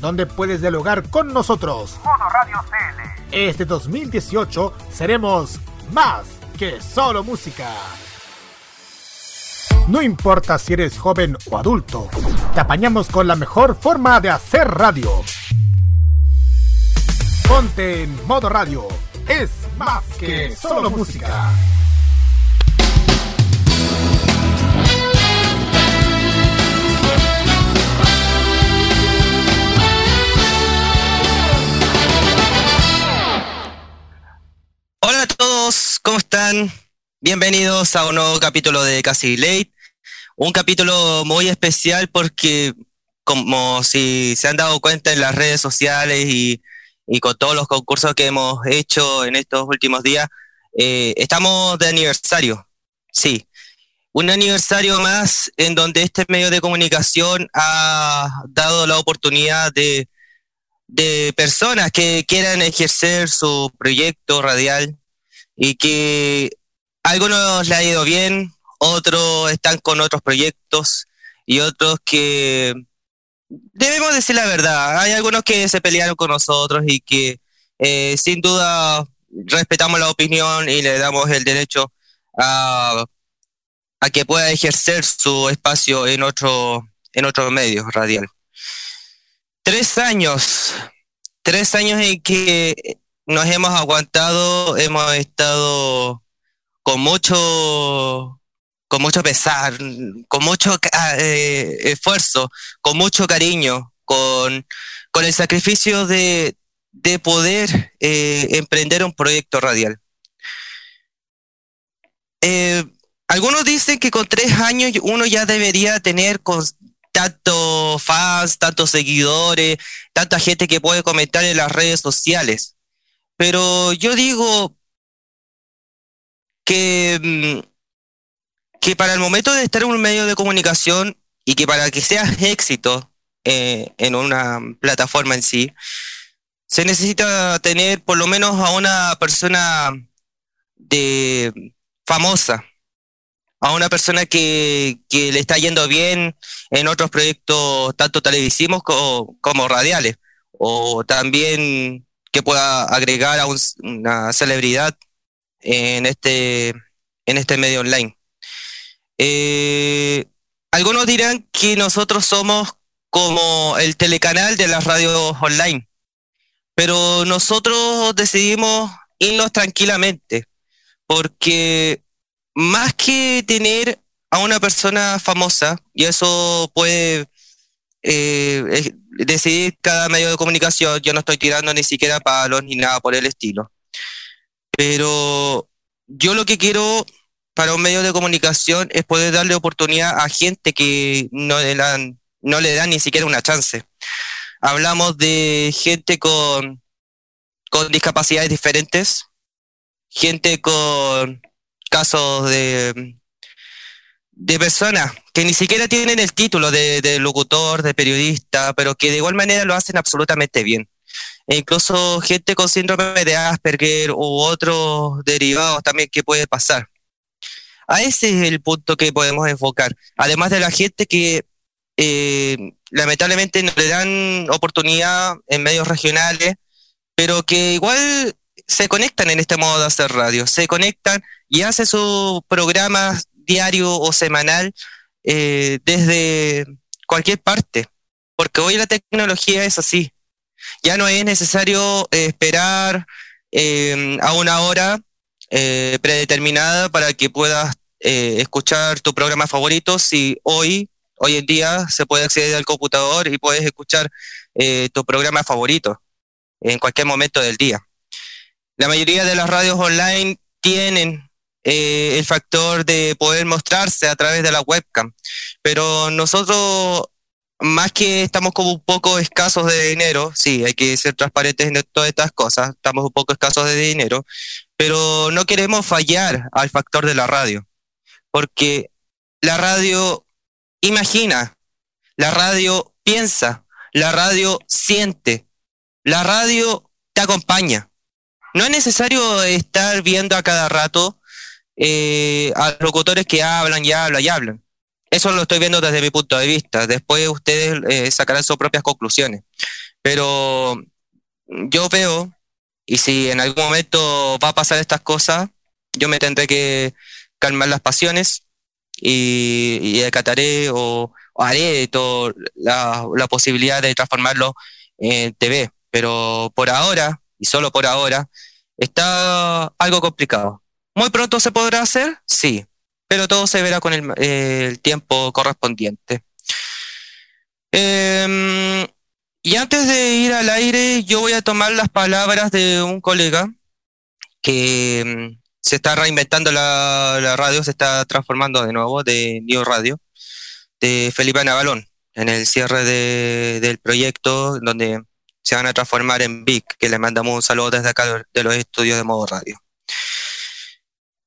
donde puedes dialogar con nosotros. Modo Radio CL. Este 2018 seremos más que solo música. No importa si eres joven o adulto, te apañamos con la mejor forma de hacer radio. Ponte en modo radio. Es más que solo música. ¿Cómo están? Bienvenidos a un nuevo capítulo de Casi Late. Un capítulo muy especial porque, como si se han dado cuenta en las redes sociales y, con todos los concursos que hemos hecho en estos últimos días, eh, estamos de aniversario. Sí, un aniversario más en donde este medio de comunicación ha dado la oportunidad de de personas que quieran ejercer su proyecto radial y que algunos le ha ido bien, otros están con otros proyectos y otros que debemos decir la verdad, hay algunos que se pelearon con nosotros y que eh, sin duda respetamos la opinión y le damos el derecho a, a que pueda ejercer su espacio en otro, en otro medio radial. Tres años, tres años en que nos hemos aguantado, hemos estado con mucho, con mucho pesar, con mucho eh, esfuerzo, con mucho cariño, con, con el sacrificio de, de poder eh, emprender un proyecto radial. Eh, algunos dicen que con tres años uno ya debería tener tantos fans, tantos seguidores, tanta gente que puede comentar en las redes sociales. Pero yo digo que, mm, que para el momento de estar en un medio de comunicación y que para que seas éxito eh, en una plataforma en sí, se necesita tener por lo menos a una persona de famosa, a una persona que, le está yendo bien en otros proyectos, tanto televisivos como, radiales, o también que pueda agregar a una celebridad en este, en este medio online. Eh, algunos dirán que nosotros somos como el telecanal de las radios online, pero nosotros decidimos irnos tranquilamente, porque más que tener a una persona famosa, y eso puede eh, decidir cada medio de comunicación, yo no estoy tirando ni siquiera palos ni nada por el estilo, pero yo lo que quiero para un medio de comunicación es poder darle oportunidad a gente que no le dan, no le dan ni siquiera una chance. Hablamos de gente con, con discapacidades diferentes, gente con casos de, de personas que ni siquiera tienen el título de, locutor, de periodista, pero que de igual manera lo hacen absolutamente bien. E incluso gente con síndrome de Asperger u otros derivados también que puede pasar. A ese es el punto que podemos enfocar. Además de la gente que eh, lamentablemente no le dan oportunidad en medios regionales, pero que igual se conectan en este modo de hacer radio, se conectan y hacen sus programas diario o semanal eh, desde cualquier parte, porque hoy la tecnología es así. Ya no es necesario eh, esperar eh, a una hora predeterminada para que puedas escuchar tu programa favorito si hoy, hoy en día, se puede acceder al computador y puedes escuchar tu programa favorito en cualquier momento del día. La mayoría de las radios online tienen eh, el factor de poder mostrarse a través de la webcam. Pero nosotros, más que estamos como un poco escasos de dinero, sí, hay que ser transparentes en todas estas cosas, estamos un poco escasos de dinero, pero no queremos fallar al factor de la radio, porque la radio imagina, la radio piensa, la radio siente, la radio te acompaña. No es necesario estar viendo a cada rato eh, a locutores que hablan y hablan y hablan. Eso lo estoy viendo desde mi punto de vista. Después ustedes eh, sacarán sus propias conclusiones. Pero yo veo, y si en algún momento va a pasar estas cosas, yo me tendré que calmar las pasiones y, y acataré o, haré todo la, la posibilidad de transformarlo en TV. Pero por ahora, y solo por ahora, está algo complicado. ¿Muy pronto se podrá hacer? Sí, pero todo se verá con el, tiempo correspondiente. Em, y antes de ir al aire, yo voy a tomar las palabras de un colega que em, se está reinventando la, radio, se está transformando de nuevo de New Radio, de Felipe Navalón, en el cierre del proyecto, donde se van a transformar en Vic, que le mandamos un saludo desde acá de los estudios de modo radio.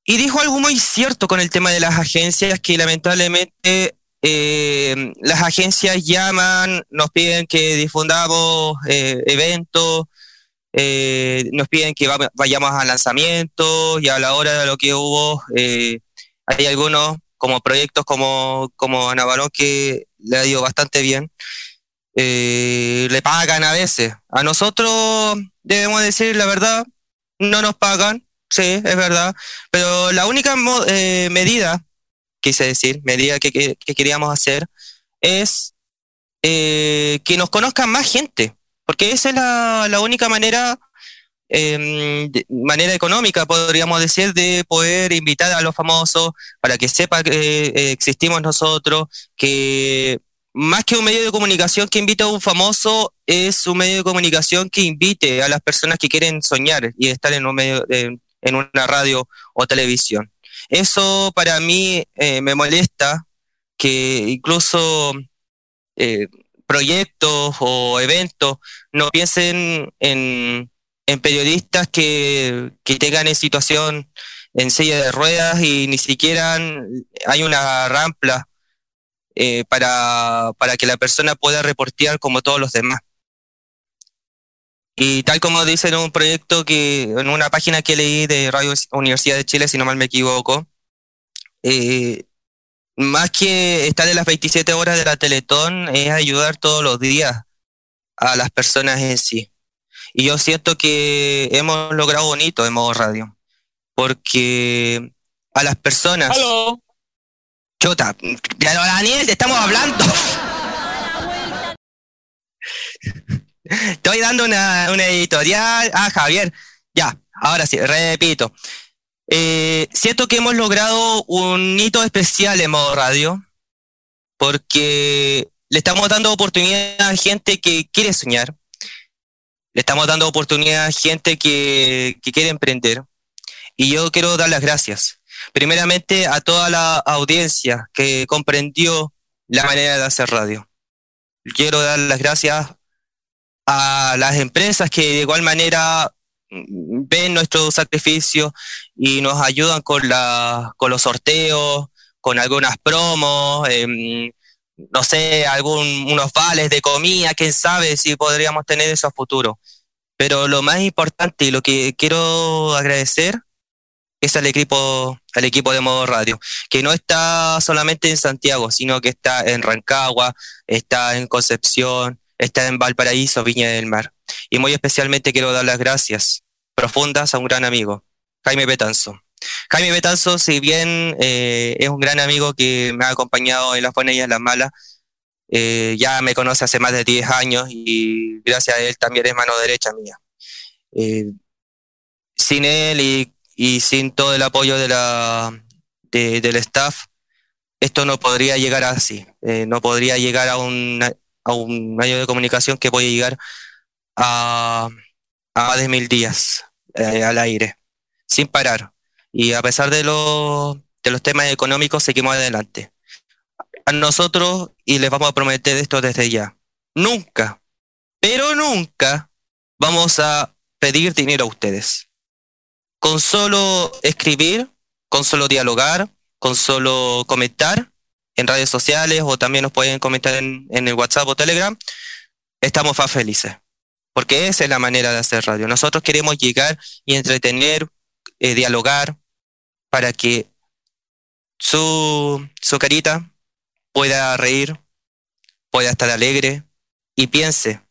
Y dijo algo muy cierto con el tema de las agencias, que lamentablemente eh, las agencias llaman, nos piden que difundamos eh, eventos, eh, nos piden que vayamos a lanzamientos y a la hora de lo que hubo, hay algunos como proyectos como, como Ana Barón que le ha ido bastante bien. le pagan a veces. A nosotros, debemos decir la verdad, no nos pagan, Sí, es verdad. Pero la única eh, medida, quise decir, medida que, queríamos hacer, es eh, que nos conozcan más gente. Porque esa es la, única manera, em, manera económica, podríamos decir, de poder invitar a los famosos para que sepa que eh, existimos nosotros, que más que un medio de comunicación que invite a un famoso, es un medio de comunicación que invite a las personas que quieren soñar y estar en un medio, en una radio o televisión. Eso para mí eh, me molesta que incluso eh, proyectos o eventos no piensen en, periodistas que, tengan en situación en silla de ruedas y ni siquiera hay una rampla eh, para, para que la persona pueda reportear como todos los demás. Y tal como dice en un proyecto que, en una página que leí de Radio Universidad de Chile, si no mal me equivoco, eh, más que estar en las 27 horas de la Teletón, es ayudar todos los días a las personas en sí. Y yo siento que hemos logrado bonito en modo radio, porque a las personas... ¡Halo! Chota, Daniel, te estamos hablando. Estoy dando una, editorial. Ah, Javier. Ya, ahora sí, repito. Eh, siento que hemos logrado un hito especial en modo radio, porque le estamos dando oportunidad a gente que quiere soñar, le estamos dando oportunidad a gente que, que quiere emprender, y yo quiero dar las gracias, primeramente a toda la audiencia que comprendió la manera de hacer radio. Quiero dar las gracias a las empresas que de igual manera mm, ven nuestro sacrificio y nos ayudan con, la, con los sorteos, con algunas promos, em, no sé, algún, unos vales de comida, quién sabe si podríamos tener eso a futuro. Pero lo más importante y lo que quiero agradecer es al equipo, al equipo de Modo Radio, que no está solamente en Santiago, sino que está en Rancagua, está en Concepción, está en Valparaíso, Viña del Mar. Y muy especialmente quiero dar las gracias profundas a un gran amigo, Jaime Betanzo. Jaime Betanzo, si bien eh, es un gran amigo que me ha acompañado en las buenas y en las malas, eh, ya me conoce hace más de 10 años y gracias a él también es mano derecha mía. Eh, sin él y, sin todo el apoyo del staff, esto no podría llegar así, no podría llegar a un a un medio de comunicación que puede llegar a, más de mil días eh, al aire, sin parar. Y a pesar de, los de los temas económicos, seguimos adelante. A nosotros, y les vamos a prometer esto desde ya, nunca, pero nunca vamos a pedir dinero a ustedes. Con solo escribir, con solo dialogar, con solo comentar, en redes sociales o también nos pueden comentar en, el WhatsApp o Telegram, estamos más felices. Porque esa es la manera de hacer radio. Nosotros queremos llegar y entretener, eh, dialogar, para que su, su carita pueda reír, pueda estar alegre y piense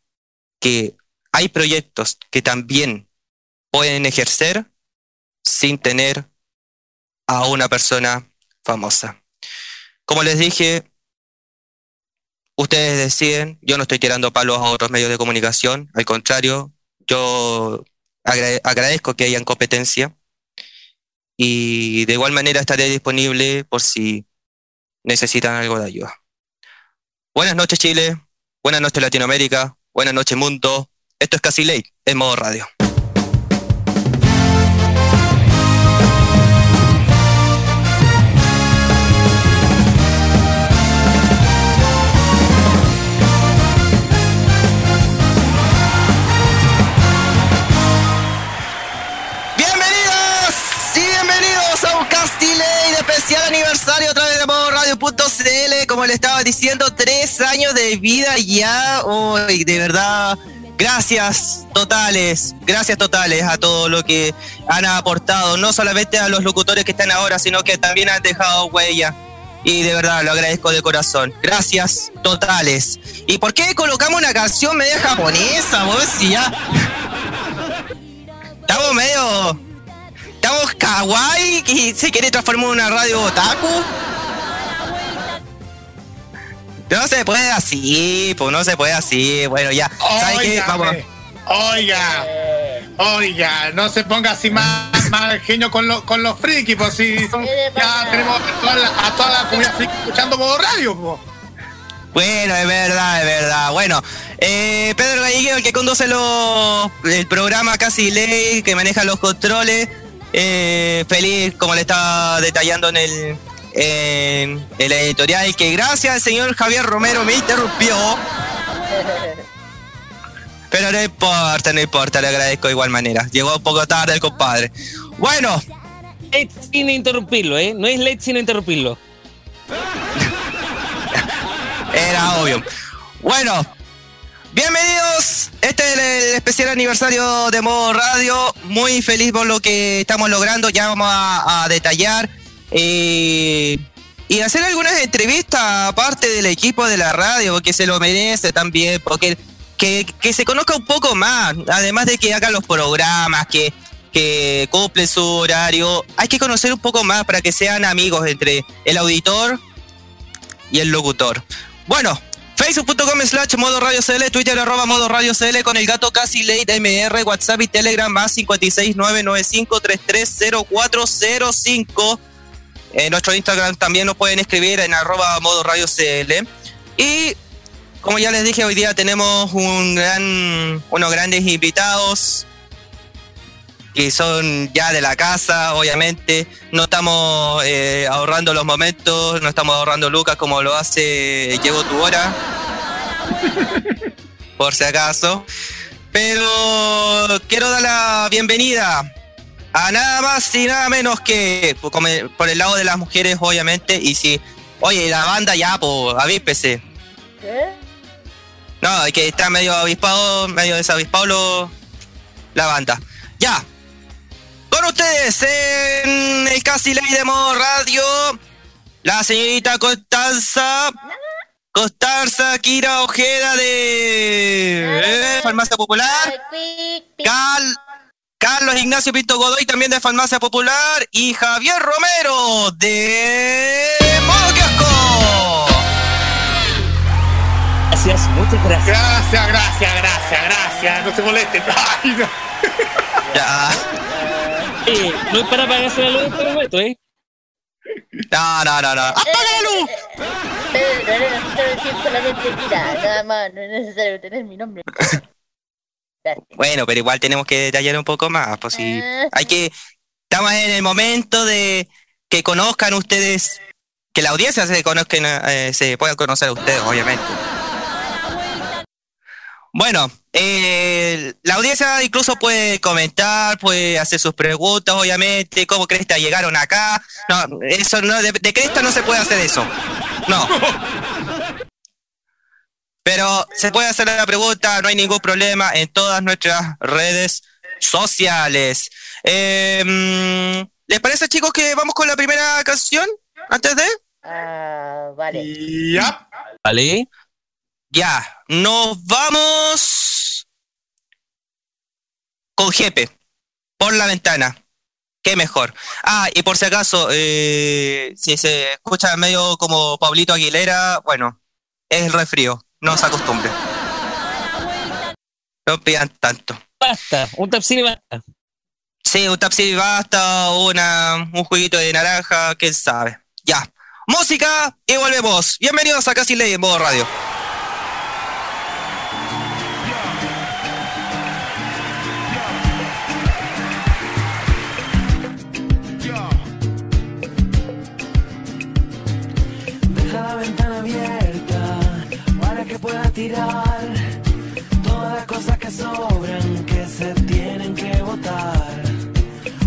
que hay proyectos que también pueden ejercer sin tener a una persona famosa. Como les dije, ustedes deciden, yo no estoy tirando palos a otros medios de comunicación, al contrario, yo agradezco que hayan competencia y de igual manera estaré disponible por si necesitan algo de ayuda. Buenas noches Chile, buenas noches Latinoamérica, buenas noches mundo. Esto es Casi Ley en modo radio. radio.cl. Como le estaba diciendo, tres años de vida ya. Hoy, de verdad, gracias totales, gracias totales a todo lo que han aportado, no solamente a los locutores que están ahora, sino que también han dejado huella. Y de verdad lo agradezco de corazón. Gracias totales. ¿Y por qué colocamos una canción media japonesa, vos? Si ya. Estamos medio estamos kawaii y se quiere transformar en una radio otaku. No se puede así, pues no se puede así. Bueno, ya. ¿Sabes qué? Vamos. Oiga, oiga, no se ponga así más, más genio con, con los frikis, pues si ya tenemos a toda, la, comunidad friki escuchando modo radio, pues. Bueno, es verdad, es verdad. Bueno, eh, Pedro Galligueo, el que conduce el programa Casi Ley, que maneja los controles, eh, feliz, como le estaba detallando en el, en el editorial, que gracias al señor Javier Romero me interrumpió. Pero no importa, no importa, le agradezco de igual manera. Llegó un poco tarde el compadre. Bueno. Sin interrumpirlo, ¿eh? No es late sin interrumpirlo. Era obvio. Bueno, Bienvenidos, este es el especial aniversario de Modo Radio. Muy feliz por lo que estamos logrando. Ya vamos a, detallar eh, y hacer algunas entrevistas aparte del equipo de la radio, porque se lo merece también, porque que, se conozca un poco más, además de que hagan los programas, que, que cumple su horario. Hay que conocer un poco más para que sean amigos entre el auditor y el locutor. Bueno, Facebook.com slash modo radio CL, Twitter arroba modo radio CL con el gato casi late MR, WhatsApp y Telegram más 56995330405. En nuestro Instagram también nos pueden escribir en arroba modo CL. Y como ya les dije, hoy día tenemos un gran, unos grandes invitados que son ya de la casa, obviamente. No estamos eh, ahorrando los momentos, no estamos ahorrando lucas como lo hace Llevo tu hora. Por si acaso. Pero quiero dar la bienvenida a nada más y nada menos que por el lado de las mujeres, obviamente. Y si, oye, la banda ya, pues, avíspese. ¿Qué? No, hay que estar medio avispado, medio desavispado la banda. Ya, con ustedes en el Casi Ley de Modo Radio, la señorita Constanza. Constanza Kira Ojeda de eh, Farmacia Popular. Carlos Ignacio Pinto Godoy también de Farmacia Popular. Y Javier Romero de Modo Kiosco. Gracias, muchas gracias. Gracias, gracias, gracias, gracias. No se molesten. Ya. Eh, no es para pagarse la luz, pero meto, ¿eh? No, no, no, no. ¡Apaga la luz! Pedro, no necesito decir solamente mira, nada más, no es necesario tener mi nombre. Bueno, pero igual tenemos que detallar un poco más, pues si hay que estamos en el momento de que conozcan ustedes, que la audiencia se conozca, eh, se pueda conocer a ustedes, obviamente. Bueno, eh, la audiencia incluso puede comentar, puede hacer sus preguntas, obviamente, cómo Cresta llegaron acá. No, eso no, de, Cresta no se puede hacer eso. No. Pero se puede hacer la pregunta, no hay ningún problema en todas nuestras redes sociales. Em, ¿Les parece, chicos, que vamos con la primera canción? Antes de. Ah, vale. Ya. ¿Vale? Ya, nos vamos con Jepe, por la ventana. Qué mejor. Ah, y por si acaso, eh, si se escucha medio como Pablito Aguilera, bueno, es el resfrío, no se acostumbre. No pidan tanto. Basta, un tapsini basta. Sí, un tapsi basta, una, un juguito de naranja, quién sabe. Ya. Música y volvemos. Bienvenidos a Casi Ley en modo radio. Tirar todas las cosas que sobran que se tienen que botar.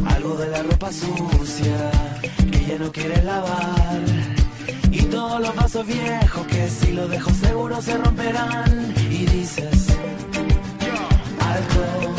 Algo de la ropa sucia que ya no quieres lavar. Y todos los vasos viejos que si los dejo seguro se romperán. Y dices, alto,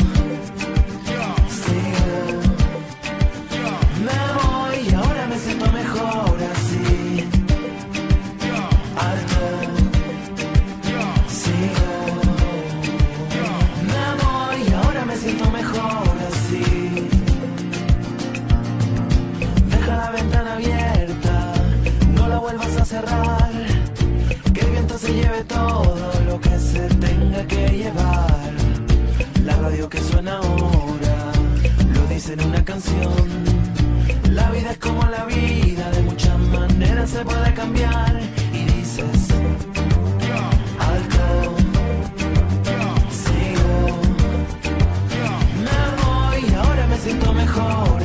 Que el viento se lleve todo lo que se tenga que llevar. La radio que suena ahora lo dice en una canción. La vida es como la vida, de muchas maneras se puede cambiar. Y dices, alto, sigo. Me voy ahora me siento mejor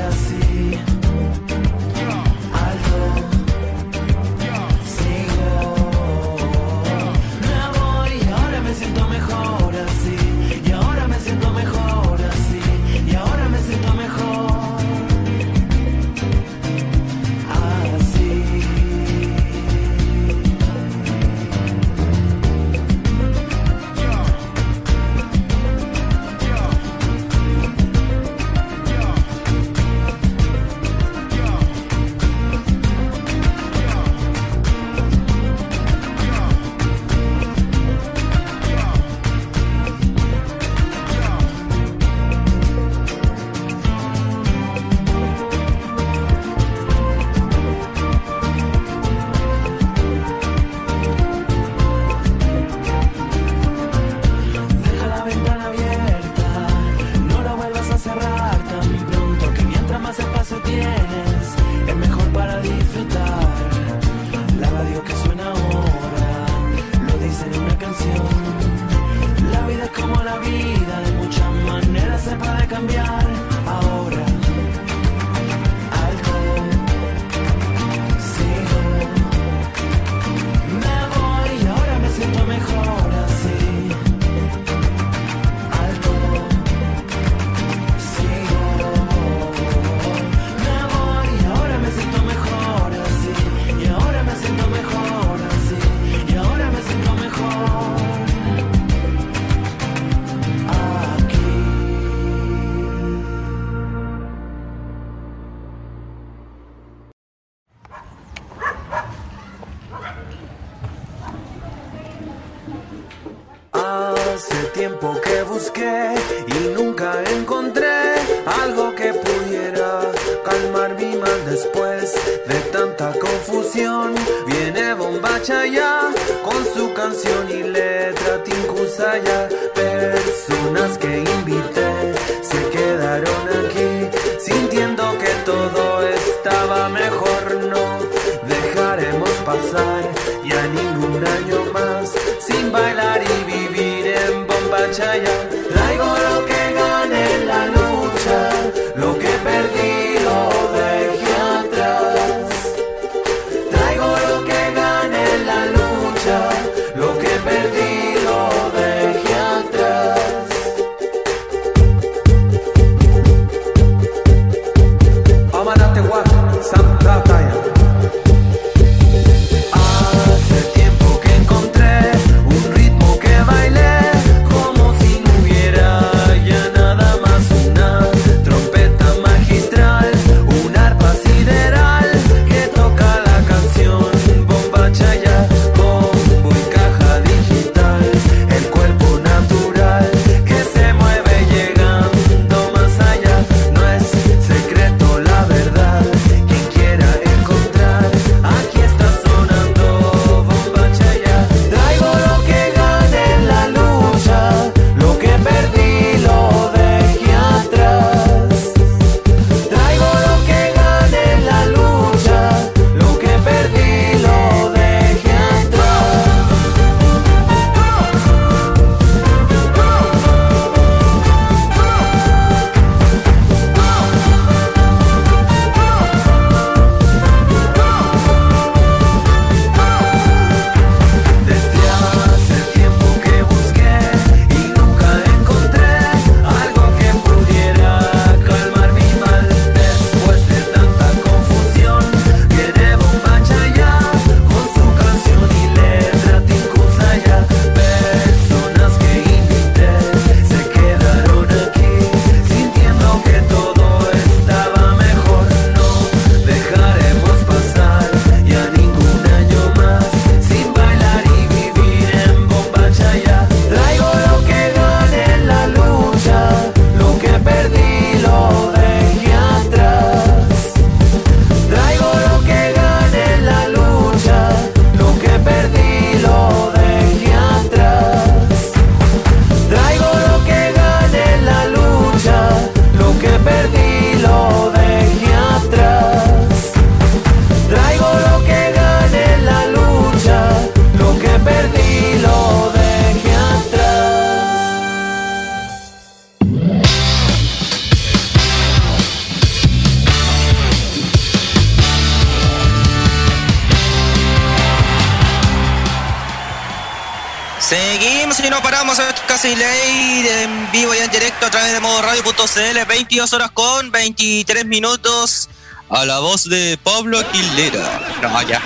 22 horas con 23 minutos a la voz de Pablo Aguilera. No, ya.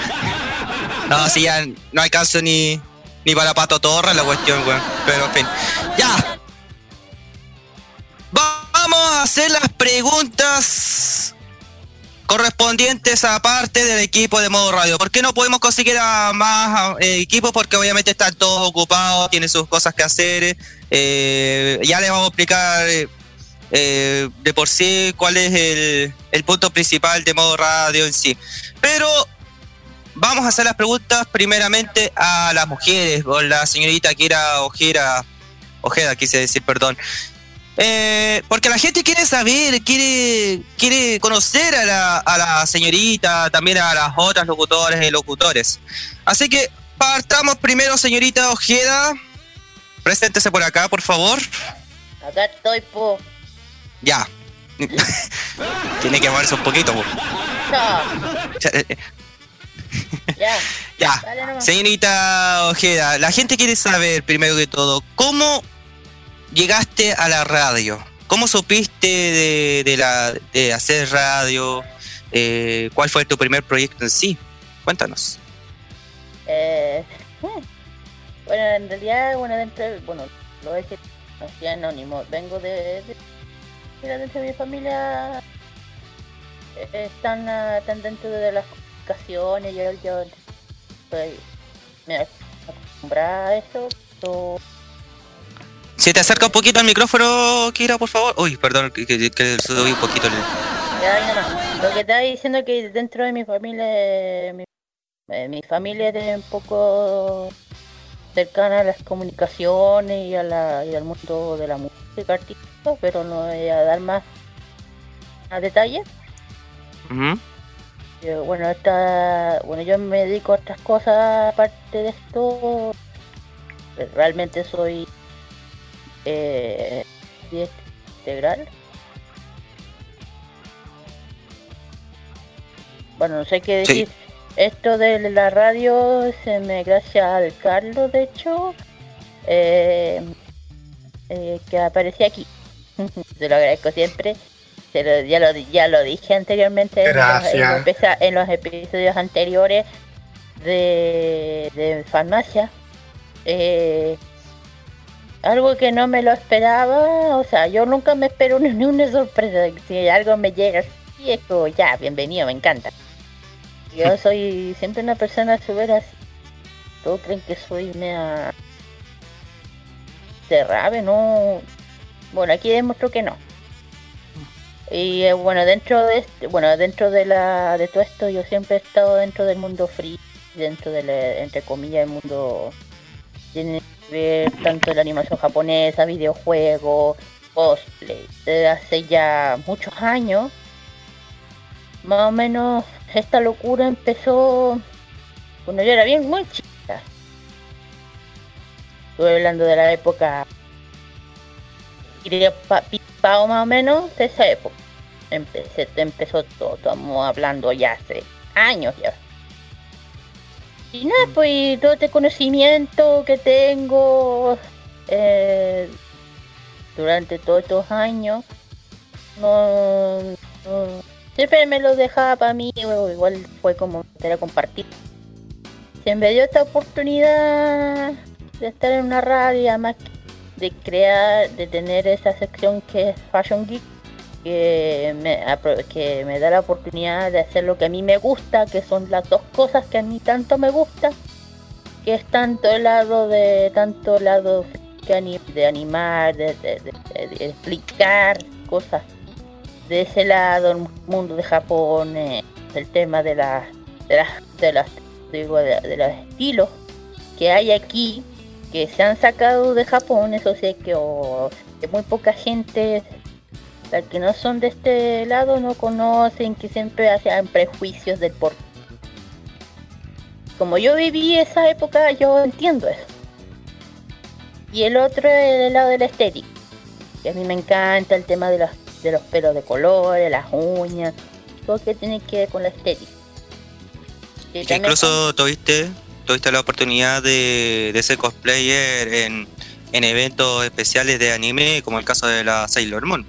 No, si ya no alcanzo ni, ni para Pato Torre la cuestión, weón. Pero en fin. Ya. Vamos a hacer las preguntas correspondientes a parte del equipo de modo radio. ¿Por qué no podemos conseguir a más eh, equipos? Porque obviamente están todos ocupados, tienen sus cosas que hacer. Eh, ya les vamos a explicar eh, de por sí cuál es el, el punto principal de modo radio en sí. Pero vamos a hacer las preguntas primeramente a las mujeres, o la señorita Kira Ojera, Ojeda, quise decir, perdón. Eh, porque la gente quiere saber, quiere, quiere conocer a la, a la señorita, también a las otras locutores y locutores. Así que partamos primero, señorita Ojeda. Preséntese por acá, por favor. Acá estoy, po. Ya. Tiene que moverse un poquito. ya. Ya, Dale nomás. señorita Ojeda, la gente quiere saber, primero que todo, ¿cómo llegaste a la radio? ¿Cómo supiste de, de la, de hacer radio? Eh, ¿Cuál fue tu primer proyecto en sí? Cuéntanos. Eh, hmm. bueno, en realidad, bueno, dentro de, bueno, lo es que no soy anónimo, vengo de, de mira, dentro de mi familia eh, están, ah, están dentro de las comunicaciones, yo, yo estoy, me acostumbrada a eso, so- Si te acerca un poquito al micrófono, Kira, por favor. Uy, perdón, que, que, que subí un poquito el... Ya, no. Lo que estaba diciendo es que dentro de mi familia, mi, eh, mi familia es un poco cercana a las comunicaciones y, a la, y al mundo de la música artística, pero no voy a dar más, más detalles. Yo, bueno, esta, bueno, yo me dedico a otras cosas aparte de esto. Realmente soy eh, integral. Bueno, no sé qué Sí. decir. Esto de la radio se me gracias al Carlos, de hecho, eh, eh, que aparecía aquí. se lo agradezco siempre. Se lo- ya, lo, ya lo dije anteriormente en los, Gracias. en los episodios anteriores de, de farmacia. Eh, algo que no me lo esperaba, o sea, yo nunca me espero ni ni una sorpresa. Si algo me llega así, es como ya, bienvenido, me encanta. Yo soy siempre una persona súper así. Todos creen que soy una cerrada, no. Bueno, aquí demostró que no. Y eh, bueno, dentro de este, bueno, dentro de la de todo esto yo siempre he estado dentro del mundo free, dentro del entre comillas el mundo tiene que ver tanto la animación japonesa, videojuegos, cosplay, desde hace ya muchos años. Más o menos esta locura empezó cuando yo era bien muy chica. Estuve hablando de la época Pipao más o menos de esa época. Empecé, empezó todo, estamos hablando ya hace años ya. Y nada, pues todo este conocimiento que tengo eh, durante todos estos años, no, no- siempre me lo dejaba para mí, igual fue como quería compartir. Se me dio esta oportunidad de estar en una radio, y además de crear, de tener esa sección que es Fashion Geek, que me, que me da la oportunidad de hacer lo que a mí me gusta, que son las dos cosas que a mí tanto me gusta, que es tanto el lado de, tanto lado de animar, de, explicar cosas de ese lado, el mundo de Japón, eh, el tema de las, de las, de las, digo, de los estilos que hay aquí, que se han sacado de Japón, eso sí que, o, que muy poca gente, las que no son de este lado, no conocen, que siempre hacen prejuicios del por Como yo viví esa época, yo entiendo eso. Y el otro es el lado de la estética, que a mí me encanta el tema de los, de los pelos de colores, las uñas, todo que tiene que ver con la estética. Que incluso tuviste, tuviste la oportunidad de, de ser cosplayer en, en eventos especiales de anime, como el caso de la Sailor Moon.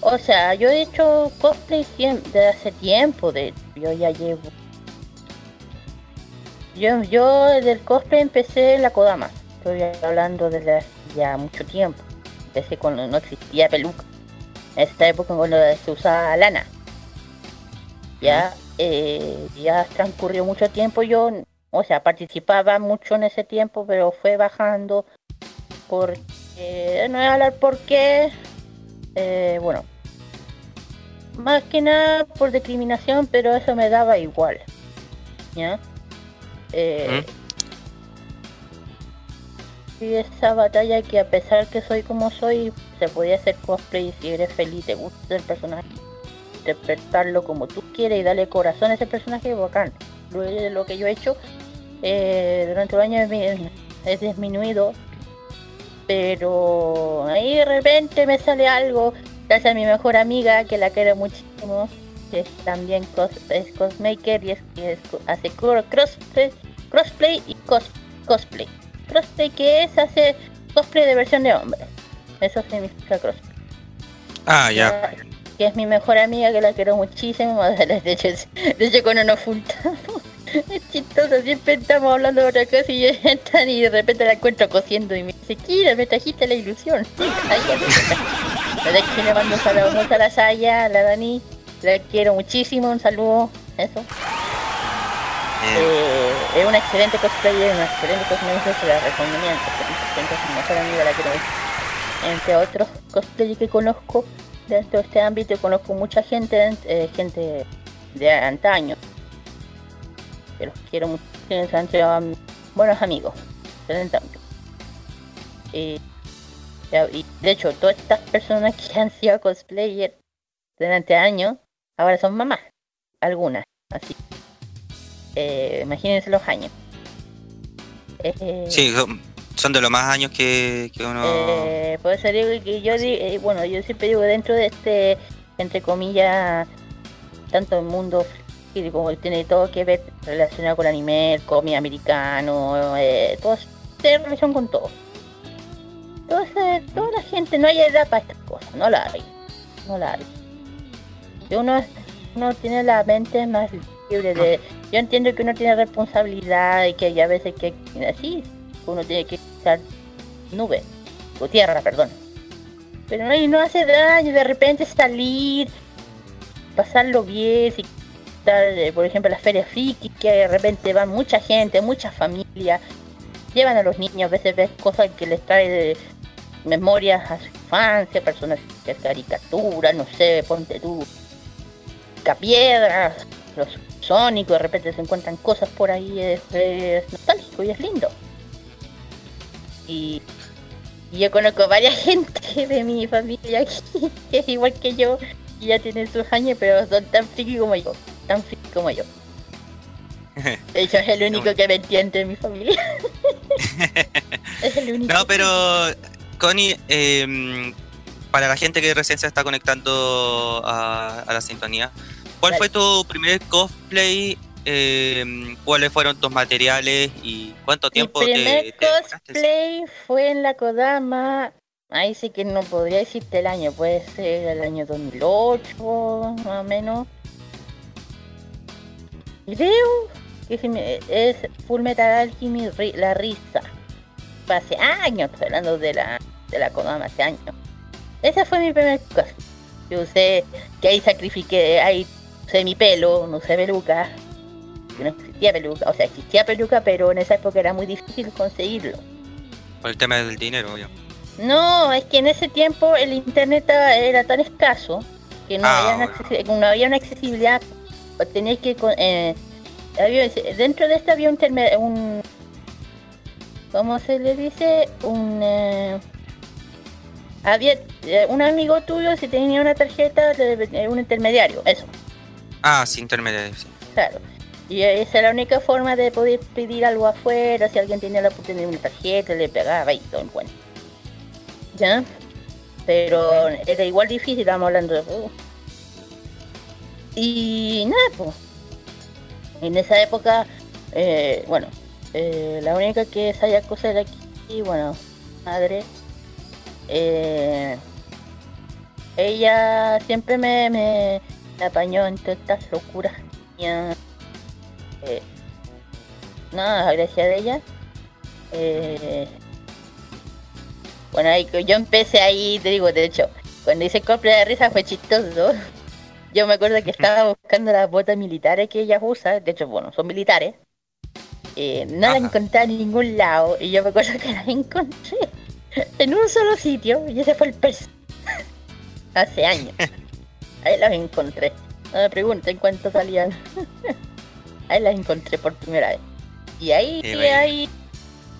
O sea, yo he hecho cosplay desde hace tiempo, de yo ya llevo. Yo, yo del cosplay empecé en la Kodama. Estoy hablando desde ya mucho tiempo. Empecé cuando no existía peluca. En esta época cuando se usaba lana. Ya, eh, ya transcurrió mucho tiempo. Yo, o sea, participaba mucho en ese tiempo, pero fue bajando. Porque, no voy a hablar por qué. Eh, bueno, más que nada por discriminación, pero eso me daba igual. ¿Ya? Eh, y esa batalla que a pesar que soy como soy, se podía hacer cosplay y si eres feliz, te gusta el personaje, interpretarlo como tú quieres y darle corazón a ese personaje, bacán. Lo que yo he hecho eh, durante los años es disminuido, pero ahí de repente me sale algo gracias a mi mejor amiga que la quiero muchísimo que es también es cosmaker y, es, hace crossplay, crossplay y cosplay. Crossplay que es hace cosplay de versión de hombre. Eso significa crossplay. Ah ya que es mi mejor amiga que la quiero muchísimo de hecho, de hecho cuando nos juntamos es chistoso, siempre estamos hablando de otra cosa y entran y de repente la encuentro cosiendo y me dice, Kira, me trajiste la ilusión. que le mando saludos a la Saya, a la Dani, la quiero muchísimo, un saludo, eso. Eh, es una excelente cosplayer, una excelente cosplayer, se la recomiendo, es mi mejor amiga, la quiero Entre otros cosplayers que conozco dentro de este ámbito, conozco mucha gente, eh, gente de antaño, que los quiero mucho, se han buenos amigos, excelente amigos. y de hecho, todas estas personas que han sido cosplayers durante años, ahora son mamás, algunas, así. Eh, imagínense los años. Eh, sí, de los más años que, que uno... Eh, por eso digo que yo, eh, bueno, yo siempre digo dentro de este, entre comillas, tanto el mundo y como tiene todo que ver relacionado con el anime, el cómic americano, eh, todo tiene relación con todo. Entonces, toda la gente no hay edad para estas cosas, no la hay, no la hay. Si uno, uno tiene la mente más libre de... Yo entiendo que uno tiene responsabilidad y que hay a veces que así, uno tiene que nube, o tierra, perdón. Pero no, no hace daño de repente salir, pasarlo bien, si eh, por ejemplo, las ferias friki, que de repente van mucha gente, mucha familia, llevan a los niños, a veces ves cosas que les trae de memorias a su infancia, personas que caricaturas, no sé, ponte tú, piedras, los sónicos, de repente se encuentran cosas por ahí, es, nostálgico y es lindo. Y, y, yo conozco varias gente de mi familia aquí, que es igual que yo, y ya tienen sus años, pero son tan friki como yo tan como yo. De hecho, es el único que me entiende en mi familia. es el único. No, pero, Connie, em, para la gente que recién se está conectando a, la sintonía, ¿cuál fue tu primer cosplay? Em, ¿Cuáles fueron tus materiales y cuánto tiempo Mi primer cosplay fue en la Kodama. Ahí sí que no podría decirte el año, puede ser el año 2008, más o menos. Creo que es Full Metal Alchemy La Risa. hace años, estoy hablando de la, de la Konami hace años. Esa fue mi primer cosa. Yo usé que ahí sacrifiqué, ahí usé mi pelo, no usé peluca. Que no existía peluca, o sea, existía peluca, pero en esa época era muy difícil conseguirlo. Por el tema del dinero, obvio. No, es que en ese tiempo el internet era tan escaso que no, ah, había, una, no había una accesibilidad tenéis que eh, dentro de esto había un, un ¿cómo se le dice? un eh, había eh, un amigo tuyo si tenía una tarjeta de, un intermediario eso ah sí intermediario claro y esa es la única forma de poder pedir algo afuera si alguien tenía la oportunidad de una tarjeta le pegaba y todo el cuento ya pero era igual difícil estamos hablando de uh, y nada, pues. En esa época, eh, bueno, eh, la única que sabía coser aquí, bueno, madre, eh, ella siempre me, me, me apañó en todas estas locuras. Eh, nada, gracias a ella. Eh, bueno, ahí, yo empecé ahí, te digo, de hecho, cuando hice compra de risa fue chistoso. Yo me acuerdo que estaba buscando las botas militares que ella usa, de hecho, bueno, son militares. Eh, no las encontré en ningún lado y yo me acuerdo que las encontré en un solo sitio y ese fue el pez. Hace años. Ahí las encontré. No me pregunten cuánto salían. Ahí las encontré por primera vez. Y ahí, bueno. ahí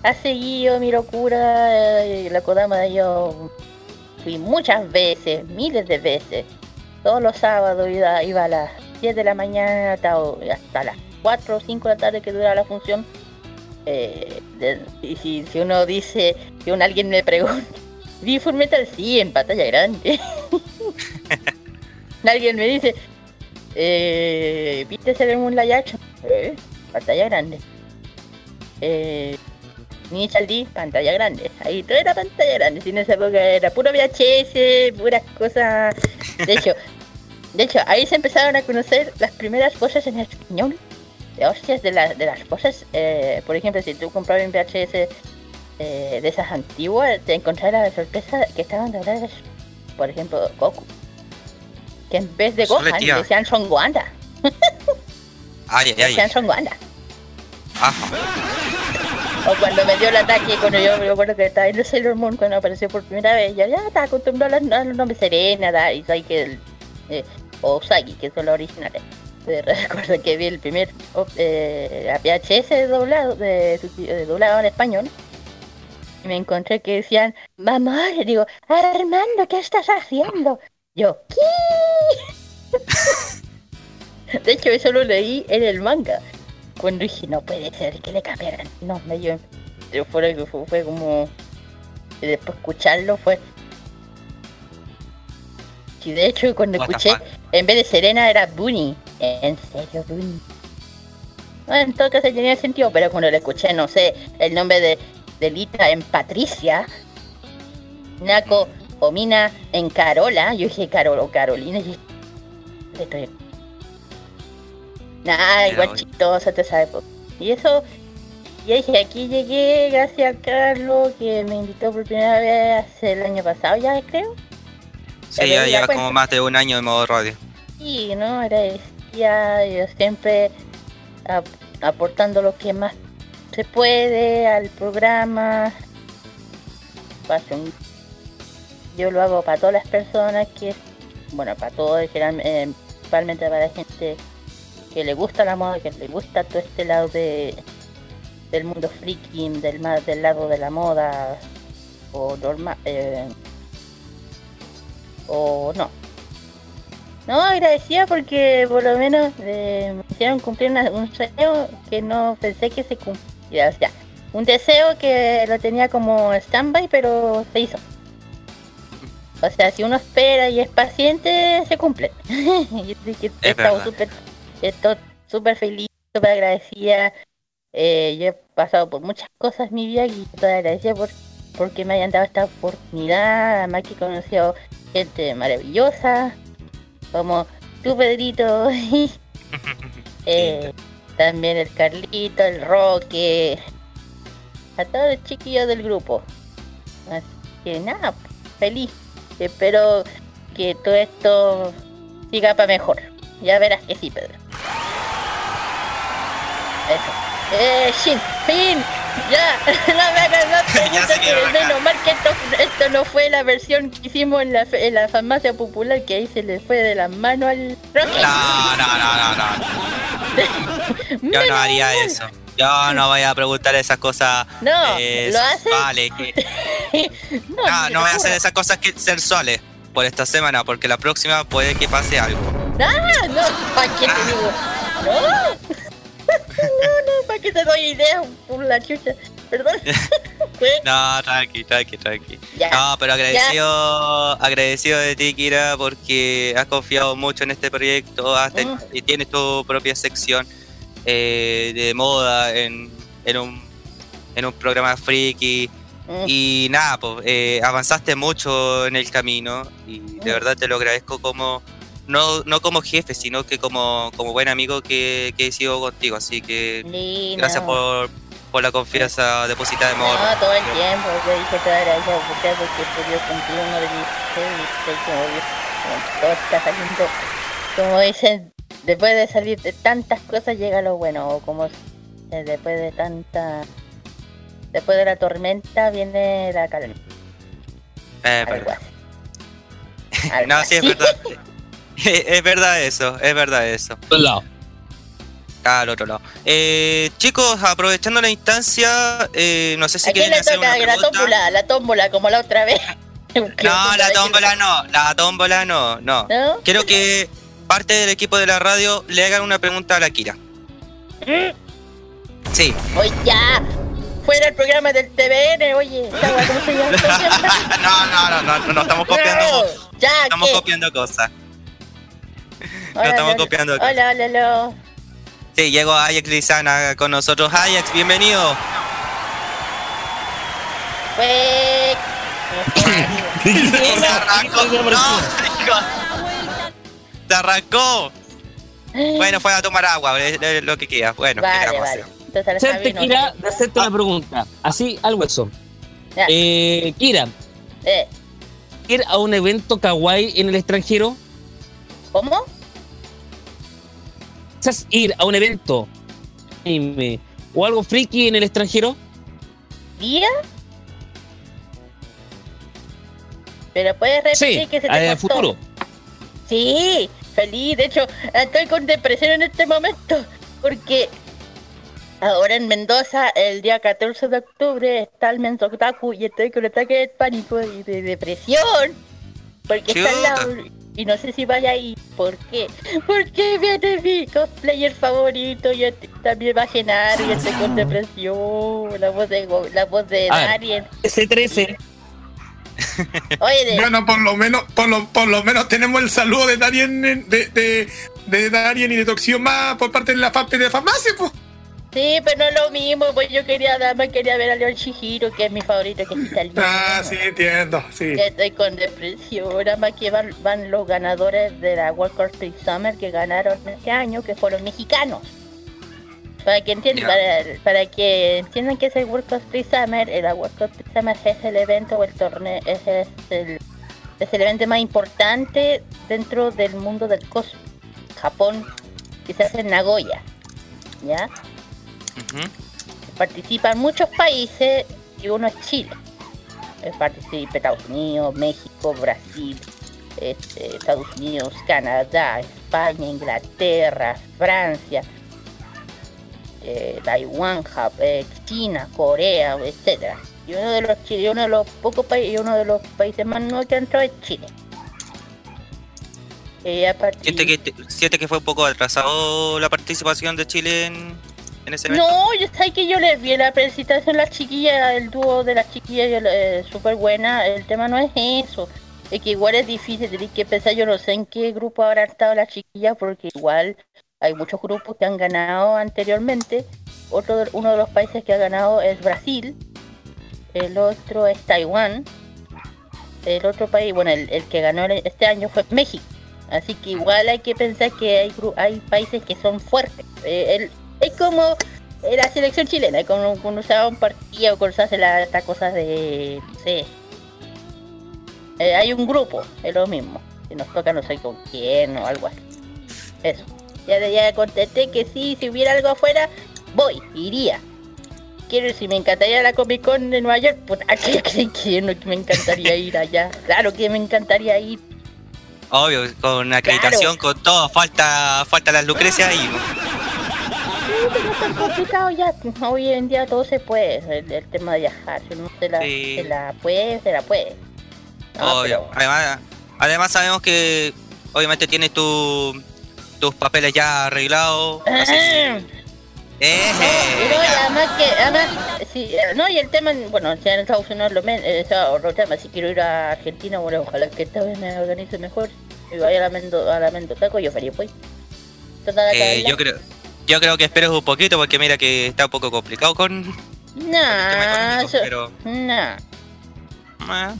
ha seguido mi locura. eh, La Kodama yo fui muchas veces, miles de veces. Todos los sábados iba, iba a las 7 de la mañana hasta, hasta las 4 o 5 de la tarde que dura la función. Eh, de- y si, si uno dice, si un alguien me pregunta, vi Fullmetal sí en pantalla grande. alguien me dice, eh, ¿viste Sailor Moon Action? Eh, pantalla grande. Eh, D, pantalla grande. Ahí todo era pantalla grande. Si en esa época era puro VHS, puras cosas. De hecho, de hecho, ahí se empezaron a conocer las primeras cosas en español. De hostias de, la- de las cosas. eh, por ejemplo, si tú comprabas un VHS eh, de esas antiguas, te encontrarás la sorpresa que estaban dobladas, por ejemplo, Goku. Que en vez de Gohan decían Son Wanda. Ay, ay. Son. Ajá. O cuando me dio el ataque, cuando yo me acuerdo que estaba en el Sailor Moon cuando apareció por primera vez, yo ya estaba acostumbrado a los, nombres Serena, da, y Saiki, el, eh, o Usagi, que son los originales. Eh, Recuerdo que vi el primer op- eh, VHS doblado, de, de doblado en español. Y me encontré que decían, mamá, le digo, Armando, ¿qué estás haciendo? Yo, ¿qué? De hecho, eso lo leí en el manga. Cuando dije, no puede ser que le cambiaran. No, me dio. pero Fue, fue, fue como. y después escucharlo fue. Y de hecho, cuando What escuché, en vez de Serena era Bunny. En serio, Bunny. Bueno, en todo caso tenía sentido, pero cuando le escuché, no sé, el nombre de, de Lita en Patricia, Naco o Mina en Carola, yo dije Carol o Carolina, y dije, estoy... Nada, igual chistosa toda esa época. Y eso, y dije, aquí llegué gracias a Carlos, que me invitó por primera vez hace el año pasado, ya creo. Sí, ya lleva como más de un año de modo radio. Sí, ¿no? Agradecía, yo siempre ap- aportando lo que más se puede al programa. Yo lo hago para todas las personas que, bueno, para todos, general- eh, principalmente para la gente que le gusta la moda, que le gusta todo este lado de del mundo friki, del más del lado de la moda o normal o no. No, agradecida porque por lo menos eh, me hicieron cumplir una- un sueño que no pensé que se cumpliera. O sea, un deseo que lo tenía como stand-by, pero se hizo. O sea, si uno espera y es paciente, se cumple. y estado verdad. Estoy súper feliz, súper agradecida. Eh, yo he pasado por muchas cosas en mi vida y estoy agradecida por, porque me hayan dado esta oportunidad. Además que he conocido gente maravillosa, como tú, Pedrito. Eh, también el Carlito, el Roque, a todos los chiquillos del grupo. Así que nada, feliz. Espero que todo esto siga para mejor. Ya verás que sí, Pedro. Eso. Eh, Shin, fin. Ya, no me hagas más preguntas que menos mal que esto, esto no fue la versión que hicimos en la, en la farmacia popular que ahí se le fue de las manos al Roque. No, no, no, no, no. Yo no haría eso. Yo no voy a preguntar esas cosas No, eh, lo haces. que- no, No, voy a hacer esas cosas que sensuales por esta semana, porque la próxima puede que pase algo. Ah, no, ¿para qué te digo? No. No, no, ¿para qué te doy ideas por la chucha? Perdón. No, tranqui, tranqui, tranqui. Ya, No, pero agradecido, agradecido de ti, Kira, porque has confiado mucho en este proyecto, has ten- Mm. y tienes tu propia sección eh, de moda en, en un en un programa friki Mm. Y nada, pues eh, avanzaste mucho en el camino y de Mm. verdad te lo agradezco como, no, no como jefe, sino que como, como buen amigo que, que he sido contigo. Así que Sí, gracias no. por, por la confianza depositada en No, Morro. todo el tiempo, yo dije todas gracias a usted porque pude cumplir uno de mis y como como todo está saliendo, como dicen, después de salir de tantas cosas llega lo bueno, o como eh, después de tanta, después de la tormenta viene la calma. Eh, algo verdad. así. Algo No, sí, es verdad. es verdad eso, es verdad eso. Un lado. Al otro lado. Eh, chicos, aprovechando la instancia, eh, no sé si ¿A quién quieren le hacer una la tómbola? La tómbola, como la otra vez. No, la tómbola no, la tómbola no, no. ¿No? Quiero que parte del equipo de la radio le hagan una pregunta a la Kira. Sí. Oye, ya. Fuera el programa del TVN, oye. ¿Cómo se llama? no, no, no, no, no, no estamos copiando, No, ya, estamos ¿qué? copiando cosas. Hola, estamos hola, copiando cosas. Hola, hola, hola. Sí, llegó Ajax Lizana con nosotros. Ajax, bienvenido. Fue. Se arrancó. No, Se arrancó. Bueno, fue a tomar agua, es- lo que quieras. Bueno, ¿qué Vale, vale. hacer? Entonces, no- Kira, de hacerte una pregunta. Así, algo eso. Ya. Eh, Kira, Eh, ¿ir a un evento kawaii en el extranjero? ¿Cómo? ¿Quizás ir a un evento anime o algo friki en el extranjero? ¿Día? Pero puedes repetir Sí, que se te a cortó. futuro. Sí, feliz. De hecho, estoy con depresión en este momento. Porque ahora en Mendoza, el día 14 de octubre, está el Menzotaku y estoy con ataque de pánico y de depresión. Porque está al Chuta. Y no sé si vaya ahí. ¿Por qué? Porque viene mi cosplayer favorito y este también va a llenar y estoy con depresión. La voz de, la voz de. Darien. S13. Oye, de, Bueno, por lo menos, por lo, por lo menos tenemos el saludo de Darien de, de, de Darien y de Toxión más por parte de la fanpage de farmacia, pues. Sí, pero no es lo mismo, pues yo quería más quería ver a Leon Shihiro, que es mi favorito, que es italiano. Ah, sí, entiendo, sí. Que estoy con depresión, nada más que van, van los ganadores de la World Cup Summer que ganaron este año, que fueron mexicanos. Para que entiendan, para, para que entiendan que es el World Cup Summer, el World Cup Summer es el evento o el torneo, es, es el, es el evento más importante dentro del mundo del cosplay. Japón, que se hace en Nagoya, ¿ya? Participan muchos países y uno es Chile. Eh, Participa Estados Unidos, México, Brasil, este, Estados Unidos, Canadá, España, Inglaterra, Francia, eh, Taiwán, Jap- eh, China, Corea, etcétera. Y uno de los chi- y uno de los pocos países, uno de los países más nuevos que ha entrado es Chile. Eh, a partir- ¿Siente que, que fue un poco atrasado la participación de Chile en, en ese evento? No, yo sé que yo les vi la presentación las chiquillas, el dúo de las chiquillas eh, súper buena. El tema no es eso. Es que igual es difícil, tenéis que pensar, yo no sé en qué grupo habrán estado las chiquillas, porque igual hay muchos grupos que han ganado anteriormente. Otro, uno de los países que ha ganado es Brasil. El otro es Taiwán. El otro país, bueno, el, el que ganó este año fue México. Así que igual hay que pensar que hay, hay países que son fuertes. Eh, el- es como eh, la selección chilena, como cuando se un partido, cuando se hace la, esta cosa de, no sé. Eh, hay un grupo, es lo mismo. Si nos toca no sé con quién o algo así. Eso. Ya, ya contesté que sí, si hubiera algo afuera, voy, iría. Quiero, si me encantaría la Comic Con de Nueva York, pues ¿a qué creen que no que me encantaría ir allá? Claro que me encantaría ir. Obvio, con acreditación, con todo, falta falta las Lucrecias ahí. Es tan complicado ya. Hoy en día todo se puede, el, el tema de viajar. Si uno se la, Sí. se la puede, se la puede. No, Obvio. pero- Además, además sabemos que obviamente tienes tu, tus papeles ya arreglados. No sé si- Eh, Y no, y además que, además, sí, eh, no, y el tema, bueno, ya en Estados Unidos lo men, eh, o sea, otro tema, si quiero ir a Argentina, bueno, ojalá que esta vez me organice mejor, y vaya a la Mendo, a la Mendozaco, yo feliz pues. Total, eh, yo creo yo creo que esperes un poquito porque mira que está un poco complicado con, No, eso- pero no. Ah,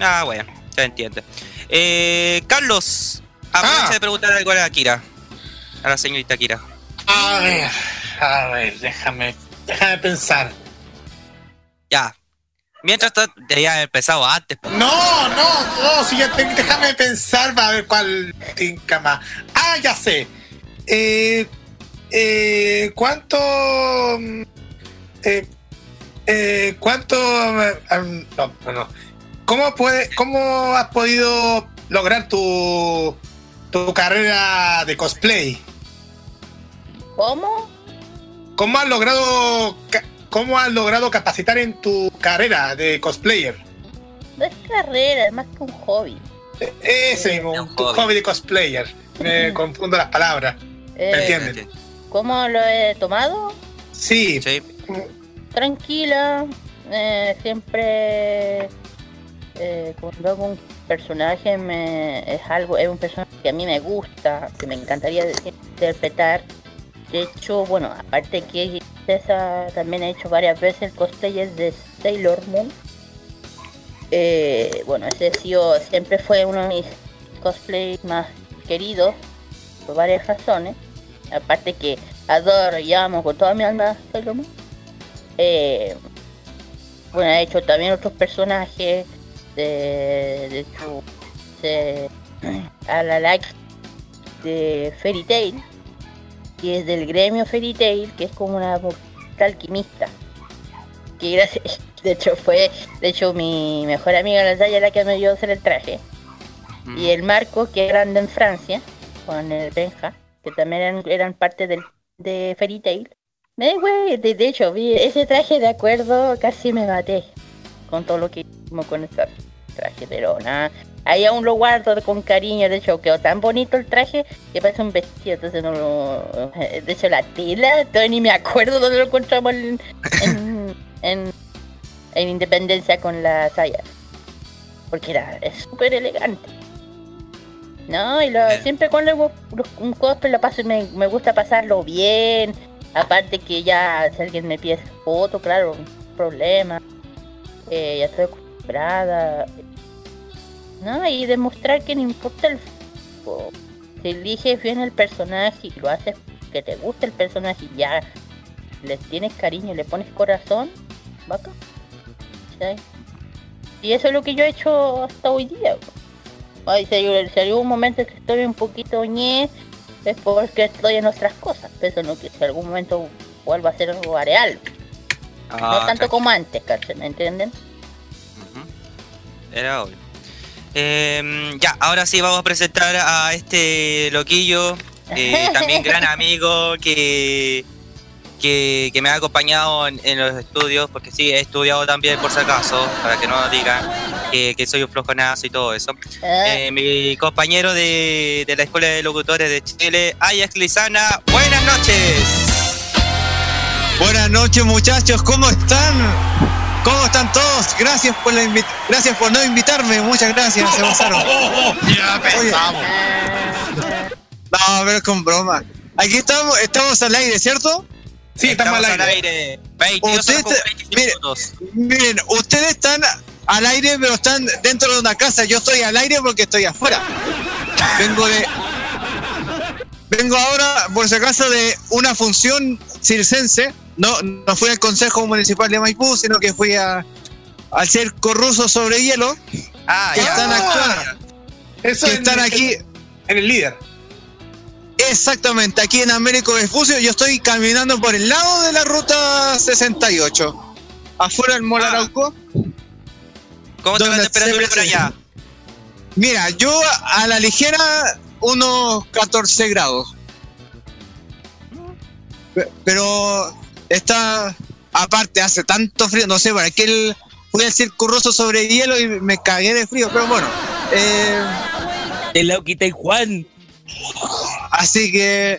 ah, bueno, se entiende. Eh, Carlos, aprovecha Ah. de preguntar algo a la Kira. A la señorita Kira. A ver, a ver, déjame, déjame pensar. Ya. Mientras tanto, debería haber empezado antes. No, no, no, si ya te- déjame pensar para ver cuál tinca más. Ah, ya sé. Eh, eh, ¿Cuánto? mm, Eh, eh, ¿Cuánto? eh, um, no, no, no. ¿Cómo, puede, ¿Cómo has podido lograr tu, tu carrera de cosplay? ¿Cómo? ¿Cómo has logrado cómo has logrado capacitar en tu carrera de cosplayer? No es carrera, es más que un hobby. Ese mismo, Es un hobby de cosplayer. Me confundo las palabras. Eh, ¿Me entiendes? ¿Cómo lo he tomado? Sí, Sí. Tranquila. eh, siempre eh, cuando hago un personaje me, es algo, es un personaje que a mí me gusta, que me encantaría interpretar. De hecho, bueno, aparte que esa también he hecho varias veces el cosplay de Sailor Moon. Eh, bueno, ese ha sido, siempre fue uno de mis cosplays más queridos por varias razones. Aparte que adoro y amo con toda mi alma Sailor Moon. Eh, bueno, he hecho también otros personajes de, de de, a la like de Fairy Tail, que es del gremio Fairy Tail, que es como una alquimista. Que gracias, de hecho fue, de hecho mi mejor amiga Natalia la que me dio a hacer el traje. Y el Marco, que es grande en Francia, con el Benja, que también eran, eran parte del, de Fairy Tail. Me güey, de, de hecho, vi ese traje de acuerdo, casi me maté con todo lo que hicimos con este traje, pero nada. Ahí aún lo guardo con cariño, de hecho quedó tan bonito el traje que parece un vestido, entonces no lo... De hecho la tela, todavía ni me acuerdo dónde lo encontramos en, en, en, en Independencia con la saya. Porque era súper elegante. No, y lo, siempre cuando hago un cosplay lo paso, me, me gusta pasarlo bien. Aparte que ya si alguien me pide foto, claro, un problema. Eh, ya estoy acostumbrada. No, y demostrar que no importa el Si eliges bien el personaje y lo haces que te guste el personaje y ya le tienes cariño, le pones corazón, vaca. ¿Cachai? Y eso es lo que yo he hecho hasta hoy día. Ay, si un momento que estoy un poquito ñe, es porque estoy en otras cosas. Pero no que si algún momento vuelva a ser algo real. Ah, no tanto tranquilo. como antes, ¿cachai? ¿Me entienden? Era obvio. Em, ya, ahora sí vamos a presentar a este loquillo, eh, también gran amigo que, que, que me ha acompañado en, en los estudios, porque sí, he estudiado también por si acaso, para que no digan que, que soy un flojonazo y todo eso. Ah, Eh, mi compañero de, de la Escuela de Locutores de Chile, Ajax Lizana, buenas noches. Buenas noches muchachos, ¿cómo están? ¿Cómo están todos? Gracias por la gracias por no invitarme, muchas gracias, se pasaron. ya pensamos. No, pero es con broma. Aquí estamos, estamos al aire, ¿cierto? Sí, estamos, al aire. 22 horas con Usted- 45 mire, minutos. Miren, ustedes están al aire, pero están dentro de una casa. Yo estoy al aire porque estoy afuera. Vengo de. Vengo ahora, por si acaso, de una función circense. No, no fui al Consejo Municipal de Maipú, sino que fui a, al circo ruso sobre hielo. Ah, que ya. están actuando. Eso Que en- están aquí. En el líder. Exactamente, aquí en Américo Vespucio. Yo estoy caminando por el lado de la ruta 68. Afuera del Ah. ¿Cómo está la ¿Dónde temperatura se por allá? Mira, yo a la ligera unos 14 grados. Pe- Pero está, aparte, hace tanto frío, no sé, para qué el, fui al circo ruso sobre hielo y me cagué de frío, pero bueno. eh, El Lauquita y Juan. así que,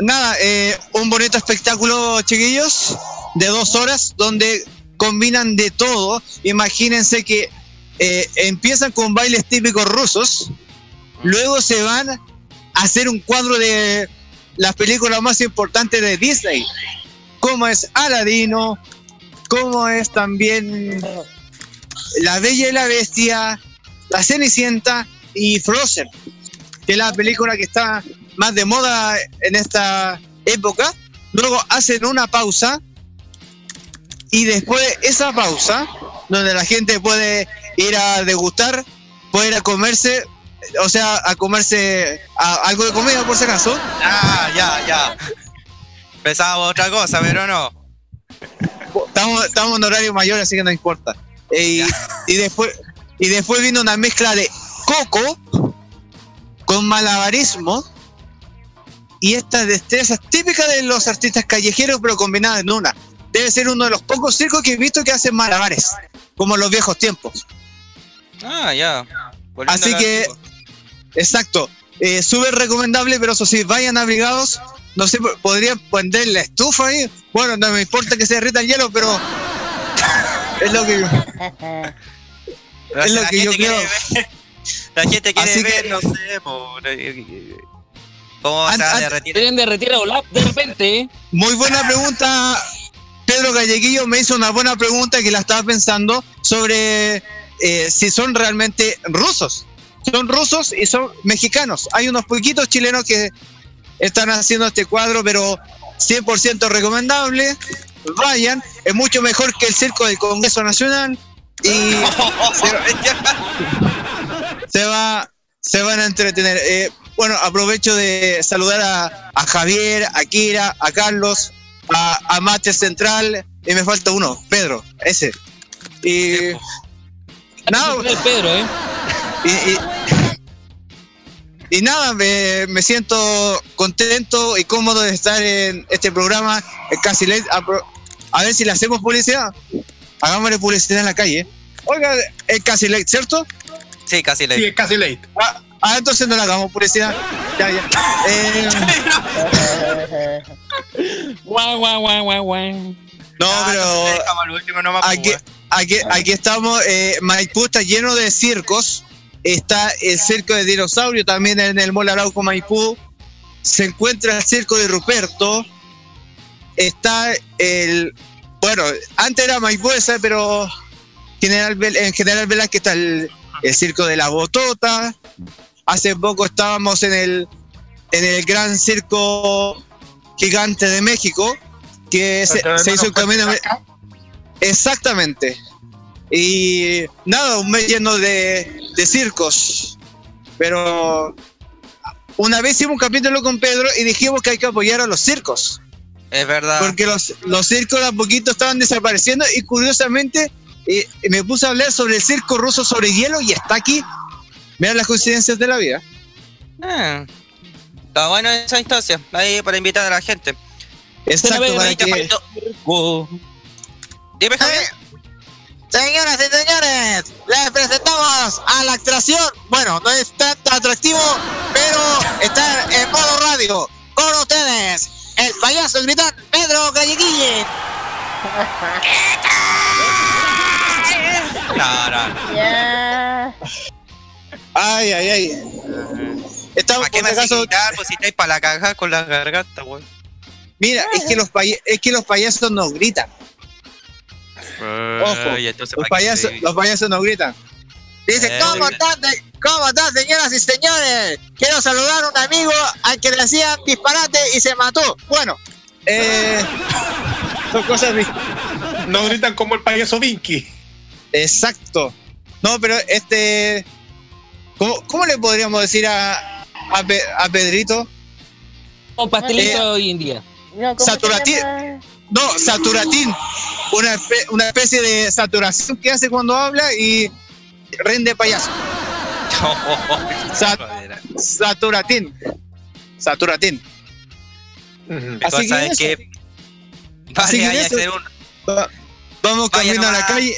nada, eh, un bonito espectáculo, chiquillos, de dos horas, donde combinan de todo. Imagínense que eh, empiezan con bailes típicos rusos, luego se van a hacer un cuadro de las películas más importantes de Disney, como es Aladino, como es también La Bella y la Bestia, La Cenicienta y Frozen, que es la película que está más de moda en esta época. Luego hacen una pausa y después de esa pausa, donde la gente puede ir a degustar, puede ir a comerse, o sea, a comerse a- algo de comida por si acaso. Ah, ya, ya. Pensaba otra cosa, pero no. Estamos, estamos en horario mayor, así que no importa. Eh, y, y después y después vino una mezcla de coco con malabarismo y estas destrezas típicas de los artistas callejeros, pero combinadas en una. Debe ser uno de los pocos circos que he visto que hacen malabares, como en los viejos tiempos. Ah, ya. Volviendo Así que, exacto, eh, súper recomendable, pero eso sí, vayan abrigados. No sé, podrían poner la estufa ahí. Bueno, no me importa que se derrita el hielo, pero es lo que yo. Es lo que yo gente quiere creo. ver- La gente quiere Así ver, que- no sé, po, cómo se derretir. De repente, ¿eh? Muy buena pregunta. Pedro Galleguillo me hizo una buena pregunta que la estaba pensando sobre eh, si son realmente rusos. Son rusos y son mexicanos. Hay unos poquitos chilenos que están haciendo este cuadro, pero 100% recomendable. Vayan, es mucho mejor que el circo del Congreso Nacional y se va se van a entretener. Eh, bueno, aprovecho de saludar a, a Javier, a Kira, a Carlos, a, a Mate Central, y me falta uno, Pedro, ese. Y, Sí, nada, El Pedro, ¿eh? y, y- y nada, me, me siento contento y cómodo de estar en este programa, en Casi Late. A, ver si le hacemos publicidad. Hagámosle publicidad en la calle. Oiga, es Casi Late, ¿cierto? Sí, casi le Sí, es casi late. Ah, ah, entonces no le hagamos publicidad. Ya, ya. Eh, Guau, guau, guau, guau, guau. no, Ah, pero último pues, aquí, aquí, aquí estamos. Eh, Maipú está lleno de circos. Está el circo de dinosaurio también en el Mall Arauco Maipú. Se encuentra el circo de Ruperto. Está el. Bueno, antes era Maipú esa, pero General en General Velázquez está el, el circo de la Botota. Hace poco estábamos en el, en el gran circo gigante de México, que se, se hizo el camino. Exactamente. Y nada, un mes lleno de, de circos. Pero una vez hicimos un capítulo con Pedro y dijimos que hay que apoyar a los circos. Es verdad. Porque los, los circos a poquito estaban desapareciendo y curiosamente eh, me puse a hablar sobre el circo ruso sobre hielo y está aquí. Mira las coincidencias de la vida. Ah, está bueno esa instancia. Ahí para invitar a la gente. Exacto, para que... faltó- Oh. Dime, Javier. Señoras y señores, les presentamos a la atracción. Bueno, no es tanto atractivo, pero está en modo radio. Con ustedes, el payaso gritón Pedro Galleguille. No, no. Ya. Ay, ay, ay. Estamos ¿Para qué me haces acaso. gritar? Pues si estáis para la caja con las gargantas, weón. Mira, es que los pay- es que los payasos no gritan. Ojo, Y entonces, Los ¿para qué payasos, se- los payasos no gritan. Dice, Eh, ¿cómo están, de- ¿cómo están, señoras y señores? Quiero saludar a un amigo al que le hacían disparate y se mató. Bueno, eh, son cosas. No gritan como el payaso Vinky. Exacto. No, pero este. ¿Cómo, cómo le podríamos decir a, a, Pe- a Pedrito? Un pastelito Eh, hoy en día. No, ¿cómo se Saturati- llama? No, saturatín. Una, espe- una especie de saturación que hace cuando habla y rinde payaso. Sat- saturatín. Saturatín. Ujú. Así que Cosa es eso. que. Así Vale, que hay que eso. hacer un. Va- Vamos camino a la calle,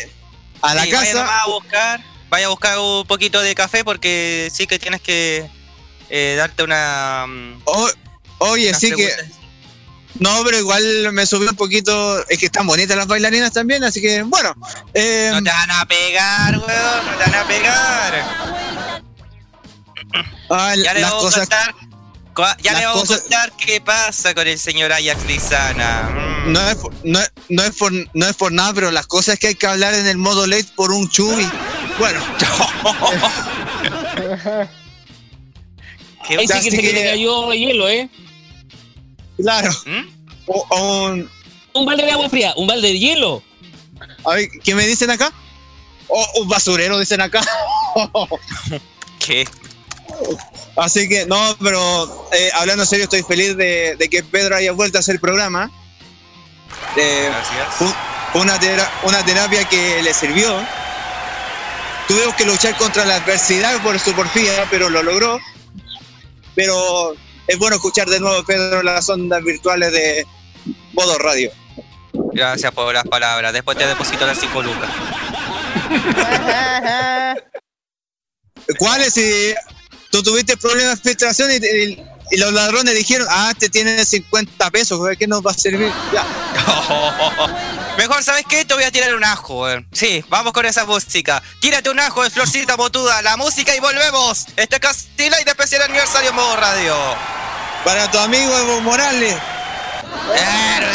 a la Sí, casa. a buscar. Vaya a buscar un poquito de café porque sí que tienes que eh, darte una. mm, O- oye, sí que. No, pero igual me subió un poquito. Es que están bonitas las bailarinas también, así que bueno. eh, No te van a pegar, weón. No te van a pegar. ah, Ya le vamos a contar. Ya le vamos cosas- a contar qué pasa con el señor Ajax Lizana. Mm. no, es, por- no, no es por, no es por nada, pero las cosas que hay que hablar en el modo late por un chubi. Bueno, ¿Qué- Ahí sí que se que- le cayó hielo, ¿eh? claro. ¿Mm? O- un- balde de agua fría, un balde de hielo. a ver, ¿qué me dicen acá? O un basurero, dicen acá. ¿Qué? Así que, no, pero eh, hablando serio, estoy feliz de, de que Pedro haya vuelto a hacer el programa. Eh, Gracias. una, tera- una terapia que le sirvió. Tuvimos que luchar contra la adversidad por su porfía, pero lo logró. Pero es bueno escuchar de nuevo, Pedro, las ondas virtuales de Modo Radio. Gracias por las palabras. Después te deposito las 5 lucas. ¿Cuáles? Si tú tuviste problemas de filtración y, y- y los ladrones dijeron, ah, te tiene 50 pesos, ¿qué nos va a servir? Ya. Mejor, ¿sabes qué? Te voy a tirar un ajo, weón. Sí, vamos con esa música. Tírate un ajo de Florcita Botuda, la música y volvemos. Este es Castilla y de especial aniversario en modo radio. Para tu amigo Evo Morales. Claro,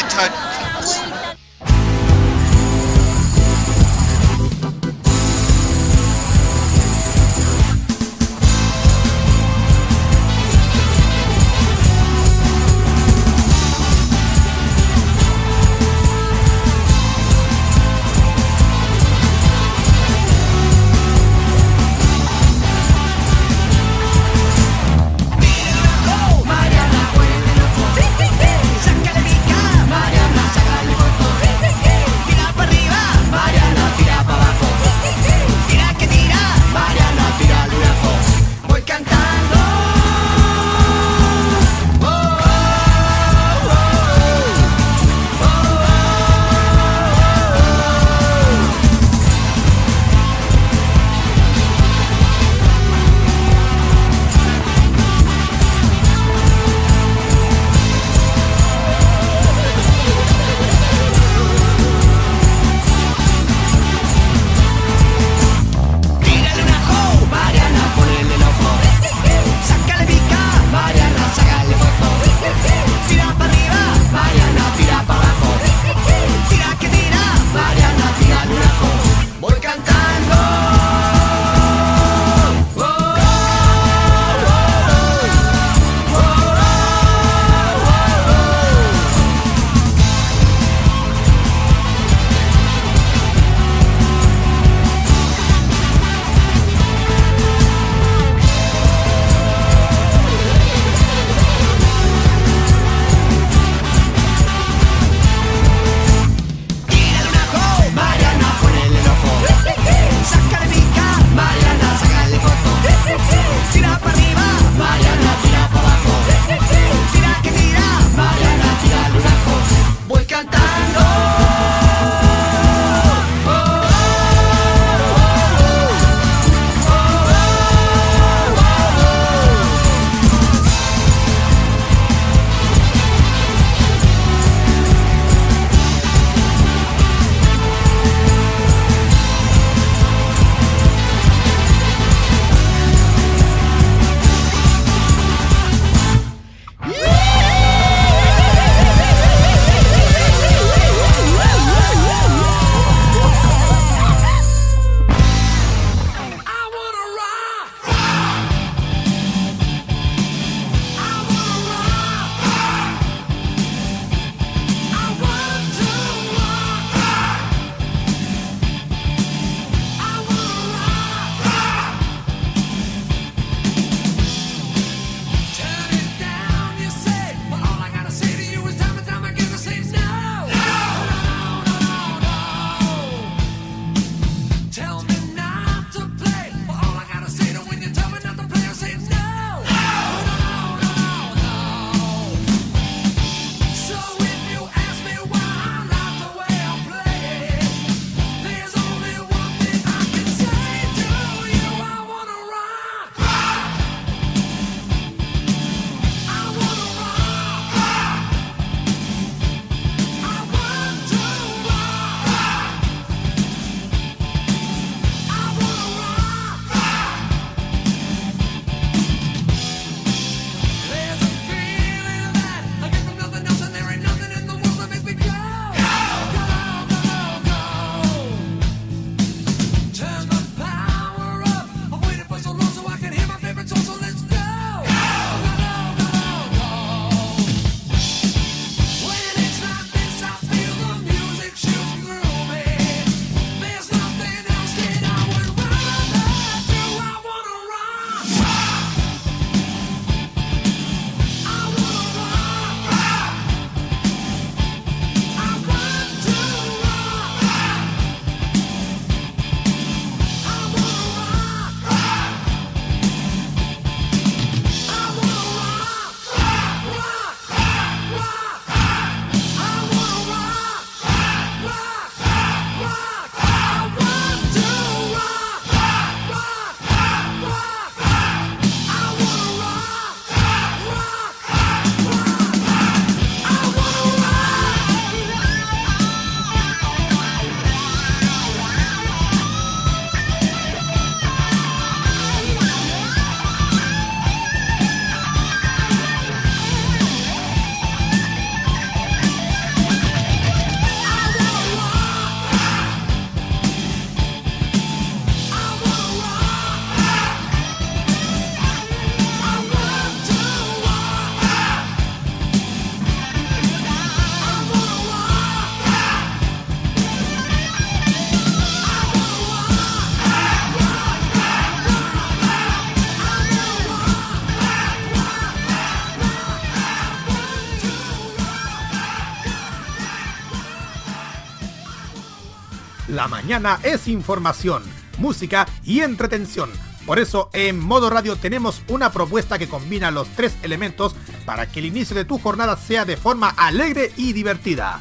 la mañana es información, música y entretención. Por eso en Modo Radio tenemos una propuesta que combina los tres elementos para que el inicio de tu jornada sea de forma alegre y divertida.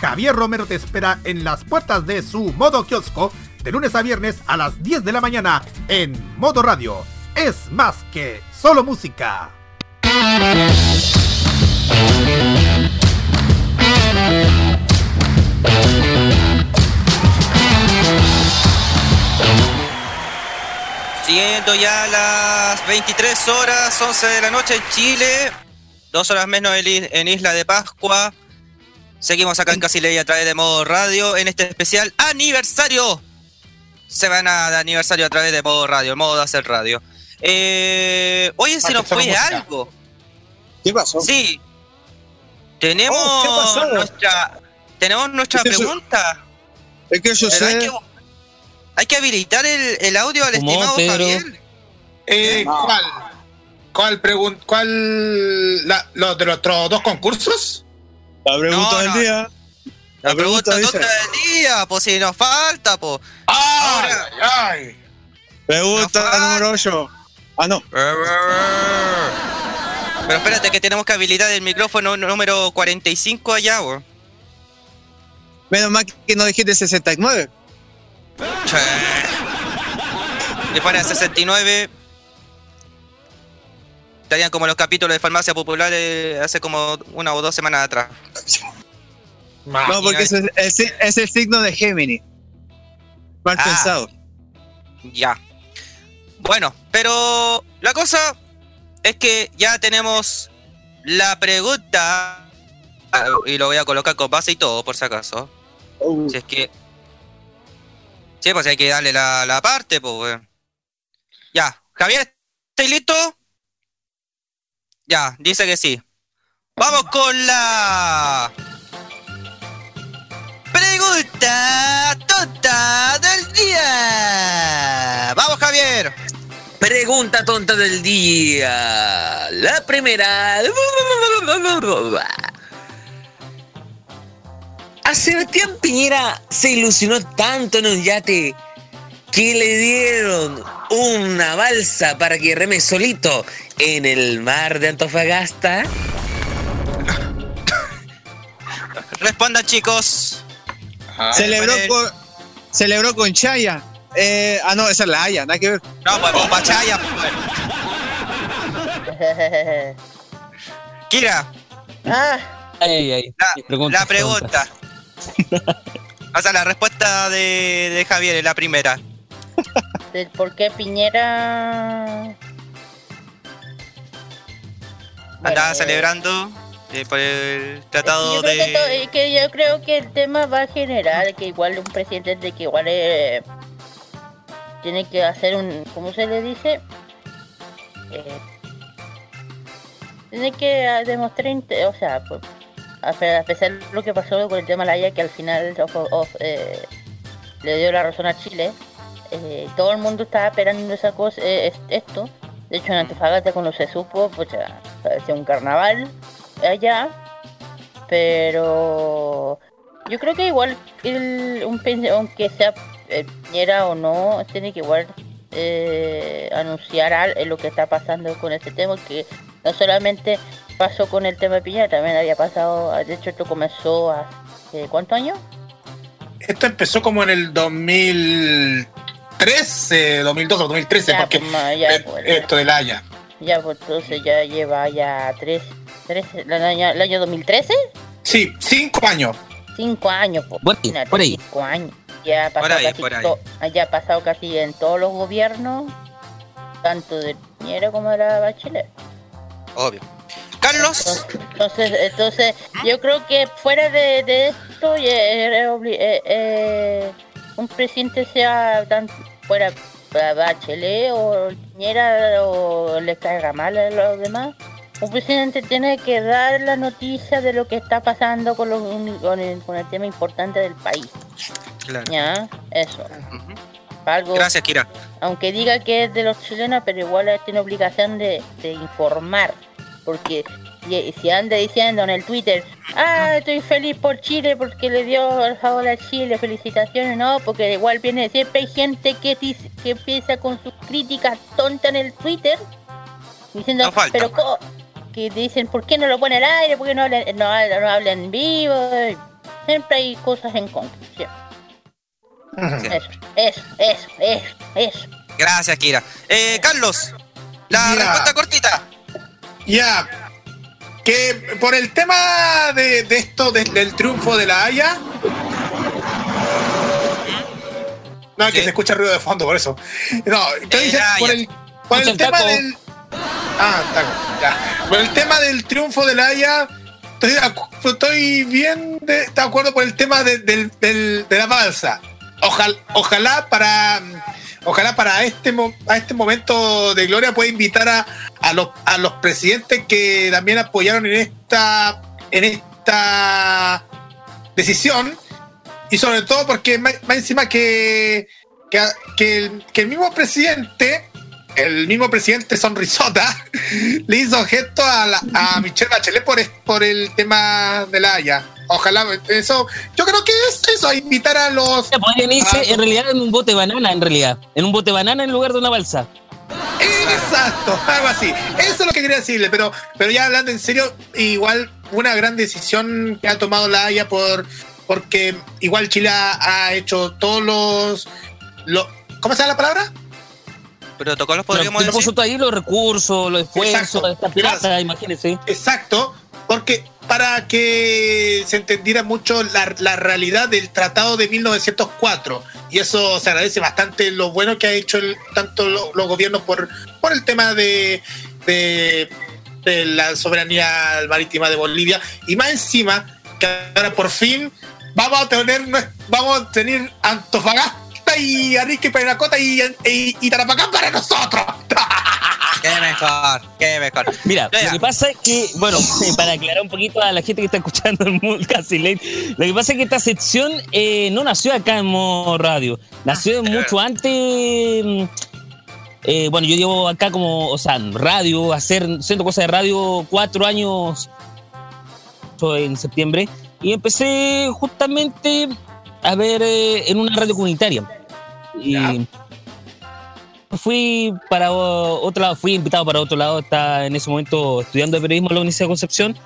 Javier Romero te espera en las puertas de su Modo Kiosco de lunes a viernes a las 10 de la mañana en Modo Radio. Es más que solo música. Siendo ya las 23 horas, 11 de la noche en Chile, dos horas menos en Isla de Pascua. Seguimos acá en Casiley a través de modo radio en este especial aniversario. Semana de aniversario a través de modo radio, el modo de hacer radio. Eh, oye, se Ah, nos que fue algo. ¿Qué pasó? Sí. Tenemos Oh, nuestra tenemos nuestra ¿Qué es eso? pregunta. Es que hay, sé. que, hay que habilitar el, el audio al ¿Cómo, estimado Pedro? Javier. Eh, No. ¿Cuál? ¿Cuál pregunta? ¿Cuál? La, ¿Los de los otros dos concursos? La pregunta No, del no. día. La, La pregunta, pregunta dice- tonta del día, pues si nos falta, pues. ¡Ay! Ahora. ay, ay. Pregunta número 8. Ah, no. Pero espérate que tenemos que habilitar el micrófono número 45 allá, weón. Menos mal que no dijiste 69. Le pone a 69. Estarían como los capítulos de Farmacia Popular eh, hace como una o dos semanas atrás. No, porque es el, es el- es el signo de Gemini. Mal Ah. pensado. Ya. Bueno, pero la cosa es que ya tenemos la pregunta. Y lo voy a colocar con base y todo, por si acaso. Uh, Si es que. Sí, pues hay que darle la, la parte, pues. Ya, Javier, ¿estáis listo? Ya, dice que sí. Vamos con la. Pregunta tonta del día. Vamos, Javier. Pregunta tonta del día. La primera. A Sebastián Piñera se ilusionó tanto en un yate que le dieron una balsa para que reme solito en el mar de Antofagasta. Respondan, chicos. Ah, celebró, con, celebró con Chaya. Eh, ah, no, esa es la Haya, nada que ver. No, pues, pues, Pachaya. pues. Kira, ah, Ay, ay, la, Preguntas la pregunta. O sea, la respuesta de, de Javier es la primera. del por qué Piñera. Andaba Bueno, celebrando eh, por el que tratado yo que de. es que yo creo que el tema va a generar que igual un presidente de que igual eh, tiene que hacer un ¿cómo se le dice? Eh, tiene que demostrar o sea pues, a pe- a pesar de lo que pasó con el tema de la Haya que al final eh, le dio la razón a Chile. Eh, todo el mundo estaba esperando esa cosa eh, es- esto. De hecho en Antofagasta cuando se supo pues ya parecía un carnaval allá. Pero yo creo que igual el, un aunque sea eh, Piñera o no tiene que igual anunciar lo que está pasando con este tema que no solamente pasó con el tema de Piñera también había pasado de hecho esto comenzó hace ¿cuántos años? Esto empezó como en el 2013, 2012 o 2013, Ya, porque pues, ma, ya, eh, pues, esto del Haya. ya pues entonces ya lleva ya tres, tres el año, el año 2013 Sí, cinco años. Cinco años, po. Por ahí, Imagínate, por ahí. Cinco años. Ya ha Por pasado, ahí, casi por ahí. to- ya ha pasado casi en todos los gobiernos, tanto de Piñera como de la Bachelet. Obvio. Carlos, Entonces, entonces, yo creo que fuera de, de esto, obli- eh, eh, un presidente sea tan fuera Ba- Bachelet o Piñera o le caiga mal a los demás. Un presidente tiene que dar la noticia de lo que está pasando con, los, con, el, con el tema importante del país. Claro. Ya, eso. Algo, Gracias, Kira. aunque diga que es de los chilenos, pero igual tiene obligación de, de informar. Porque si, anda diciendo en el Twitter, ah, estoy feliz por Chile porque le dio el favor a Chile, felicitaciones, no, porque igual viene siempre hay gente que, dice- que empieza con sus críticas tontas en el Twitter, diciendo, No pero co- que dicen, ¿por qué no lo pone al aire? ¿Por qué no hablan, no, no hablan en vivo? Siempre hay cosas en contra. sí. Eso, eso, eso, eso, eso. Gracias, Kira. Eh, Carlos, la Ya. respuesta cortita. Ya. Que por el tema de, de esto, de- del triunfo de la Haya. No, es que Sí. se escucha ruido de fondo, por eso. No, ¿qué Eh, la Por el, por el Escucha el tema taco. del. Ah, taco, ya. Por el tema del triunfo de la Haya. Estoy, estoy bien de, de acuerdo por el tema de, del- del- de la balsa. Ojalá, ojalá para ojalá para este a este momento de gloria pueda invitar a, a los a los presidentes que también apoyaron en esta en esta decisión y sobre todo porque más, encima que que, el, que el mismo presidente el mismo presidente sonrisota le hizo gesto a, la- a Michelle Bachelet por, por el tema de la Haya. Ojalá eso, yo creo que es eso, a invitar a los Podrían irse Ah, en realidad en un bote banana, en realidad. En un bote banana en lugar de una balsa. Exacto, algo así. Eso es lo que quería decirle, pero, pero ya hablando en serio, igual una gran decisión que ha tomado la Haya por porque igual Chile ha, ha hecho todos los, los ¿cómo se llama la palabra? Protocolos Pero podríamos puso decir. ahí los recursos, los esfuerzos, Exacto. esta plata, imagínense. Exacto, porque para que se entendiera mucho la, la realidad del tratado de 1904 y eso se agradece bastante lo bueno que ha hecho tanto lo- los gobiernos por, por el tema de, de, la soberanía marítima de Bolivia y más encima que ahora por fin vamos a tener vamos a tener Antofagasta y Arique y Parinacota y, y, y Tarapacá para nosotros. Qué mejor, qué mejor. Mira, lo que pasa es que, bueno, para aclarar un poquito a la gente que está escuchando el mundo casi late, lo que pasa es que esta sección eh, no nació acá en Modo Radio, nació mucho antes. mm, eh, bueno, yo llevo acá como, o sea, radio, hacer, haciendo cosas de radio cuatro años en septiembre y empecé justamente a ver eh, en una radio comunitaria. Y. fui para o- otro lado, fui invitado para otro lado, estaba en ese momento estudiando periodismo en la Universidad de Concepción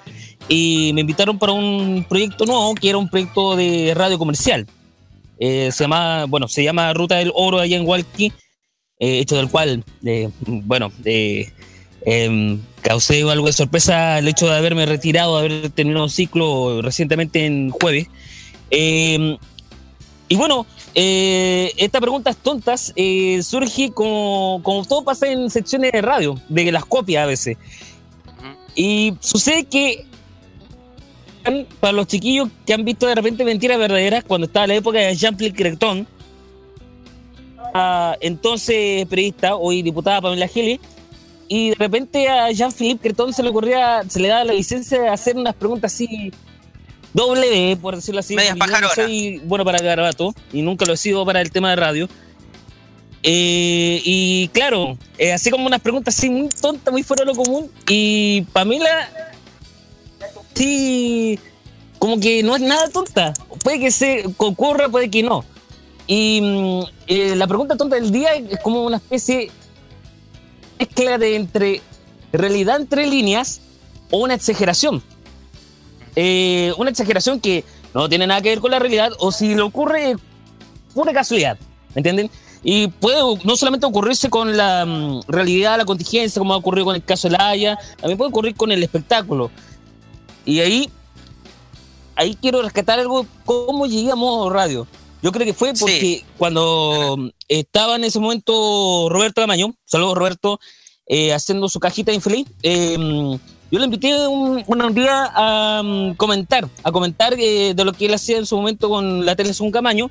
y me invitaron para un proyecto nuevo que era un proyecto de radio comercial. Eh, se llama, bueno, se llama Ruta del Oro allá en Hualqui, eh, hecho del cual, eh, bueno, em, causé algo de sorpresa el hecho de haberme retirado, de haber terminado un ciclo recientemente en jueves. Em, y bueno, eh, estas preguntas tontas eh, surge como, como todo pasa en secciones de radio, de las copias a veces. Y sucede que para los chiquillos que han visto de repente mentiras verdaderas, cuando estaba la época de Jean-Pierre Creton, ah, entonces periodista, hoy diputada Pamela Gili, y de repente a Jean-Philippe Creton se le ocurría, se le daba la licencia de hacer unas preguntas así doble, por decirlo así. Medias no soy bueno para garabato y nunca lo he sido para el tema de radio. Eh, y claro, eh, así como unas preguntas así muy tontas, muy fuera de lo común. Y Pamela, sí, como que no es nada tonta. Puede que se ocurra, puede que no. Y mm, eh, la pregunta tonta del día es como una especie mezcla de entre realidad entre líneas o una exageración. Eh, una exageración que no tiene nada que ver con la realidad o si le ocurre pura casualidad, ¿me entienden? Y puede no solamente ocurrirse con la mm, realidad, la contingencia, como ha ocurrido con el caso de la Haya, también puede ocurrir con el espectáculo. Y ahí, ahí quiero rescatar algo, cómo llegué a radio. Yo creo que fue porque Sí. cuando estaba en ese momento Roberto Gamaño, saludos Roberto, eh, haciendo su cajita infeliz, eh, yo le invité un, un día a mm, comentar, a comentar eh, de lo que él hacía en su momento con la Televisión Camaño.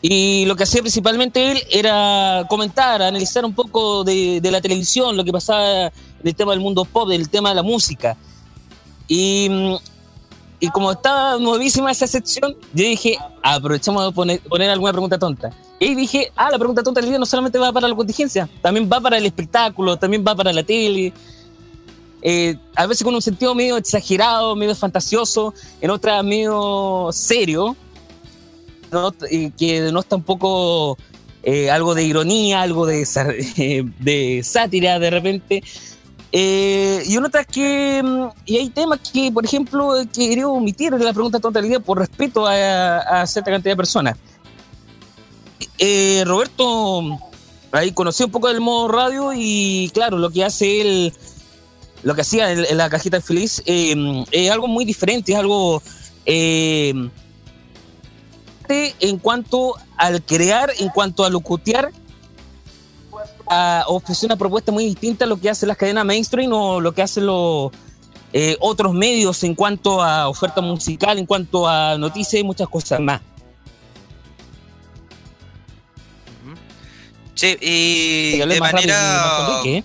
Y lo que hacía principalmente él era comentar, analizar un poco de, de la televisión, lo que pasaba en el tema del mundo pop, del tema de la música. Y, mm, y como estaba nuevísima esa sección, yo dije, aprovechamos de poner, poner alguna pregunta tonta. Y dije, ah, la pregunta tonta del día no solamente va para la contingencia, también va para el espectáculo, también va para la tele. Eh, a veces con un sentido medio exagerado, medio fantasioso, en otras medio serio, que no está un poco eh, algo de ironía, algo de, sátira de repente. Eh, y otras que. mm, Y hay temas que, por ejemplo, eh, que quería omitir de la pregunta de totalidad por respeto a, a cierta cantidad de personas. Eh, Roberto ahí conocí un poco del modo radio y, claro, lo que hace él lo que hacía en, en la cajita feliz eh, es algo muy diferente, es algo eh, en cuanto al crear, en cuanto a locutear, a ofrecer una propuesta muy distinta a lo que hacen las cadenas mainstream o lo que hacen los eh, otros medios en cuanto a oferta musical, en cuanto a noticias y muchas cosas más. Sí, y de rápido, manera. ¿eh?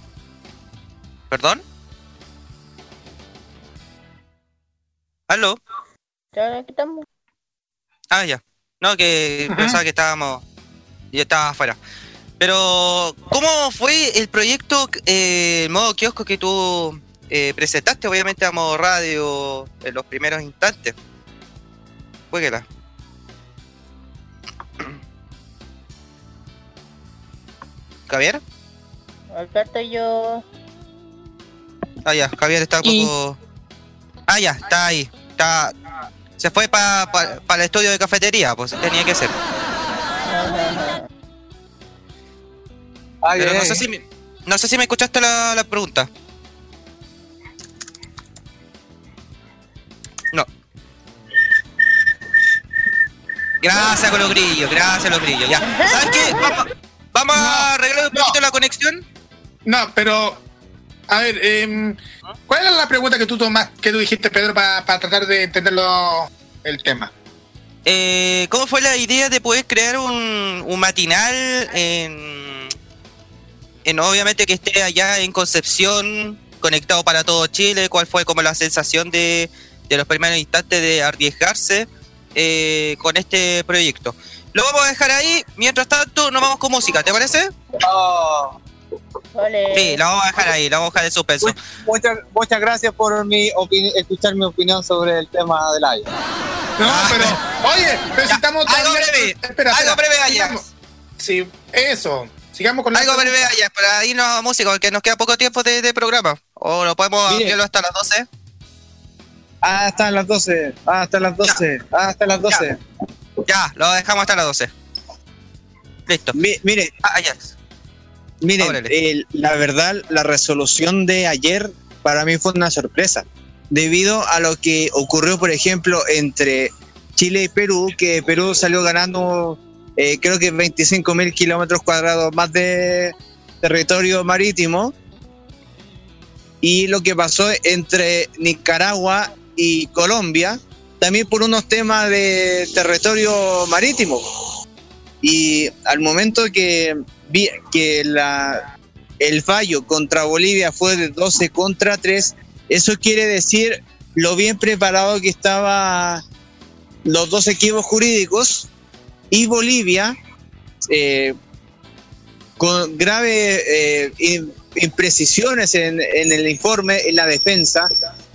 ¿Perdón? ¿Aló? Ya aquí estamos. Ah, ya. No, que Ajá. pensaba que estábamos. Yo estaba afuera. Pero, ¿cómo fue el proyecto, eh, el modo kiosco que tú eh, presentaste, obviamente, a modo radio en los primeros instantes? Jueguela. ¿Javier? Acá estoy yo. Ah, ya, Javier está un Y- poco. Ah, ya, está ahí. Está... Se fue para el estudio de cafetería, pues tenía que ser. Ay, Pero no sé si me, no sé si me escuchaste la, la pregunta. No. Gracias con los grillos, gracias los grillos. Ya. ¿Sabes qué? Vamos, vamos a arreglar un poquito la conexión. No, pero. A ver, em, ¿cuál era la pregunta que tú tomas, que tú dijiste, Pedro, para tratar de entenderlo el tema? Eh, ¿Cómo fue la idea de poder crear un, un matinal en, en obviamente que esté allá en Concepción, conectado para todo Chile? ¿Cuál fue como la sensación de, de los primeros instantes de arriesgarse eh, con este proyecto? Lo vamos a dejar ahí, mientras tanto nos vamos con música, ¿te parece? Oh, Sí, la vamos a dejar ahí, la vamos a dejar en suspenso. muchas, muchas gracias por mi escuchar mi opinión sobre el tema del aire. No, Ah, pero. Oye, pero si estamos. algo breve, Espera, algo espera, breve, sigamos. Sí, eso. Sigamos con la. Algo breve allá, para irnos a música, porque nos queda poco tiempo de, de programa. O lo podemos ampliarlo hasta las 12. Ah, hasta las 12. Ah, hasta las 12. Ah, hasta las 12. Ya, lo dejamos hasta las 12. Listo. Mi- mire, Ah, ya. Miren, la verdad, la resolución de ayer para mí fue una sorpresa, debido a lo que ocurrió, por ejemplo, entre Chile y Perú, que Perú salió ganando, eh, creo que 25 mil kilómetros cuadrados más de territorio marítimo, y lo que pasó entre Nicaragua y Colombia, también por unos temas de territorio marítimo. Y al momento que que el fallo contra Bolivia fue de 12 contra 3, eso quiere decir lo bien preparado que estaban los dos equipos jurídicos y Bolivia eh, con graves eh, im- imprecisiones en, en el informe, en la defensa.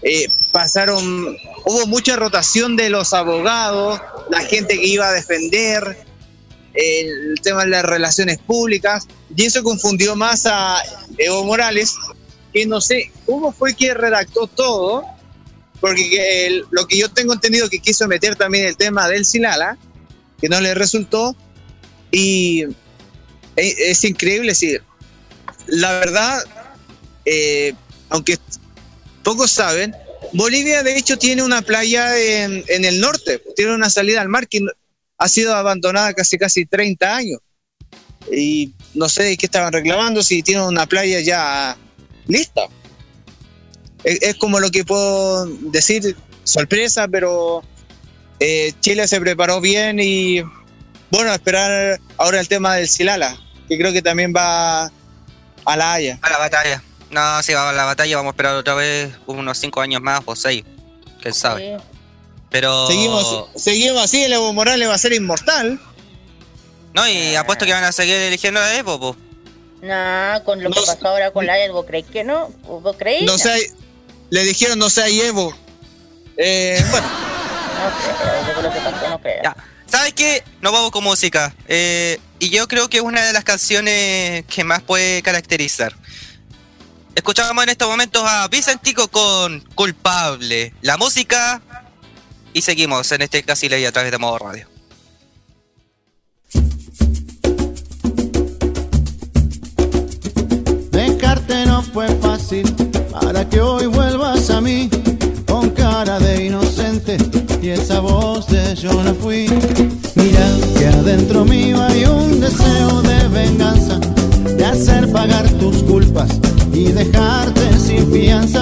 eh, pasaron, hubo mucha rotación de los abogados, la gente que iba a defender, el tema de las relaciones públicas, y eso confundió más a Evo Morales, que no sé cómo fue que redactó todo, porque lo que yo tengo entendido que quiso meter también el tema del Silala, que no le resultó, y es, es increíble, sí. La verdad, eh, aunque pocos saben, Bolivia de hecho tiene una playa en, en el norte, tiene una salida al mar que ha sido abandonada casi casi 30 años. Y no sé de qué estaban reclamando, si tienen una playa ya lista. Es, es como lo que puedo decir, sorpresa, pero eh, Chile se preparó bien y bueno, a esperar ahora el tema del Silala, que creo que también va a la Haya. A la batalla. No, si va a la batalla, vamos a esperar otra vez unos 5 años más o 6. Quién sabe. Pero. Seguimos, seguimos así, el Evo Morales va a ser inmortal. No, y apuesto que van a seguir eligiendo a Evo, po. Nah, con lo No que pasó ahora con la ¿vos creéis que no? ¿Vos creéis? No sé, le dijeron no sea Evo. Eh, bueno. No creo, yo creo que pasó, no creo. Ya. ¿Sabes qué? Nos vamos con música. Eh, y yo creo que es una de las canciones que más puede caracterizar. Escuchamos en estos momentos a Vicentico con Culpable. La música. Y seguimos en este casi ley a través de modo radio. Dejarte no fue fácil para que hoy vuelvas a mí con cara de inocente y esa voz de yo no fui. Mira que adentro mío hay un deseo de venganza, de hacer pagar tus culpas y dejarte sin fianza.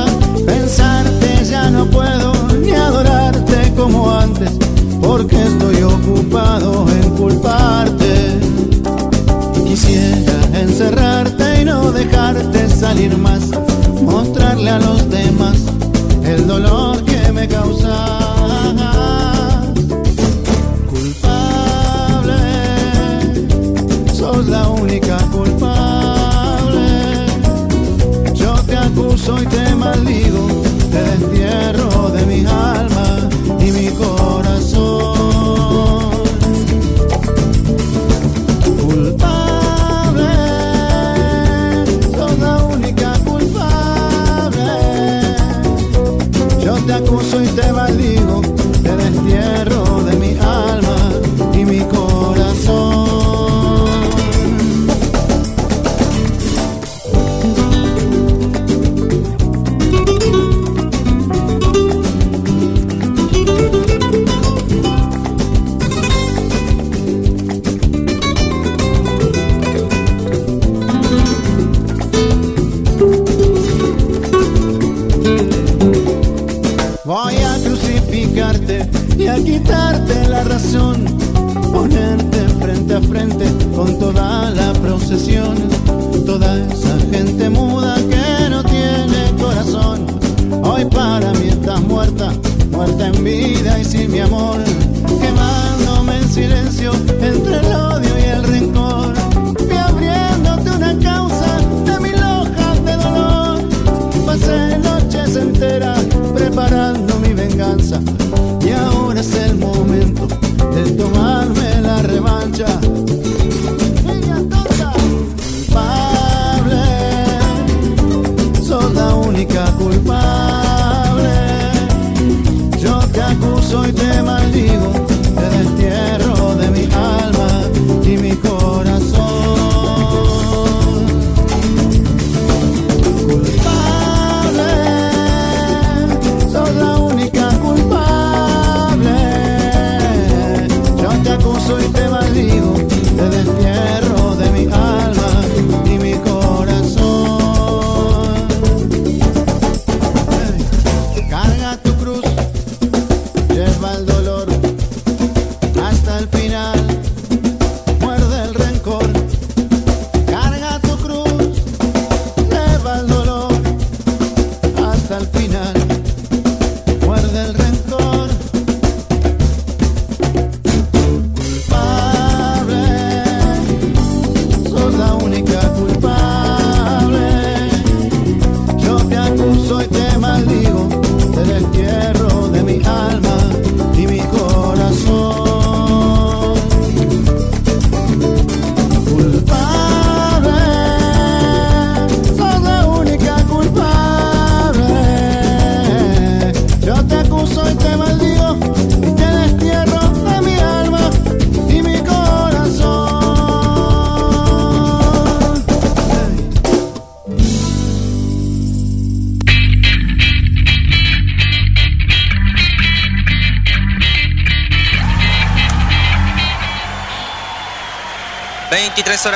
Dejarte salir más, mostrarle a los demás el dolor que me causas. Culpable, sos la única culpable. Yo te acuso y te maldigo, te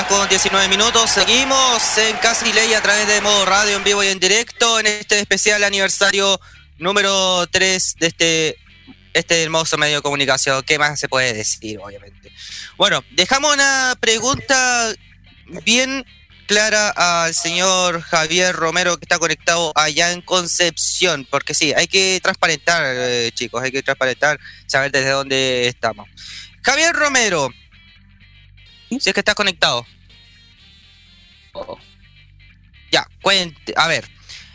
con 19 minutos. Seguimos en Casi Ley a través de modo radio en vivo y en directo en este especial aniversario número 3 de este, este hermoso medio de comunicación. ¿Qué más se puede decir, obviamente? Bueno, dejamos una pregunta bien clara al señor Javier Romero que está conectado allá en Concepción, porque sí, hay que transparentar, eh, chicos, hay que transparentar, saber desde dónde estamos. Javier Romero, si es que estás conectado. Ya, cuente, a ver.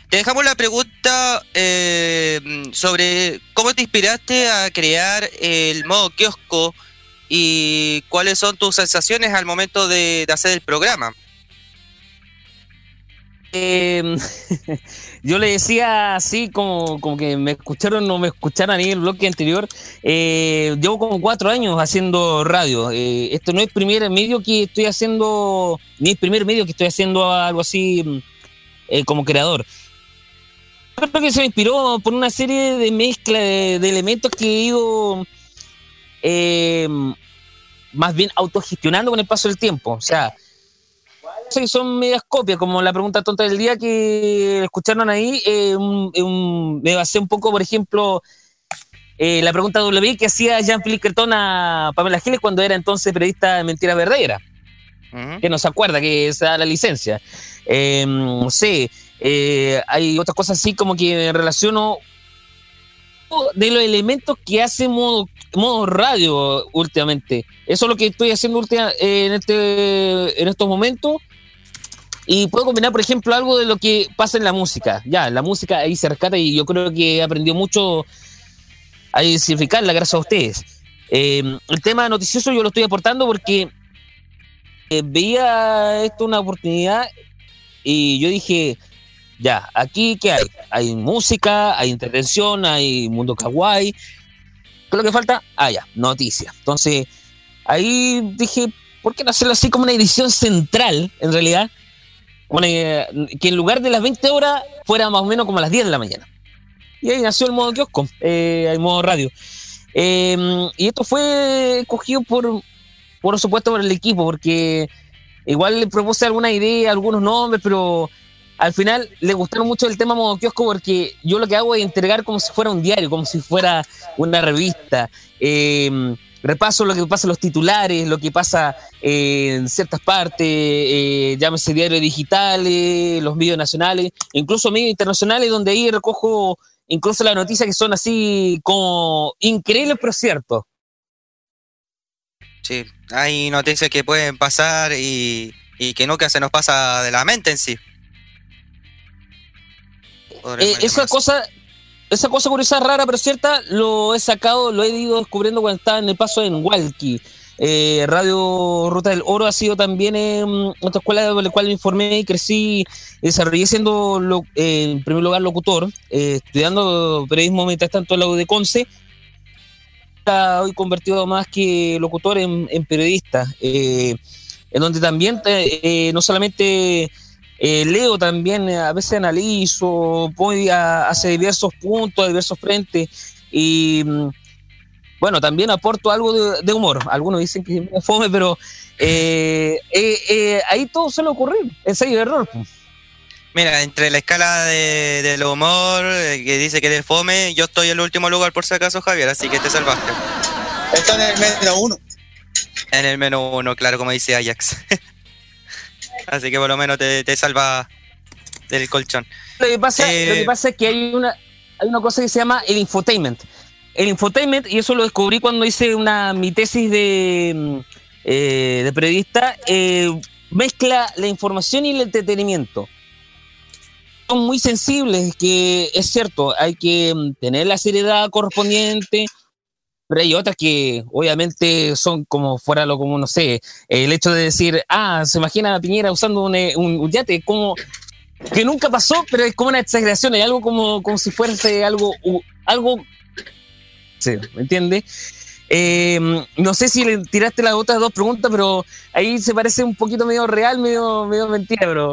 te dejamos la pregunta eh, sobre cómo te inspiraste a crear el modo kiosco y cuáles son tus sensaciones al momento de, de hacer el programa. Eh, yo le decía así como, como que me escucharon o no me escucharon ahí el bloque anterior. Eh, llevo como cuatro años haciendo radio. Eh, esto no es el primer medio que estoy haciendo, ni el primer medio que estoy haciendo algo así eh, como creador. Creo que se me inspiró por una serie de mezcla de, de elementos que he ido eh, más bien autogestionando con el paso del tiempo. O sea, Sí, son medias copias, como la pregunta tonta del día que escucharon ahí. eh, un- un- me basé un poco, por ejemplo, eh, la pregunta W que hacía Jean-Philippe Creton a Pamela Giles cuando era entonces periodista de Mentira Verdadera, que no se acuerda que se da la licencia. Eh, no sé, eh, hay otras cosas así como que relaciono de los elementos que hace modo, modo radio últimamente. Eso es lo que estoy haciendo eh, en, este, en estos momentos. Y puedo combinar, por ejemplo, algo de lo que pasa en la música. Ya, la música ahí se rescata y yo creo que he aprendido mucho a diversificarla gracias a ustedes. Eh, el tema noticioso yo lo estoy aportando porque eh, veía esto una oportunidad y yo dije, ya, aquí qué hay? Hay música, hay entretención, hay mundo kawaii. ¿Qué es lo que falta? Ah, ya, noticias. Entonces, ahí dije, ¿por qué no hacerlo así como una edición central, en realidad? Una, eh, que en lugar de las 20 horas fuera más o menos como a las 10 de la mañana. Y ahí nació el modo kiosco, eh, el modo radio. Eh, y esto fue escogido por, por supuesto, por el equipo, porque igual le propuse alguna idea, algunos nombres, pero al final le gustaron mucho el tema modo kiosco porque yo lo que hago es entregar como si fuera un diario, como si fuera una revista. Eh, repaso lo que pasa en los titulares, lo que pasa eh, en ciertas partes, eh, llámese diarios digitales, los medios nacionales, incluso medios internacionales, donde ahí recojo incluso las noticias que son así como increíbles, pero cierto. Sí, hay noticias que pueden pasar y, y que nunca se nos pasa de la mente en sí. Eh, esa cosa, esa cosa curiosa, rara pero cierta, lo he sacado, lo he ido descubriendo cuando estaba en el paso en Walkie. Eh, Radio Ruta del Oro ha sido también eh, otra escuela de la cual me informé y crecí, desarrollé siendo lo- eh, en primer lugar locutor, estudiando periodismo mientras tanto en la U de Conce. Está hoy convertido más que locutor en, en periodista, en donde también no solamente eh, leo también, eh, a veces analizo, voy a, hace diversos puntos, a diversos frentes y mm, bueno, también aporto algo de, de humor. Algunos dicen que me fome, pero eh, eh, eh, ahí todo suele ocurrir, ensayo y error. Mira, entre la escala de, del humor, que dice que eres fome, yo estoy en el último lugar por si acaso, Javier, así que te salvaste. Está en el menos uno. En el menos uno, claro, como dice Ajax. así que por lo menos te, te salva del colchón. Lo que pasa, Eh, lo que pasa es que hay una, hay una cosa que se llama el infotainment. El infotainment, y eso lo descubrí cuando hice una, mi tesis de, mm, eh, de periodista, eh, mezcla la información y el entretenimiento. Son muy sensibles, que es cierto, hay que mm, tener la seriedad correspondiente, pero hay otras que obviamente son como fuera lo como, no sé, el hecho de decir, ah, se imagina a Piñera usando un, eh, un- un yate, como que nunca pasó, pero es como una exageración, es algo como, como si fuese algo, algo, sí, ¿me entiende? Eh, no sé si le tiraste las otras dos preguntas, pero ahí se parece un poquito medio real, medio, medio mentira, pero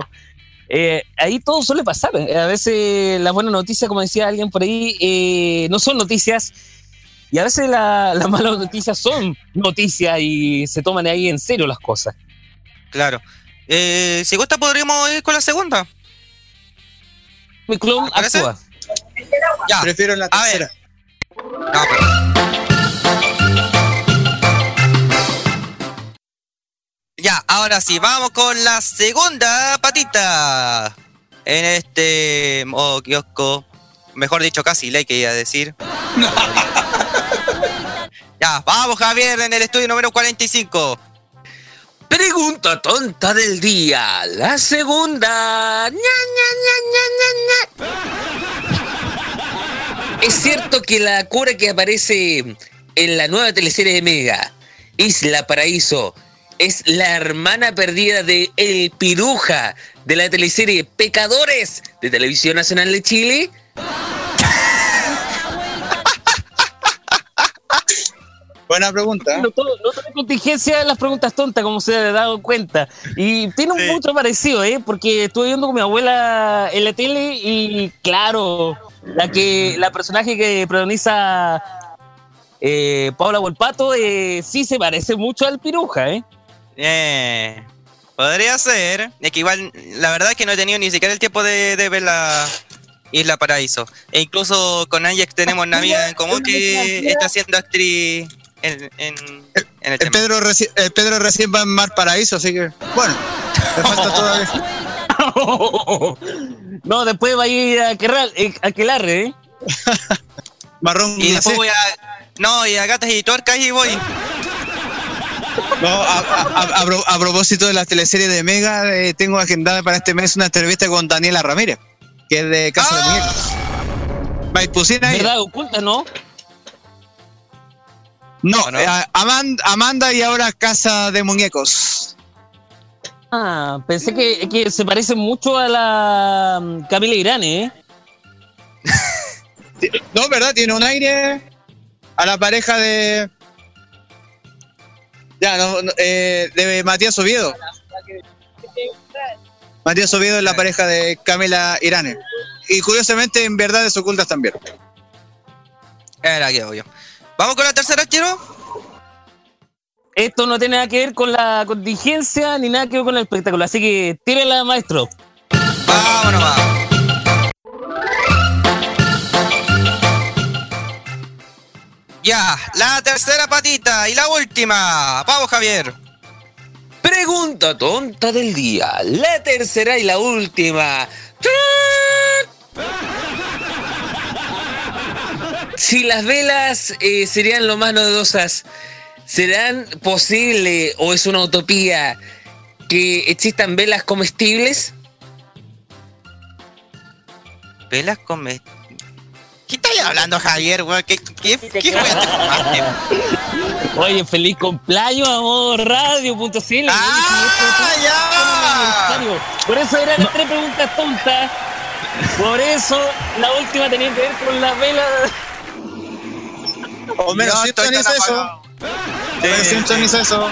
eh, ahí todo suele pasar. A veces las buenas noticias, como decía alguien por ahí, eh, no son noticias. Y a veces la- las malas noticias son noticias y se toman ahí en serio las cosas. Claro. Eh, si gusta, podríamos ir con la segunda. Mi clon actúa. Ya. Prefiero la A ver. tercera. No, pero- Ya, ahora sí, vamos con la segunda patita. En este modo kiosco. Mejor dicho, casi ley que iba a decir. ya, vamos Javier en el estudio número 45. Pregunta tonta del día. La segunda. Ña. cierto que la cura que aparece en la nueva teleserie de Mega, Isla Paraíso, es la hermana perdida de El Piruja de la teleserie Pecadores de Televisión Nacional de Chile? Buena pregunta. No, todo- no toda contingencia en las preguntas tontas, como se ha dado cuenta. Y tiene un Sí. mucho parecido, ¿eh? Porque estuve viendo con mi abuela en la tele y, claro, la que la personaje que protagoniza eh, Paula Volpato eh, sí se parece mucho al piruja, ¿eh? Eh, podría ser. Es que igual, la verdad es que no he tenido ni siquiera el tiempo de, de ver la Isla Paraíso. E incluso con Ajax tenemos una amiga en común que está siendo actriz en, en, en el El tema. Pedro, reci- el Pedro recién va en Mar Paraíso, así que, bueno, le falta todavía. no, después va a ir a, Querral- eh, a Quelarre, ¿eh? Marrón Y después voy a. No, y a gatas y tuercas y voy. No, a, a- a- a pro- a propósito de la teleserie de Mega, eh, tengo agendada para este mes una entrevista con Daniela Ramírez, que es de Casa de ¡Ah! Muñecos. Maipucina ella. ¿Verdad? Oculta, ¿no? No, ¿O no? eh, Aman- Amanda y ahora Casa de Muñecos. Ah, pensé que, que se parece mucho a la mm, Camila Irán, ¿eh? No, ¿verdad? Tiene un aire a la pareja de. Ya, no, no, eh, de Matías Oviedo. Matías Oviedo es la pareja de Camila Irane. Y curiosamente en Verdades Ocultas también. Era que obvio. ¿Vamos con la tercera, Chiro? Esto no tiene nada que ver con la contingencia ni nada que ver con el espectáculo, así que tírela, maestro. Vámonos, va. Ya, la tercera patita y la última. Vamos, Javier. Pregunta tonta del día. La tercera y la última. Si las velas eh, serían lo más novedosas, ¿serán posible o es una utopía que existan velas comestibles? Velas me- ¿Qué estás hablando, Javier, weón? ¿Qué, qué, qué? Oye, feliz cumpleaños, amor, radio.cl. ¡Ah, ya! Por eso eran las tres preguntas tontas. Por eso la última tenía que ver con las velas. Homero estoy Simpson hizo eso. Homero Sí, Simpson hizo eso.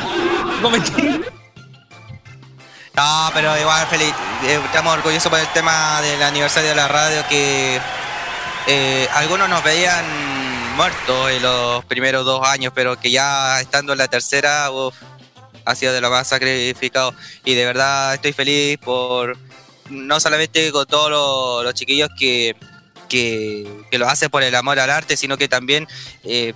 No, pero igual feliz. eh, Estamos orgullosos por el tema del aniversario de la radio que eh, algunos nos veían muertos en los primeros dos años, pero que ya estando en la tercera, uf, ha sido de lo más sacrificado. Y de verdad estoy feliz por no solamente con todos los, los chiquillos que, que, que lo hacen por el amor al arte, sino que también eh,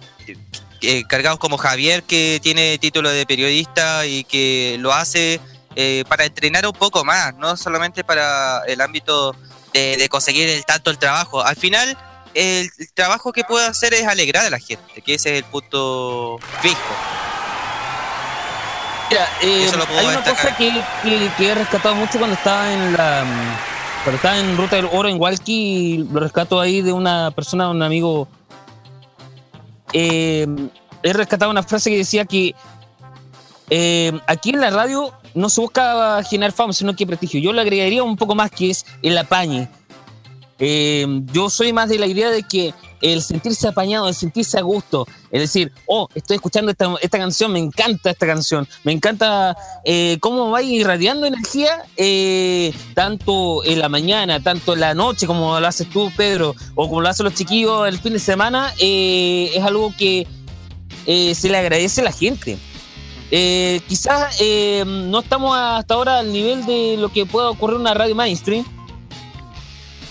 eh, cargados como Javier, que tiene título de periodista y que lo hace eh, para entrenar un poco más, no solamente para el ámbito de, de conseguir el tanto el trabajo. Al final, el, el trabajo que puedo hacer es alegrar a la gente, que ese es el punto fijo. Mira, hay una destacar. cosa que, que- que he rescatado mucho cuando estaba en la cuando estaba en Ruta del Oro en Walkie, lo rescato ahí de una persona, un amigo. Eh, he rescatado una frase que decía que eh, aquí en la radio no se busca generar fama, sino que prestigio. Yo le agregaría un poco más que es el apañe. Eh, yo soy más de la idea de que el sentirse apañado, el sentirse a gusto, es decir, oh, estoy escuchando esta, esta canción, me encanta esta canción, me encanta eh, cómo va irradiando energía, eh, tanto en la mañana, tanto en la noche, como lo haces tú, Pedro, o como lo hacen los chiquillos el fin de semana, eh, es algo que eh, se le agradece a la gente. Quizás no estamos hasta ahora al nivel de lo que pueda ocurrir en una radio mainstream,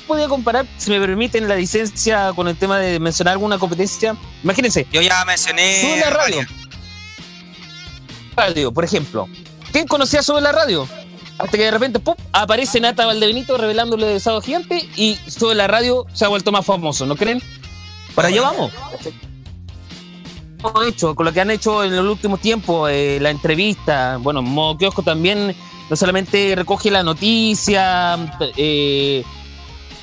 podía comparar, si me permiten la licencia con el tema de mencionar alguna competencia. Imagínense, Yo ya mencioné. sube la radio. Radio, por ejemplo. ¿Quién conocía sobre la radio? Hasta que de repente, ¡pum! aparece Nata Valdebenito revelándole de Sábado Gigante y sobre la radio se ha vuelto más famoso, ¿no creen? Para allá vamos. Hecho, con lo que han hecho en los últimos tiempos, eh, la entrevista, bueno, Modo Kiosco también no solamente recoge la noticia, eh,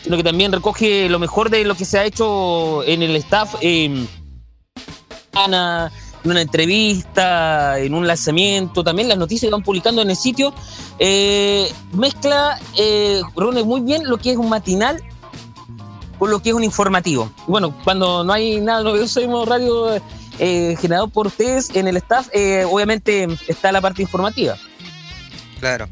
sino que también recoge lo mejor de lo que se ha hecho en el staff. Eh, en una entrevista, en un lanzamiento, también las noticias que van publicando en el sitio. Eh, mezcla, eh, reúne muy bien lo que es un matinal con lo que es un informativo. Bueno, cuando no hay nada novedoso en radio eh, generado por ustedes en el staff, eh, obviamente está la parte informativa. Claro.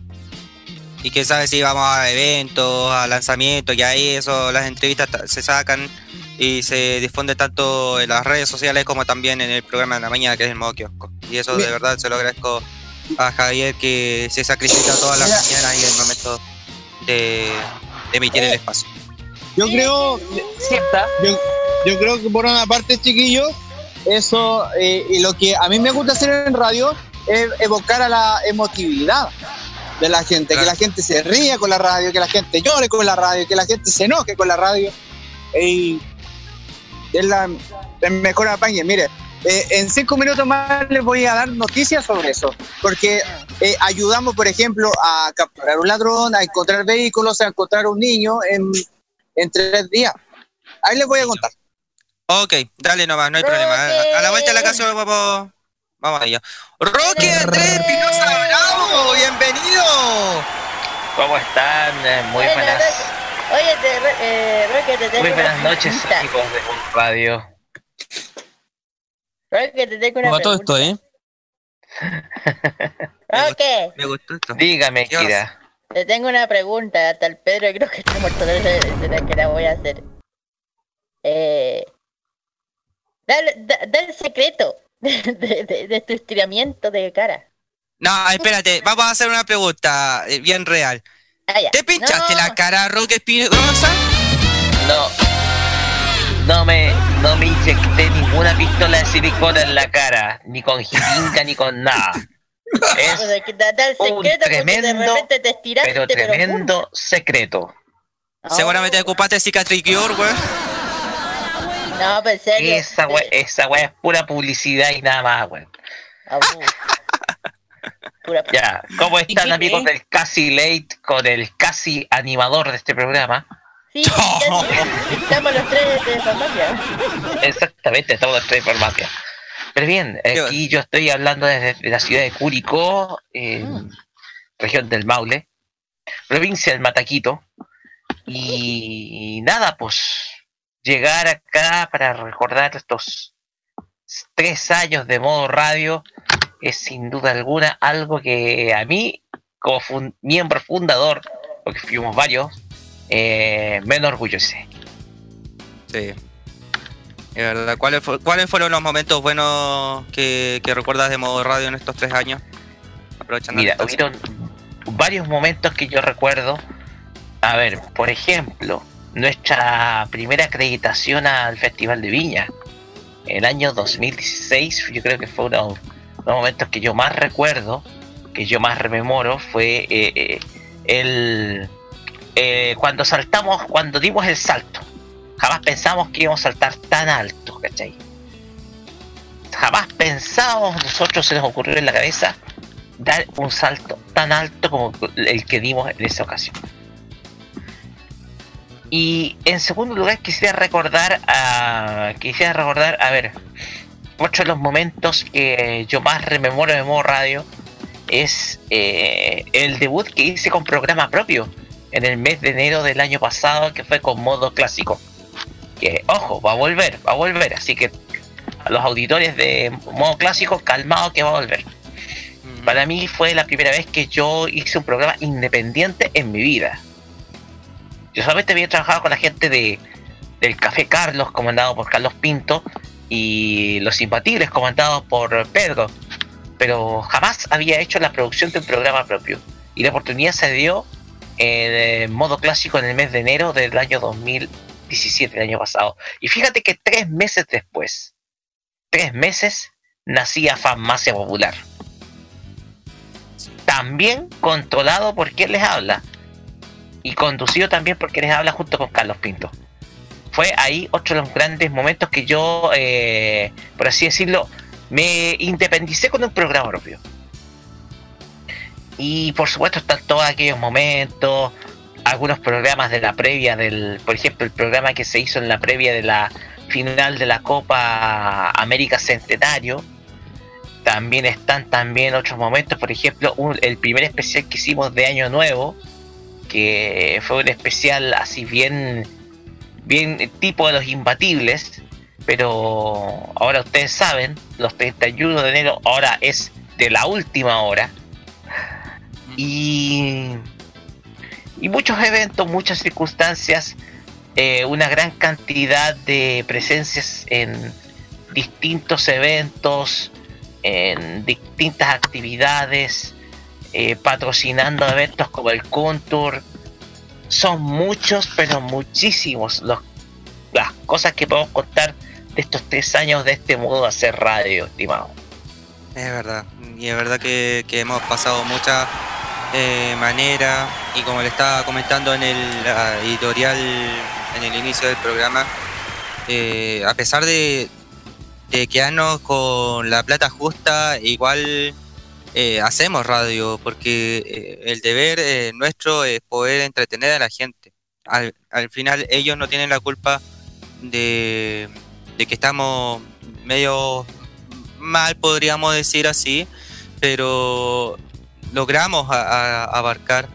Y que sabe si vamos a eventos, a lanzamientos, y ahí eso, las entrevistas ta- se sacan y se difunde tanto en las redes sociales como también en el programa de la mañana que es el modo kiosco. Y eso de verdad se lo agradezco a Javier que se sacrifica todas las mañanas y el momento de, de emitir el espacio. Yo creo, ¿Cierta? yo, yo creo que por una parte, chiquillos, eso, eh, y lo que a mí me gusta hacer en radio es evocar a la emotividad de la gente, que la gente se ría con la radio, que la gente llore con la radio, que la gente se enoje con la radio. Y es la el mejor apañe. Mire, eh, en cinco minutos más les voy a dar noticias sobre eso, porque eh, ayudamos, por ejemplo, a capturar un ladrón, a encontrar vehículos, a encontrar un niño en, en tres días. Ahí les voy a contar. Ok, dale nomás, no hay problema. A, la vuelta de la canción vamos, vamos a ello. Roque Andrés Pinoza Bienvenido. ¿Cómo están? Eh, Muy Bueno, buenas, Oye, te, eh, Roque, te tengo muy una buenas noches, pregunta. amigos de Mood Radio. Roque, te tengo una Como todo pregunta. esto, ¿eh? Roque, Me gustó esto. Dígame, ¿Qué vas? Kira. te tengo una pregunta. Hasta el Pedro creo que está muerto de la que la voy a hacer. Eh, da, da- da el secreto de, de- de- de tu estiramiento de cara. No, espérate, vamos a hacer una pregunta eh, bien real. Ah. ¿Te pinchaste No. la cara a Roque Espinosa? No. No me, no me inyecté ninguna pistola de silicona en la cara, ni con jeringa, ni con nada. Es que un de tremendo, repente te estiraste, pero pero, tremendo secreto. ¡pum! Seguramente ocupaste cicatricure, güey. No, pero en serio. Esa we, eh, esa we es pura publicidad y nada más, weón. ah, uh. Pura- Ya, ¿cómo están amigos creen? del Casi Late con el casi animador de este programa? Sí, estamos los tres de farmacia. Exactamente, estamos en tres farmacias. Pero bien, aquí yo estoy hablando desde la ciudad de Curicó, en región del Maule, provincia del Mataquito. Y nada, pues llegar acá para recordar estos tres años de modo radio es sin duda alguna algo que a mí, como fun- miembro fundador, porque fuimos varios, eh, me enorgullece. Sí. Es verdad. ¿Cuáles, fu- ¿Cuáles fueron los momentos buenos que, que recuerdas de modo radio en estos tres años? Aprovechando Mira, hubieron varios momentos que yo recuerdo. A ver, por ejemplo, nuestra primera acreditación al Festival de Viña. El año 2016, yo creo que fue de los momentos que yo más recuerdo, que yo más rememoro, fue eh, eh, el eh, cuando saltamos, cuando dimos el salto. Jamás pensamos que íbamos a saltar tan alto, ¿cachai? Jamás pensábamos, nosotros se nos ocurrió en la cabeza dar un salto tan alto como el que dimos en esa ocasión. Y en segundo lugar quisiera recordar a quisiera recordar, a ver, otro de los momentos que yo más rememoro de modo radio es eh, el debut que hice con programa propio en el mes de enero del año pasado que fue con modo clásico. Que ojo, va a volver, va a volver, así que a los auditores de modo clásico, calmado que va a volver. Ujú. Para mí fue la primera vez que yo hice un programa independiente en mi vida. Yo solamente había trabajado con la gente de, del Café Carlos, comandado por Carlos Pinto, y Los Imbatibles, comandados por Pedro. Pero jamás había hecho la producción de un programa propio. Y la oportunidad se dio en modo clásico en el mes de enero del año 2017, el año pasado. Y fíjate que tres meses después, tres meses, nacía Farmacia Popular también controlado por quien les habla y conducido también por quien les habla junto con Carlos Pinto. Fue ahí otro de los grandes momentos que yo, eh, por así decirlo, me independicé con un programa propio. Y por supuesto están todos aquellos momentos algunos programas de la previa del, por ejemplo, el programa que se hizo en la previa de la final de la Copa América Centenario. También están también otros momentos, por ejemplo, el primer especial que hicimos de Año Nuevo, que fue un especial así bien, bien tipo de los imbatibles, pero ahora ustedes saben, los 31 de enero ahora es de la última hora. Y, y muchos eventos, muchas circunstancias, eh, una gran cantidad de presencias en distintos eventos, en distintas actividades, eh, patrocinando eventos como el Contour. Son muchos, pero muchísimos los, las cosas que podemos contar de estos tres años de este modo de hacer radio, estimado. Es verdad, y es verdad que, hemos pasado muchas eh, maneras y como le estaba comentando en el editorial en el inicio del programa, eh, a pesar de, de quedarnos con la plata justa, igual eh, hacemos radio, porque eh, el deber nuestro es poder entretener a la gente. Al, al final ellos no tienen la culpa de, de que estamos medio mal, podríamos decir así, pero logramos abarcar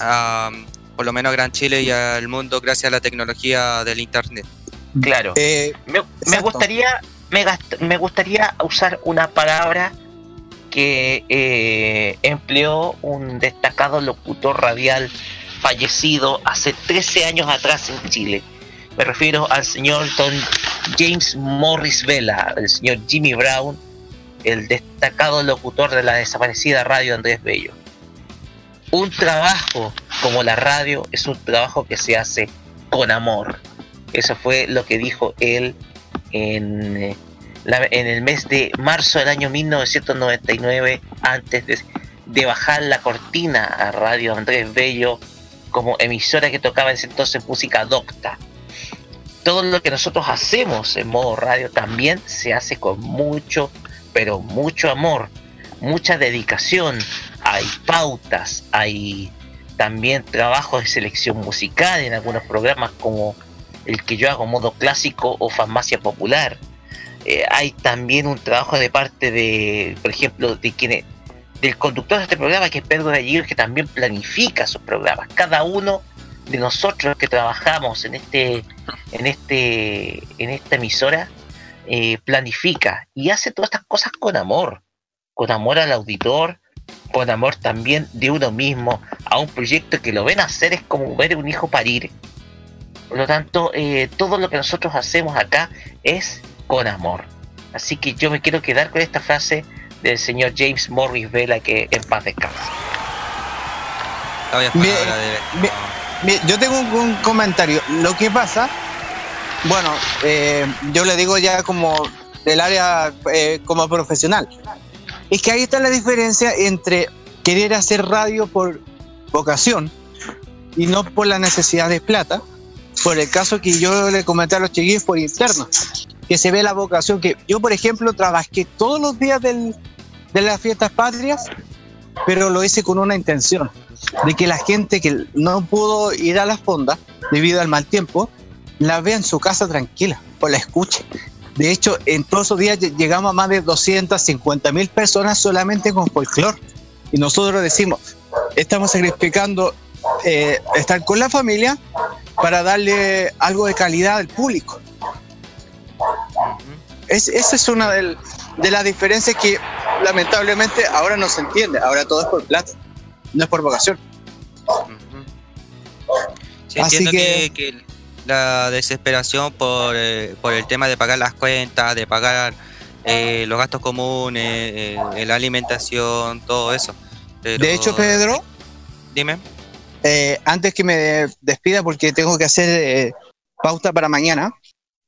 a, por lo menos a Gran Chile y al mundo gracias a la tecnología del Internet. Claro. Eh, me, gustaría me, me, gustaría usar una palabra que eh, empleó un destacado locutor radial fallecido hace 13 años atrás en Chile. Me refiero al señor Don James Morris Vela, el señor Jimmy Brown, el destacado locutor de la desaparecida radio Andrés Bello. Un trabajo como la radio es un trabajo que se hace con amor. Eso fue lo que dijo él en, eh, en el mes de marzo del año 1999, antes de, de bajar la cortina a Radio Andrés Bello como emisora que tocaba en ese entonces música docta todo lo que nosotros hacemos en modo radio también se hace con mucho, pero mucho amor, mucha dedicación. Hay pautas, hay también trabajos de selección musical en algunos programas como el que yo hago modo clásico o farmacia popular. Eh, hay también un trabajo de parte de, por ejemplo, de quienes, del conductor de este programa que es Pedro Gallegos que también planifica sus programas. Cada uno de nosotros que trabajamos en este en este en esta emisora eh, planifica y hace todas estas cosas con amor con amor al auditor con amor también de uno mismo a un proyecto que lo ven hacer es como ver un hijo parir por lo tanto eh, todo lo que nosotros hacemos acá es con amor. Así que yo me quiero quedar con esta frase del señor James Morris Vela que en paz descanse. Yo tengo un, comentario. Lo que pasa, bueno, eh, yo le digo ya como del área eh, como profesional, es que ahí está la diferencia entre querer hacer radio por vocación y no por la necesidad de plata. Por el caso que yo le comenté a los chiquillos por interno, que se ve la vocación que yo, por ejemplo, trabajé todos los días del, de las fiestas patrias, pero lo hice con una intención de que la gente que no pudo ir a las fondas debido al mal tiempo, la vea en su casa tranquila o la escuche. De hecho, en todos esos días llegamos a más de 250 mil personas solamente con folclore. Y nosotros decimos, estamos sacrificando eh, estar con la familia para darle algo de calidad al público. Esa es una de, de las diferencias que lamentablemente ahora no se entiende. Ahora todo es por plata no es por vocación. entiendo que... la desesperación por, eh, por, el tema de pagar las cuentas, de pagar eh, los gastos comunes, eh, la alimentación, todo eso. de hecho, Pedro, dime. antes que me despida, porque tengo que hacer pauta para mañana,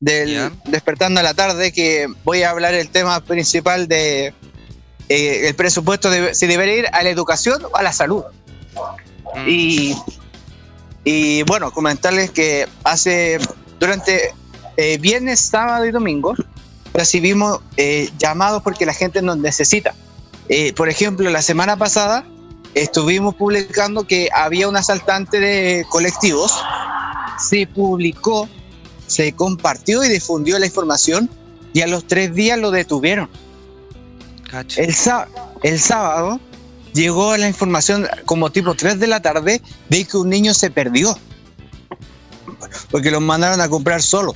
del despertando a la tarde, que voy a hablar el tema principal de eh, el presupuesto se debería ir a la educación o a la salud. Mm. Y, y bueno, comentarles que hace, durante eh, viernes, sábado y domingo, recibimos eh, llamados porque la gente nos necesita. por ejemplo, la semana pasada estuvimos publicando que había un asaltante de colectivos. Se publicó, se compartió y difundió la información y a los tres días lo detuvieron. El, el sábado llegó la información como tipo 3 de la tarde de que un niño se perdió. Porque los mandaron a comprar solo.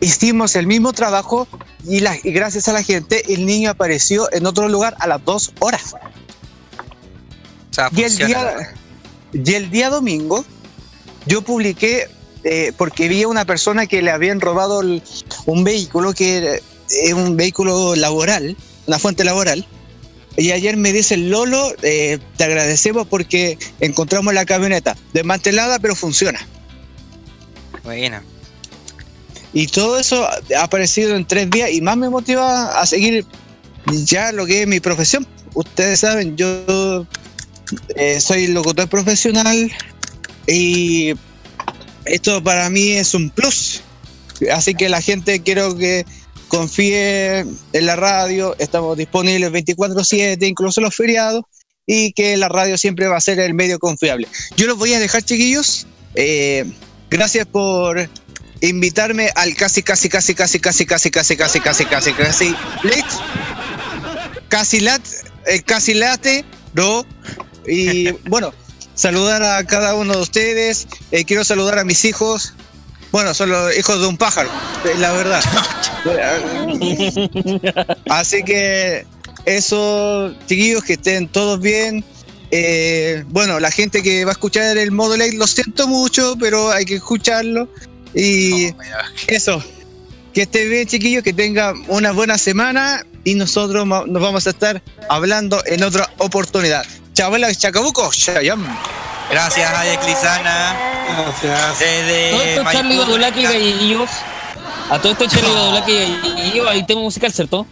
Hicimos el mismo trabajo y, la- y gracias a la gente el niño apareció en otro lugar a las dos horas. O sea, Y el, día, y el día domingo yo publiqué, eh, porque vi a una persona que le habían robado el- un vehículo que es un vehículo laboral, una fuente laboral. Y ayer me dice Lolo, eh, te agradecemos porque encontramos la camioneta desmantelada pero funciona. Buena. Y todo eso ha aparecido en tres días y más me motiva a seguir ya lo que es mi profesión. Ustedes saben, yo eh, soy locutor profesional y esto para mí es un plus. Así que la gente quiero que confíe en la radio, estamos disponibles 24/7, incluso los feriados, y que la radio siempre va a ser el medio confiable. Yo los voy a dejar, chiquillos. Eh, gracias por invitarme al casi, casi, casi, casi, casi, casi, casi, casi, casi, casi, casi. Casi eh, casi late, no. Y bueno, saludar a cada uno de ustedes. Eh, quiero saludar a mis hijos. Bueno, son los hijos de un pájaro, la verdad. Así que eso, chiquillos, que estén todos bien. Eh, bueno, la gente que va a escuchar el modo late, lo siento mucho, pero hay que escucharlo. Y eso, que esté bien, chiquillos, que tengan una buena semana y nosotros nos vamos a estar hablando en otra oportunidad. Chabela Chacabuco, Shayam. Gracias, Alex Lizana. Gracias. Desde Todo esto Badulaque y Gallegillos. A todo esto Charlie Badulaque y Gallegillos. Hay tema musical, ¿cierto?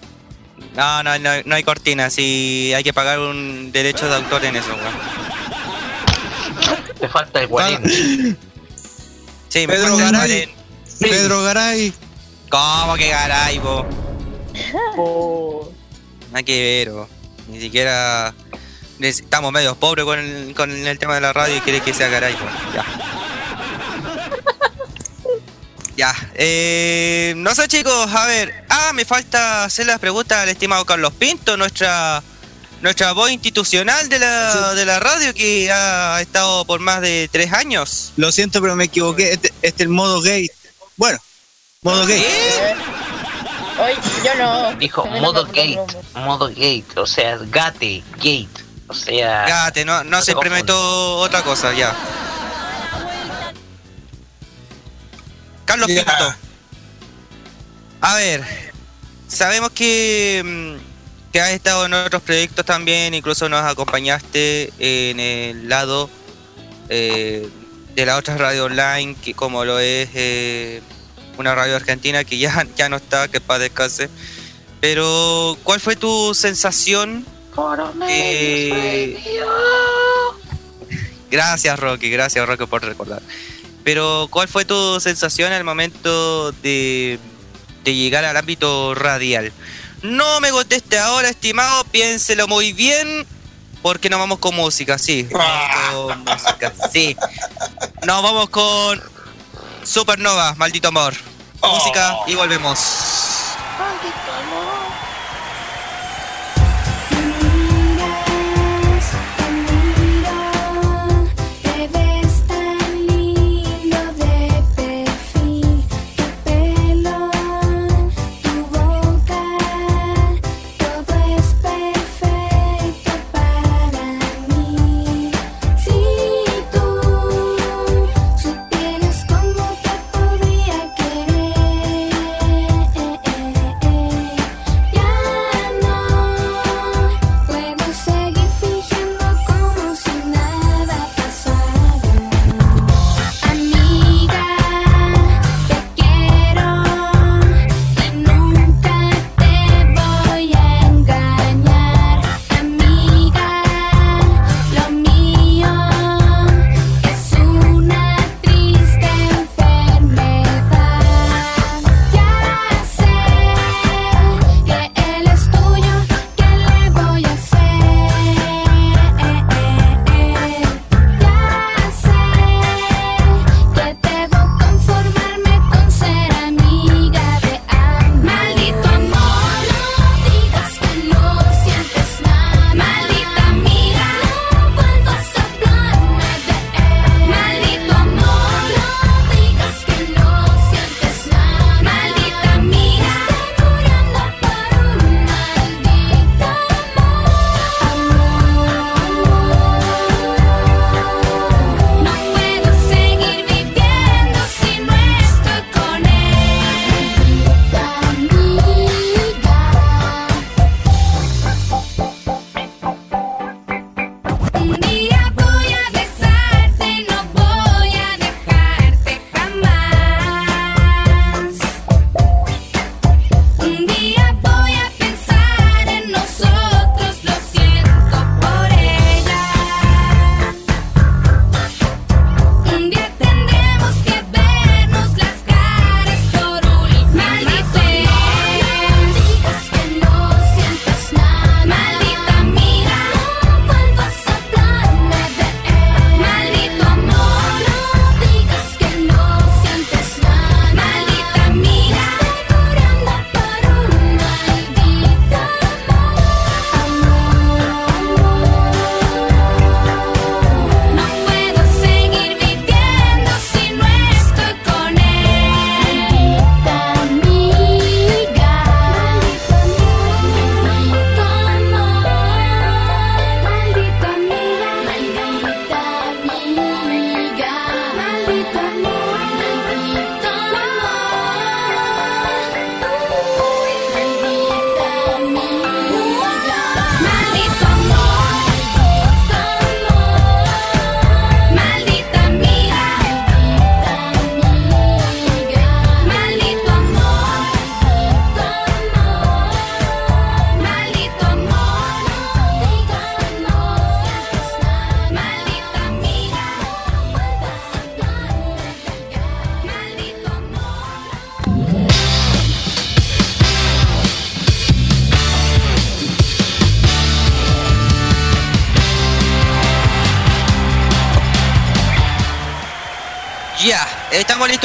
No, no, no, no hay cortina. Sí, hay que pagar un derecho de autor en eso, weón. Te falta el guarín. Sí, me Pedro falta el Garay. guarén. Pedro Garay. ¿Cómo que garay, po? Oh, Nada que ver, po. Ni siquiera. Estamos medio pobres con el, con el tema de la radio y quiere que sea garay, po. Ya. Ya, eh, no sé chicos, a ver, ah, me falta hacer las preguntas al estimado Carlos Pinto, nuestra nuestra voz institucional de la, de la radio que ha estado por más de tres años. Lo siento, pero me equivoqué. Este, este es el modo gay. Bueno, modo gay. Hoy yo no. Dijo modo gate, modo gate, o sea, gate, gate, o sea, Gate, no, no No se implementó otra cosa, ya. Carlos Ya. Pinto. A ver, sabemos que, mm, que has estado en otros proyectos también, incluso nos acompañaste en el lado eh, de la otra radio online, que como lo es eh, una radio argentina que ya, ya no está, que para descanse. Pero, ¿cuál fue tu sensación eh, Gracias, Rocky, gracias, Rocky, por recordar. Pero, ¿cuál fue tu sensación al momento de, de llegar al ámbito radial? No me conteste ahora, estimado, piénselo muy bien, porque nos vamos con música, sí. con música, sí. Nos vamos con Supernova, maldito amor. Música y volvemos. Miras,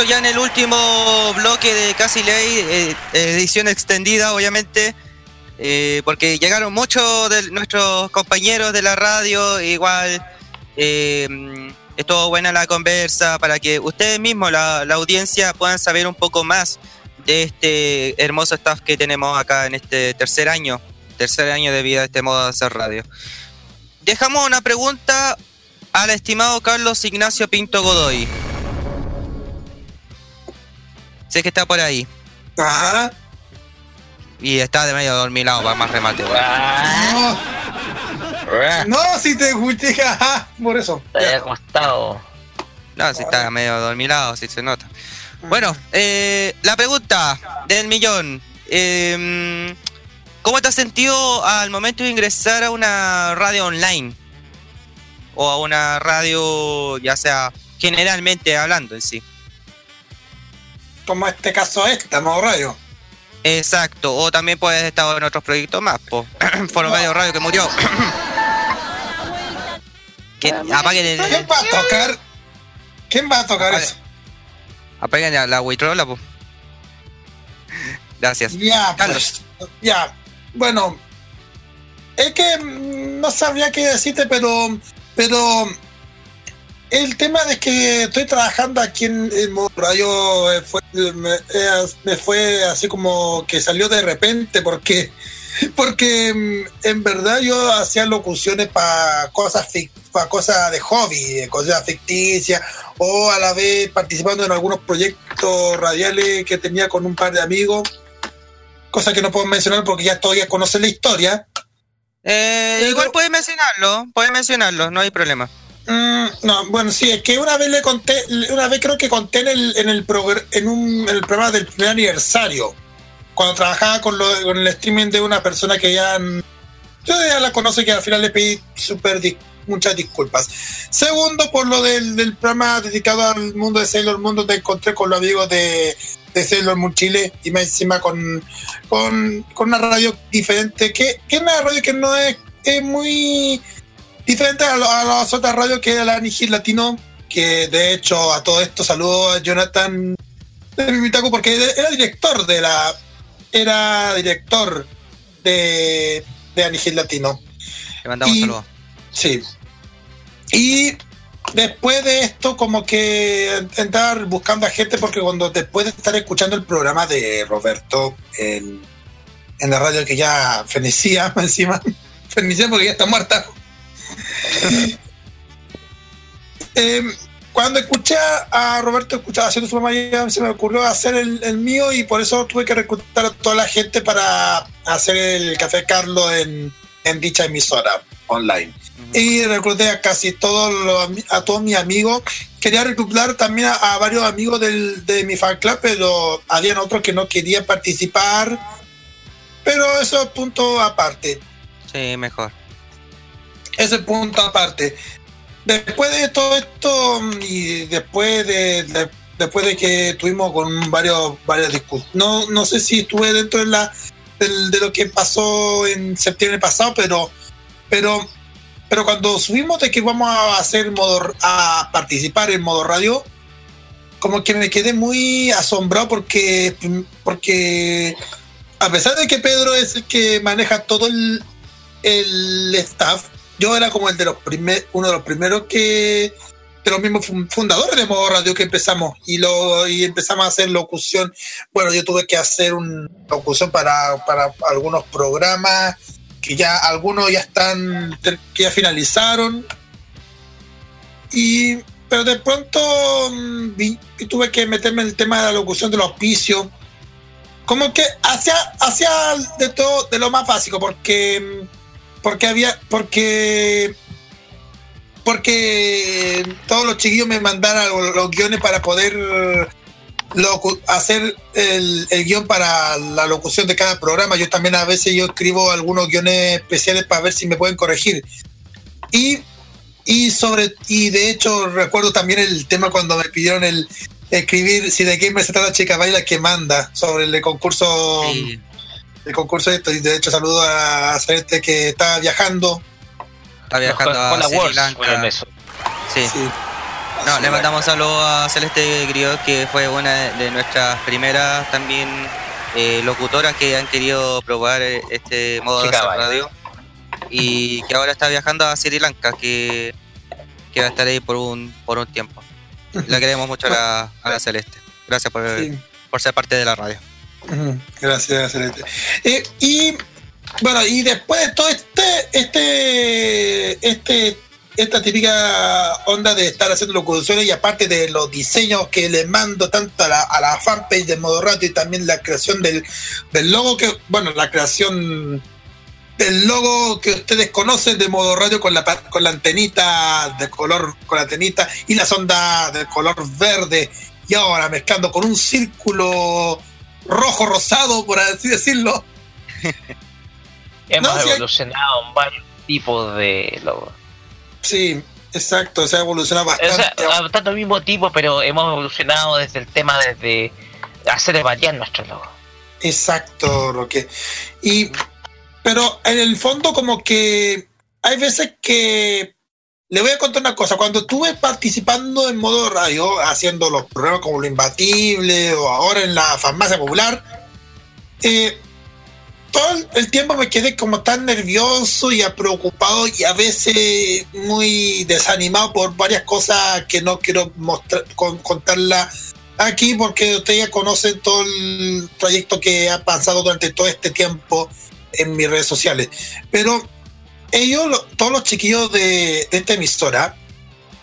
ya en el último bloque de Casi Ley, eh, edición extendida, obviamente, eh, porque llegaron muchos de nuestros compañeros de la radio, igual eh, estuvo buena la conversa para que ustedes mismos, la, la audiencia, puedan saber un poco más de este hermoso staff que tenemos acá en este tercer año, tercer año de vida de este modo de hacer radio. Dejamos una pregunta al estimado Carlos Ignacio Pinto Godoy. Sé que está por ahí. Ajá. Y está de medio dormilado para más remate. weón. Ah, No, no, si te escuché, jaja, por eso. Te había costado. No, si está medio dormilado, si se nota. Bueno, eh, la pregunta del millón. Eh, ¿Cómo te has sentido al momento de ingresar a una radio online? O a una radio, ya sea generalmente hablando en sí. Como este caso este, modo radio. Exacto, o también puedes haber estado en otros proyectos más, po. Foro Medio Radio que murió. El, ¿Quién va a tocar? ¿Quién va a tocar eso? apaguen la, la Witrola, po. Gracias. Ya, Carlos. pues, ya. Bueno, es que mm, no sabría qué decirte, pero, pero el tema de que estoy trabajando aquí en, en Modo Radio eh, fue, me, eh, me fue así como que salió de repente porque porque mm, en verdad yo hacía locuciones para cosas para cosas de hobby, de cosas ficticias, o a la vez participando en algunos proyectos radiales que tenía con un par de amigos, cosa que no puedo mencionar porque ya todavía conocen la historia. Eh, Pero- igual puedes mencionarlo, puedes mencionarlo, no hay problema. Mm, no, bueno, sí, es que una vez le conté, una vez creo que conté en el, en el, progr- en un, programa del primer aniversario, cuando trabajaba con, lo- con el streaming de una persona que ya, yo ya la conoce, que al final le pedí súper dis- muchas disculpas. Segundo, por lo del, programa dedicado al mundo de Sailor Moon, donde encontré con los amigos de, de Sailor Moon Chile y más encima con, con, una radio diferente, que es una radio que no es, es muy diferente a, lo- a las otras radios que era la Nigil Latino, que de hecho a todo esto saludo a Jonathan de Mimitaco porque era director de la era director de, de Anigil Latino. Le mandamos Y- saludos. Sí. Y después de esto, como que entrar buscando a gente, porque cuando después de estar escuchando el programa de Roberto en, en la radio que ya fenecía encima, fenecía porque ya está muerta. Eh, cuando escuché a Roberto escuchaba haciendo su ya se me ocurrió hacer el, el mío y por eso tuve que reclutar a toda la gente para hacer el Café Carlos en, en dicha emisora online y recluté a casi todos los a todos mis amigos. Quería reclutar también a, a varios amigos del, de mi fan club, pero habían otros que no querían participar. Pero eso es punto aparte. Sí, mejor. Ese punto aparte. Después de todo esto y después de, de- después de que tuvimos con varios varias discusiones, no, no sé si estuve dentro de la de lo que pasó en septiembre pasado, pero pero pero cuando subimos de que vamos a hacer modo a participar en modo radio, como que me quedé muy asombrado porque porque a pesar de que Pedro es el que maneja todo el, el staff, yo era como el de los primer, uno de los primeros que de los mismos fun- fundadores de modo radio que empezamos y lo y empezamos a hacer locución. Bueno, yo tuve que hacer una locución para, para algunos programas que ya algunos ya están que ya finalizaron y pero de pronto mm, vi que tuve que meterme en el tema de la locución de los como que hacía hacía de todo de lo más básico porque porque había porque porque todos los chiquillos me mandaran los, guiones para poder hacer el, el guion para la locución de cada programa. Yo también a veces yo escribo algunos guiones especiales para ver si me pueden corregir. Y, y sobre y de hecho recuerdo también el tema cuando me pidieron el escribir si de gamer se trata chica baila que manda sobre el concurso. El concurso de esto y de hecho saludo a Celeste que está viajando Está viajando Con la a Sri Lanka. Sí. Sí. No, le mandamos saludos a Celeste Griot, que fue una de nuestras primeras también eh, locutoras que han querido probar eh, este modo de hacer radio. Y que ahora está viajando a Sri Lanka, que, que va a estar ahí por un, por un tiempo. La queremos mucho a la, a la Celeste. Gracias por, Sí. por ser parte de la radio. Gracias, Celeste. Eh, y bueno, y después de todo este, este, este, esta típica onda de estar haciendo locuciones y aparte de los diseños que le mando tanto a la, a la fanpage de Modo Radio y también la creación del, del logo que, bueno, la creación del logo que ustedes conocen de Modo Radio con la, con la antenita de color, con la antenita y la sonda de color verde y ahora mezclando con un círculo rojo rosado, por así decirlo. Hemos No, sí hay- evolucionado en varios tipos de logos. Sí, exacto, se ha evolucionado O bastante. sea, ah, tanto el mismo tipo, pero hemos evolucionado desde el tema desde hacer variar nuestro logo. Exacto, Roque. Y, pero en el fondo como que hay veces que le voy a contar una cosa. Cuando estuve participando en modo radio, haciendo los programas como Lo Imbatible o ahora en la farmacia popular, eh, todo el- tiempo me quedé como tan nervioso y preocupado y a veces muy desanimado por varias cosas que no quiero mostrar, con, contarla aquí porque ustedes ya conocen todo el trayecto que ha pasado durante todo este tiempo en mis redes sociales. Pero ellos, lo- todos los chiquillos de, de esta emisora,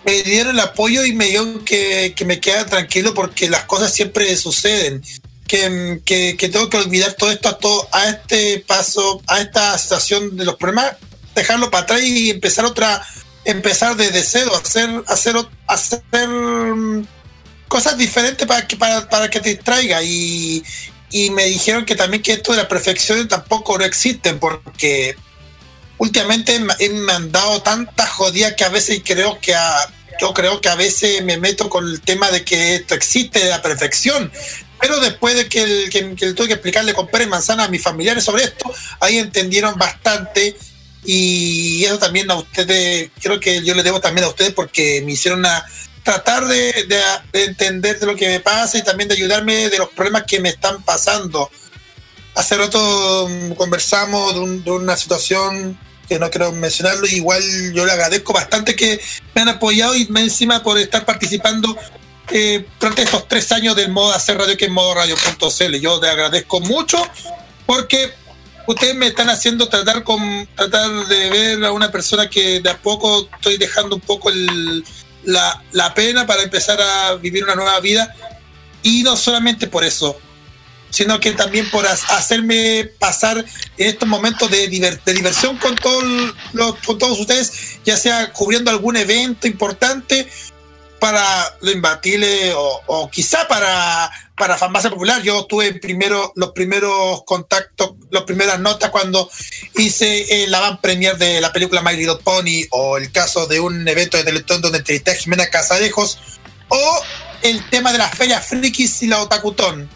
me dieron el apoyo y me dieron que, que me queda tranquilo porque las cosas siempre suceden. Que, que- tengo que olvidar todo esto a, todo, a este paso, a esta situación de los problemas, dejarlo para atrás y empezar otra, empezar desde cero, hacer, hacer, hacer mm, cosas diferentes para que, para, para que te distraiga. Y, y me dijeron que también que esto de la perfección tampoco no existen porque últimamente me me han dado tantas jodidas que a veces creo que a- yo creo que a veces me meto con el tema de que esto existe de la perfección. Pero después de que, el, que, tuve que explicarle con Pérez Manzana a mis familiares sobre esto, ahí entendieron bastante. Y eso también a ustedes, creo que yo les debo también a ustedes porque me hicieron a tratar de, de- de entender de lo que me pasa y también de ayudarme de los problemas que me están pasando. Hace rato mm, conversamos de, de una situación que no quiero mencionarlo, igual yo le agradezco bastante que me han apoyado y me encima por estar participando eh, durante estos tres años del modo hacer radio que es modo radio.cl. Yo te agradezco mucho porque ustedes me están haciendo tratar con tratar de ver a una persona que de a poco estoy dejando un poco el- la, la pena para empezar a vivir una nueva vida y no solamente por eso sino que también por ha- hacerme pasar estos momentos de, diver- de diversión con, todo lo- con todos ustedes, ya sea cubriendo algún evento importante para lo imbatible o, o quizá para, para Farmacia Popular. Yo tuve primero los primeros contactos, las primeras notas cuando hice la van premier de la película My Little Pony o el caso de un evento de Teletón donde entrevisté a Jimena Casadejos o el tema de las ferias frikis y la otakutón.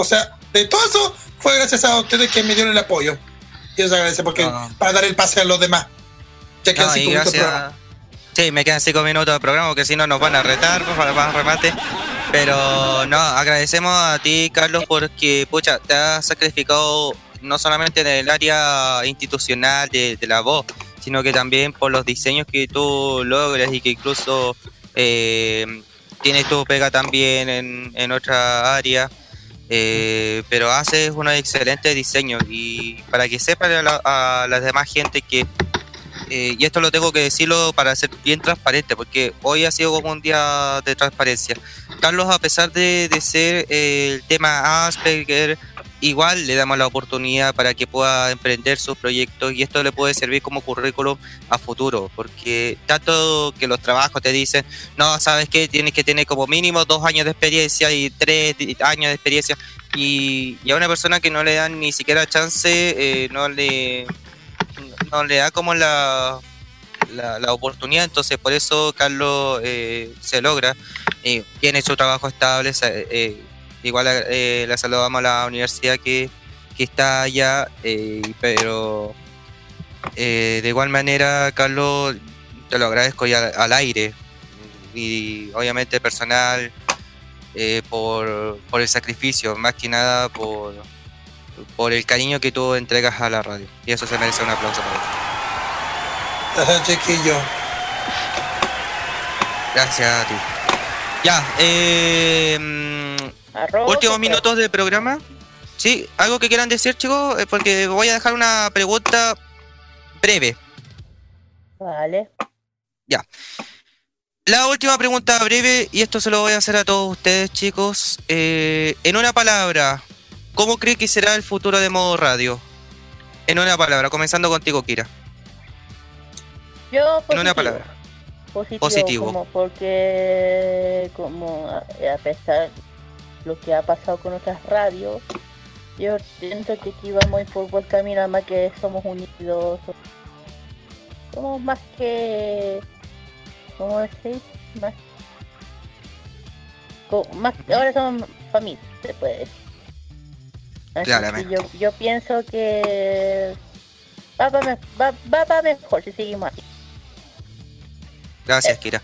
O sea, de todo eso fue gracias a ustedes que me dieron el apoyo. Y les agradece porque No. para dar el pase a los demás. Ya quedan No, cinco minutos gracias. Sí, me quedan cinco minutos de programa porque si no nos van a retar pues, para más remate. Pero no, agradecemos a ti, Carlos, porque pucha, te has sacrificado no solamente en el área institucional de, de la voz, sino que también por los diseños que tú logras y que incluso eh, tienes tu pega también en, en otra área. Eh, pero haces unos excelentes diseños y para que sepan a la, a la demás gente que eh, y esto lo tengo que decirlo para ser bien transparente, porque hoy ha sido como un día de transparencia. Carlos, a pesar de, de ser eh, el tema Asperger, igual le damos la oportunidad para que pueda emprender sus proyectos y esto le puede servir como currículum a futuro, porque tanto que los trabajos te dicen, no, sabes que tienes que tener como mínimo dos años de experiencia y tres años de experiencia, y, a una persona que no le dan ni siquiera chance, eh, no le no le da como la, la, oportunidad, entonces por eso Carlos eh, se logra, eh, tiene su trabajo estable, eh, igual eh, le saludamos a la universidad que, que está allá, eh, pero eh, de igual manera Carlos, te lo agradezco ya al aire, y obviamente personal eh, por, por el sacrificio, más que nada por, por el cariño que tú entregas a la radio. Y eso se merece un aplauso para ti. Gracias, chiquillo. Gracias a ti. Ya, eh, mm, Arroz, últimos minutos del programa. Sí, algo que quieran decir, chicos, Eh, porque voy a dejar una pregunta breve. Vale. Ya. La última pregunta breve, y esto se lo voy a hacer a todos ustedes, chicos. Eh, en una palabra, ¿cómo cree que será el futuro de modo radio? En una palabra, comenzando contigo, Kira. Yo En positivo. una palabra. Positivo, Positivo. como porque como a, a pesar lo que ha pasado con otras radios, yo siento que aquí vamos por buen camino, además que somos unidos, somos más que, ¿cómo decir? Más, más ahora somos familia, se puede decir. Claramente. yo, yo pienso que va para va, va pa mejor si seguimos así. Gracias, Kira.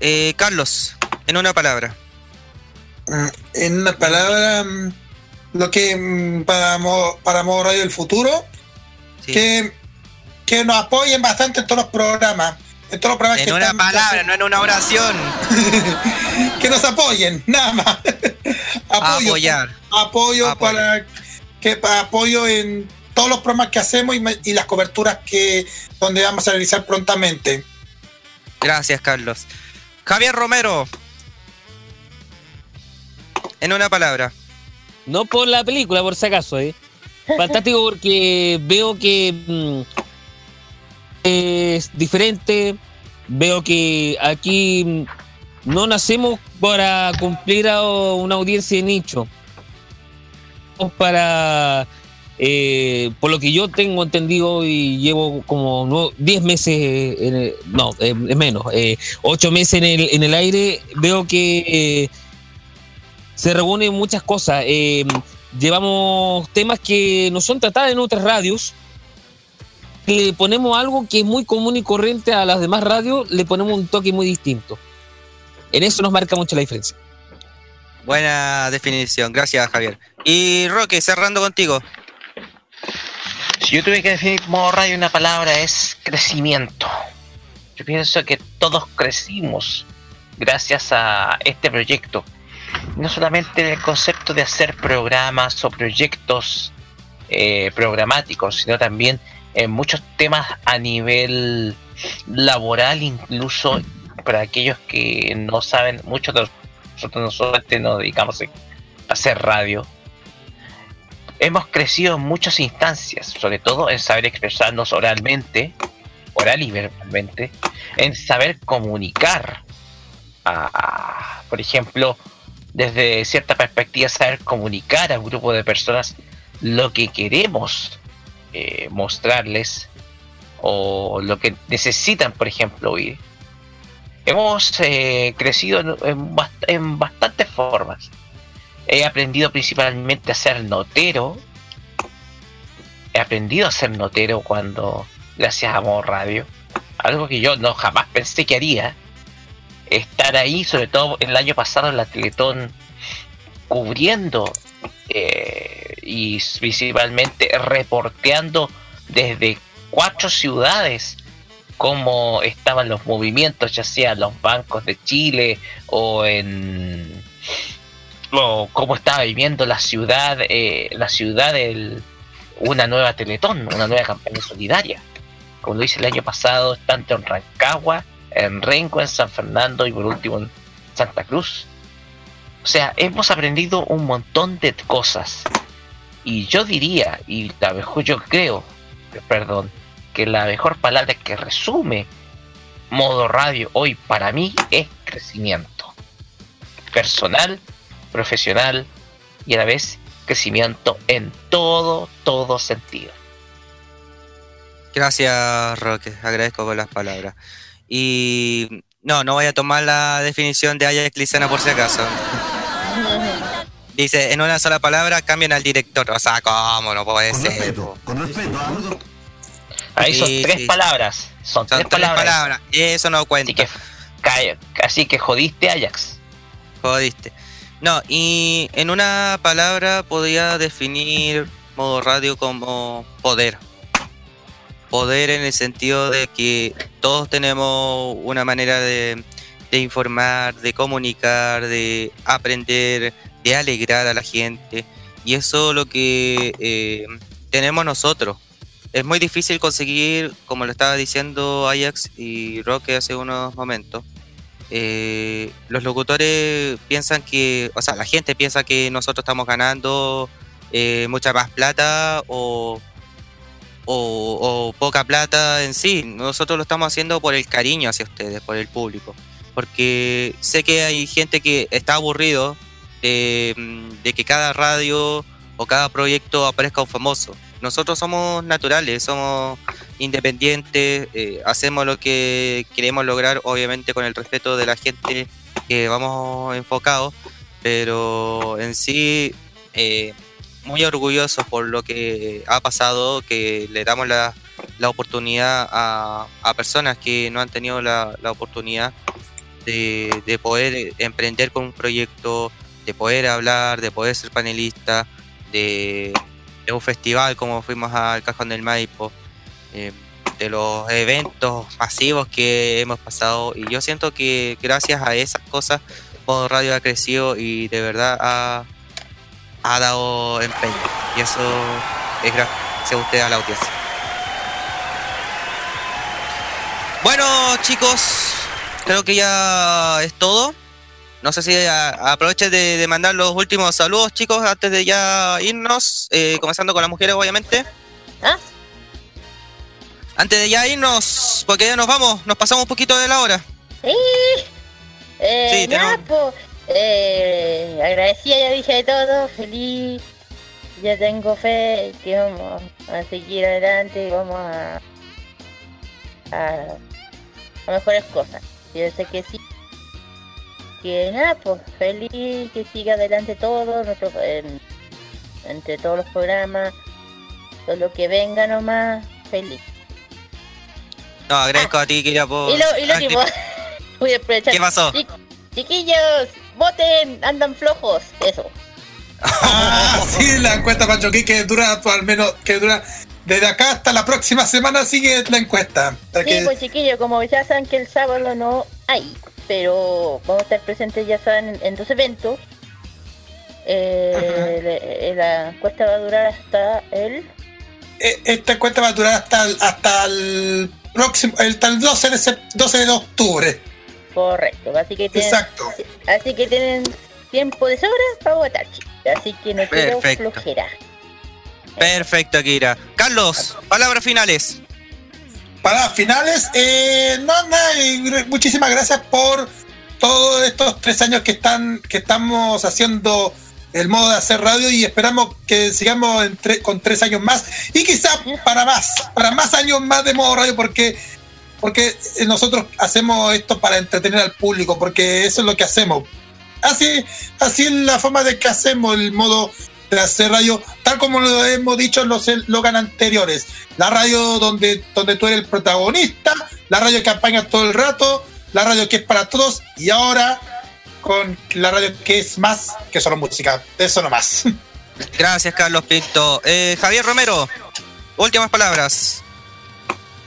Eh, Carlos, en una palabra. Mm, En una palabra, mm, lo que mm, para, para Modo Radio del Futuro, Sí. que, que nos apoyen bastante en todos los programas. En todos los programas En que una están- palabra, no en una oración. que nos apoyen, nada más. apoyo, Apoyar. apoyo para que para apoyo en todos los programas que hacemos y, y las coberturas que donde vamos a realizar prontamente. Gracias, Carlos. Javier Romero. En una palabra. No por la película, por si acaso, ¿eh? Fantástico porque veo que mm, es diferente. Veo que aquí mm, no nacemos para cumplir a una audiencia de nicho. O Para, eh, por lo que yo tengo entendido y llevo como nue- 10 meses, en el- no, eh, menos, 8 meses en el, en el aire, veo que... se reúnen muchas cosas. Eh, llevamos temas que no son tratados en otras radios. Le ponemos algo que es muy común y corriente a las demás radios, le ponemos un toque muy distinto. En eso nos marca mucho la diferencia. Buena definición. Gracias, Javier. Y Roque, cerrando contigo. Si yo tuve que definir modo radio una palabra es crecimiento. Yo pienso que todos crecimos gracias a este proyecto. No solamente en el concepto de hacer programas o proyectos eh, programáticos, sino también en muchos temas a nivel laboral, incluso para aquellos que no saben, muchos de nosotros no solamente nos dedicamos a hacer radio, hemos crecido en muchas instancias, sobre todo en saber expresarnos oralmente, oral y verbalmente, en saber comunicar. a, por ejemplo, desde cierta perspectiva, saber comunicar a un grupo de personas lo que queremos eh, mostrarles o lo que necesitan, por ejemplo, oír. Hemos eh, crecido en, en bast- en bastantes formas he aprendido principalmente a ser notero. He aprendido a ser notero cuando, gracias a Radio, algo que yo no jamás pensé que haría. Estar ahí, sobre todo el año pasado la Teletón, cubriendo eh, y principalmente reporteando desde cuatro ciudades cómo estaban los movimientos, ya sea en los bancos de Chile o en cómo estaba viviendo la ciudad, eh, la ciudad del una nueva Teletón, una nueva campaña solidaria. Como lo hice el año pasado, tanto en Rancagua, en Renco, en San Fernando y por último en Santa Cruz. O sea, hemos aprendido un montón de cosas. Y yo diría, y la mejor yo creo, perdón, que la mejor palabra que resume modo radio hoy para mí es crecimiento. Personal, profesional y a la vez crecimiento en todo, todo sentido. Gracias, Roque. Agradezco con las palabras. Y no, no voy a tomar la definición de Ajax Licena por si acaso. Dice, en una sola palabra cambian al director. O sea, ¿cómo? No puede ser. po. Ahí son Sí, tres sí. palabras. Son, Son tres, tres palabras. palabras. Eso no Así cuenta. que Ca- Así que jodiste Ajax. Jodiste. No, y en una palabra podría definir modo radio como poder. Poder en el sentido de que todos tenemos una manera de, informar, de comunicar, de aprender, de alegrar a la gente. Y eso es lo que eh, tenemos nosotros. Es muy difícil conseguir, como lo estaba diciendo Ajax y Roque hace unos momentos, eh, los locutores piensan que, o sea, la gente piensa que nosotros estamos ganando eh, mucha más plata o, o, poca plata en sí. Nosotros lo estamos haciendo por el cariño hacia ustedes, por el público. Porque sé que hay gente que está aburrido de, mm, de que cada radio o cada proyecto aparezca un famoso. Nosotros somos naturales, somos independientes, eh, hacemos lo que queremos lograr, obviamente con el respeto de la gente que vamos enfocados, pero en sí eh, muy orgullosos por lo que ha pasado, que le damos la, la oportunidad a, a personas que no han tenido la, la oportunidad de, de poder emprender con un proyecto, de poder hablar, de poder ser panelista, de, un festival como fuimos al Cajón del Maipo, eh, de los eventos masivos que hemos pasado. Y yo siento que gracias a esas cosas, Modo Radio ha crecido y de verdad ha, ha dado empeño. Y eso es gracias a usted, a la audiencia. Bueno, chicos, creo que ya es todo. No sé si a- aproveche de, de mandar los últimos saludos, chicos, antes de ya irnos, eh, comenzando con las mujeres, obviamente. ¿Ah? Antes de ya irnos, porque ya nos vamos, nos pasamos un poquito de la hora. Sí. Eh, Sí, nada, tenemos- eh, agradecida, ya dije de todo, feliz. Ya tengo fe que vamos a seguir adelante y vamos a, a, a mejores cosas. Yo sé que sí. Que nada, pues feliz, que siga adelante todo, nuestro, en- entre todos los programas, todo lo que venga nomás, feliz. No, agradezco a ti, Kira, por... Y lo, y lo último, voy a aprovechar. ¿Qué pasó? Chi- chiquillos, voten, andan flojos, eso. Ah, sí, la encuesta Pachoquí que dura al menos, que dura desde acá hasta la próxima semana sigue la encuesta. Sí, que- pues chiquillos, como ya saben que el sábado no hay, pero vamos a estar presentes, ya saben, en, en dos eventos. Eh, eh, la encuesta va a durar hasta el... eh, esta encuesta va a durar hasta el, hasta el próximo, el, hasta el 12 de, sep- 12 de octubre. Correcto, así que tienen, Exacto. así que tienen tiempo de sobra para votar, chicos. Así que no quiero flojera. Perfecto, Kira. Carlos, palabras finales. Para finales, eh, no, nada, muchísimas gracias por todos estos tres años que están que estamos haciendo el modo de hacer radio y esperamos que sigamos en tre- con tres años más y quizás para más, para más años más de modo radio porque porque nosotros hacemos esto para entretener al público porque eso es lo que hacemos. Así, así es la forma de que hacemos el modo de hacer radio, tal como lo hemos dicho en los eslogan anteriores. La radio donde, donde tú eres el protagonista, la radio que apañas todo el rato, la radio que es para todos, y ahora con la radio que es más que solo música. Eso nomás. Gracias, Carlos Pinto. Eh, Javier Romero, últimas palabras.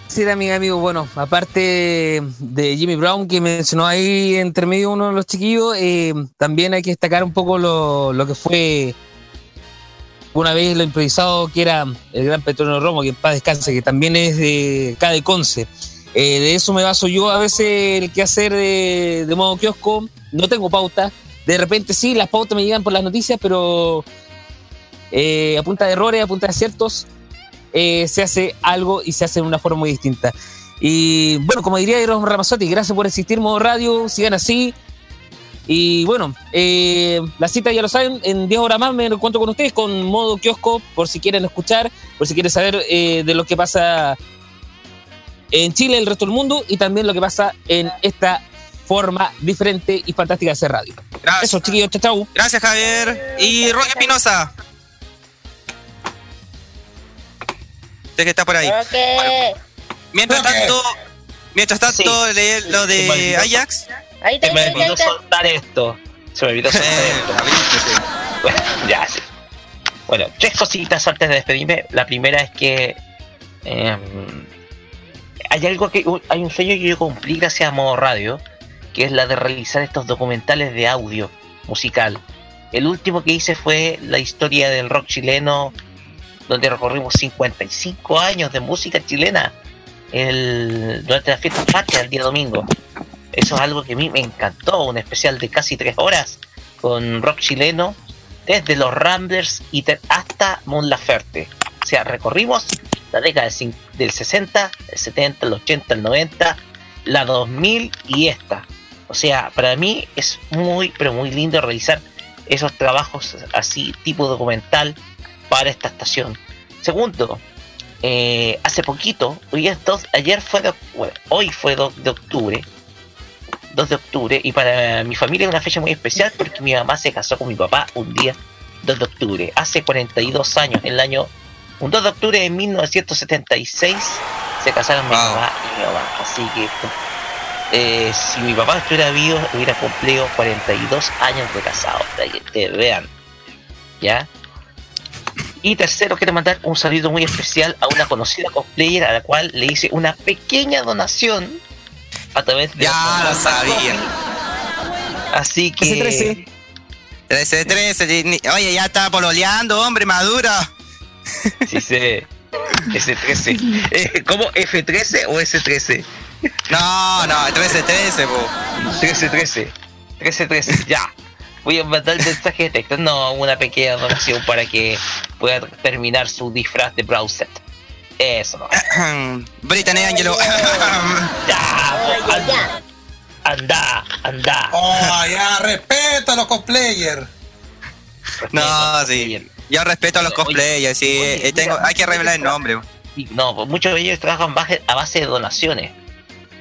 Sí, amiga, amigo, bueno, aparte de Jimmy Brown que mencionó ahí entre medio uno de los chiquillos, eh, también hay que destacar un poco lo, lo que fue una vez lo improvisado que era el gran Petronio Romo, que en paz descanse, que también es de acá de Conce. Eh, de eso me baso yo a veces el que hacer de, de modo kiosco, no tengo pauta, de repente sí, las pautas me llegan por las noticias, pero eh, a punta de errores, a punta de aciertos, eh, se hace algo y se hace de una forma muy distinta. Y bueno, como diría Eros Ramazotti, gracias por existir, modo radio, sigan así. Y bueno, eh, la cita ya lo saben, en 10 horas más me encuentro con ustedes con modo kiosco, por si quieren escuchar, por si quieren saber eh, de lo que pasa en Chile, el resto del mundo, y también lo que pasa en esta forma diferente y fantástica de hacer radio. Gracias. Eso, chiquillos, chao. Gracias, Javier. Y Roque Espinosa. Sé que está por ahí. Mientras tanto, Mientras tanto, leí lo Se me de olvidó. Ajax. Ahí está, Se me olvidó soltar esto. Se me olvidó soltar Eh, esto. abriste, Bueno, ya. sí. Bueno, tres cositas antes de despedirme. La primera es que em, hay algo que hay un sueño que yo cumplí gracias a modo radio, que es la de realizar estos documentales de audio musical. El último que hice fue la historia del rock chileno, donde recorrimos 55 años de música chilena el, durante la fiesta patria el día domingo. Eso es algo que a mí me encantó, un especial de casi tres horas con rock chileno, desde los Ramblers y hasta Mon Laferte. O sea, recorrimos la década del del 60, el 70, el 80, el 90, la 2000 y esta. O sea, para mí es muy, pero muy lindo realizar esos trabajos así, tipo documental, para esta estación. Segundo, eh, hace poquito, hoy es dos, ayer fue, de- bueno, hoy fue 2 de octubre, 2 de octubre, y para mi familia es una fecha muy especial porque mi mamá se casó con mi papá un día 2 de octubre, hace 42 años, en el año, un 2 de octubre de 1976, se casaron mi mamá y mi mamá, así que eh, si mi papá estuviera vivo, hubiera cumplido 42 años de casado, para que te vean, ¿ya? Y tercero, quiero mandar un saludo muy especial a una conocida cosplayer a la cual le hice una pequeña donación a través de. Ya lo sabía. Así que. Ese 13. 13, 13. ni- Oye, ya está pololeando, hombre, madura. Sí, sé. S13. Eh, ¿Cómo? ¿F13 o S13? No, no, 13, 13, po. 13, 13. 13, 13. Ya. Voy a mandar el mensaje de texto. No, una pequeña donación para que pueda terminar su disfraz de browser. Eso no. Brittany Angelo. Anda, anda, anda. Oh, ya, respeta a los cosplayers. no, sí. Yo respeto a los cosplayers, sí. oye, eh, tengo, mira, hay que revelar el nombre. No, pues muchos de ellos trabajan a base de donaciones.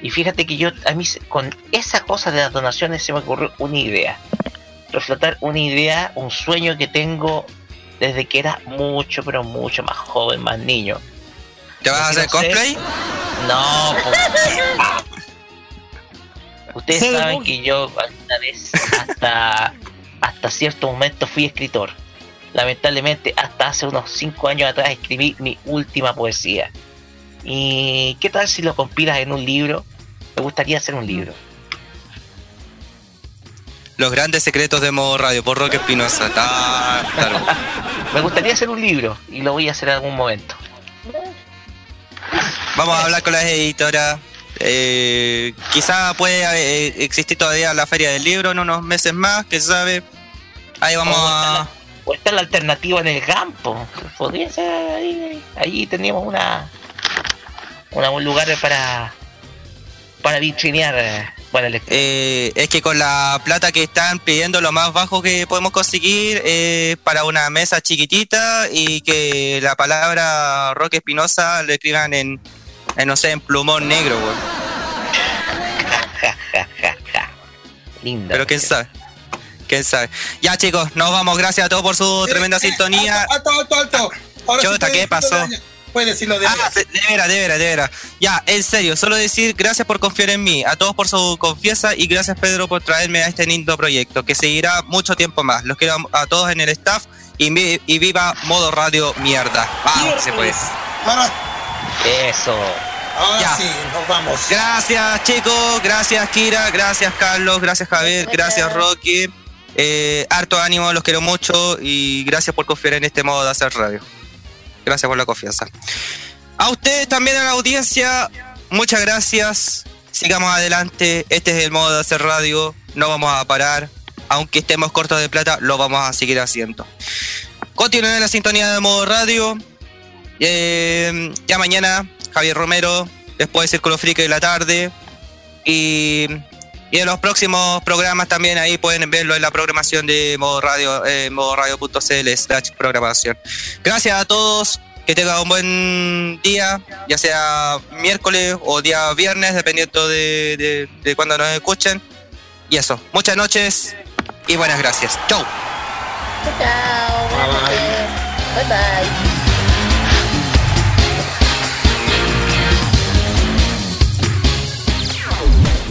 Y fíjate que yo, a mí, con esa cosa de las donaciones se me ocurrió una idea. Reflotar una idea, un sueño que tengo desde que era mucho, pero mucho más joven, más niño. ¿Te vas a hacer cosplay? No, pues. Ustedes saben que yo alguna vez hasta, hasta cierto momento fui escritor. Lamentablemente, hasta hace unos 5 años atrás escribí mi última poesía. ¿Y qué tal si lo compilas en un libro? Me gustaría hacer un libro. Los grandes secretos de modo radio por Roque Espinosa. Ah, claro. Me gustaría hacer un libro y lo voy a hacer en algún momento. Vamos a hablar con las editoras. Eh, quizá puede eh, existir todavía la feria del libro en unos meses más, que se sabe. Ahí vamos está a. la- O está la alternativa en el campo. Podría ser ahí. Ahí teníamos una, una un lugar para para vitrinear eh, Eh, es que con la plata que están pidiendo, lo más bajo que podemos conseguir es para una mesa chiquitita y que la palabra Roque Espinosa lo escriban en, en, no sé, en plumón negro. Linda. Pero quién sabe. Quién sabe. Ya, chicos, nos vamos. Gracias a todos por su tremenda Eh, eh, sintonía. Alto, alto, alto. Ahora Chota, ¿qué pasó? De ella. Puede decirlo de Ah, de veras, de veras, de veras. Ya, en serio, solo decir gracias por confiar en mí, a todos por su confianza y gracias Pedro por traerme a este lindo proyecto que seguirá mucho tiempo más. Los quiero a todos en el staff y, vi- y viva modo radio mierda. Vamos, se puede. Eso. ahora Ya. sí, nos vamos. Gracias chicos, gracias Kira, gracias Carlos, gracias Javier, gracias Rocky. Eh, harto ánimo, los quiero mucho y gracias por confiar en este modo de hacer radio. Gracias por la confianza. A ustedes también a la audiencia, muchas gracias. Sigamos adelante, este es el modo de hacer radio, no vamos a parar. Aunque estemos cortos de plata, lo vamos a seguir haciendo. Continúen en la sintonía de modo radio. Eh, ya mañana, Javier Romero, después de Círculo Friki de la tarde. Y, y en los próximos programas también ahí pueden verlo en la programación de modo radio, eh, modoradio.cl slash programación. Gracias a todos, que tengan un buen día, ya sea miércoles o día viernes, dependiendo de, de, de cuando nos escuchen. Y eso, muchas noches y buenas gracias. Chau. Chao. Bye. Bye bye.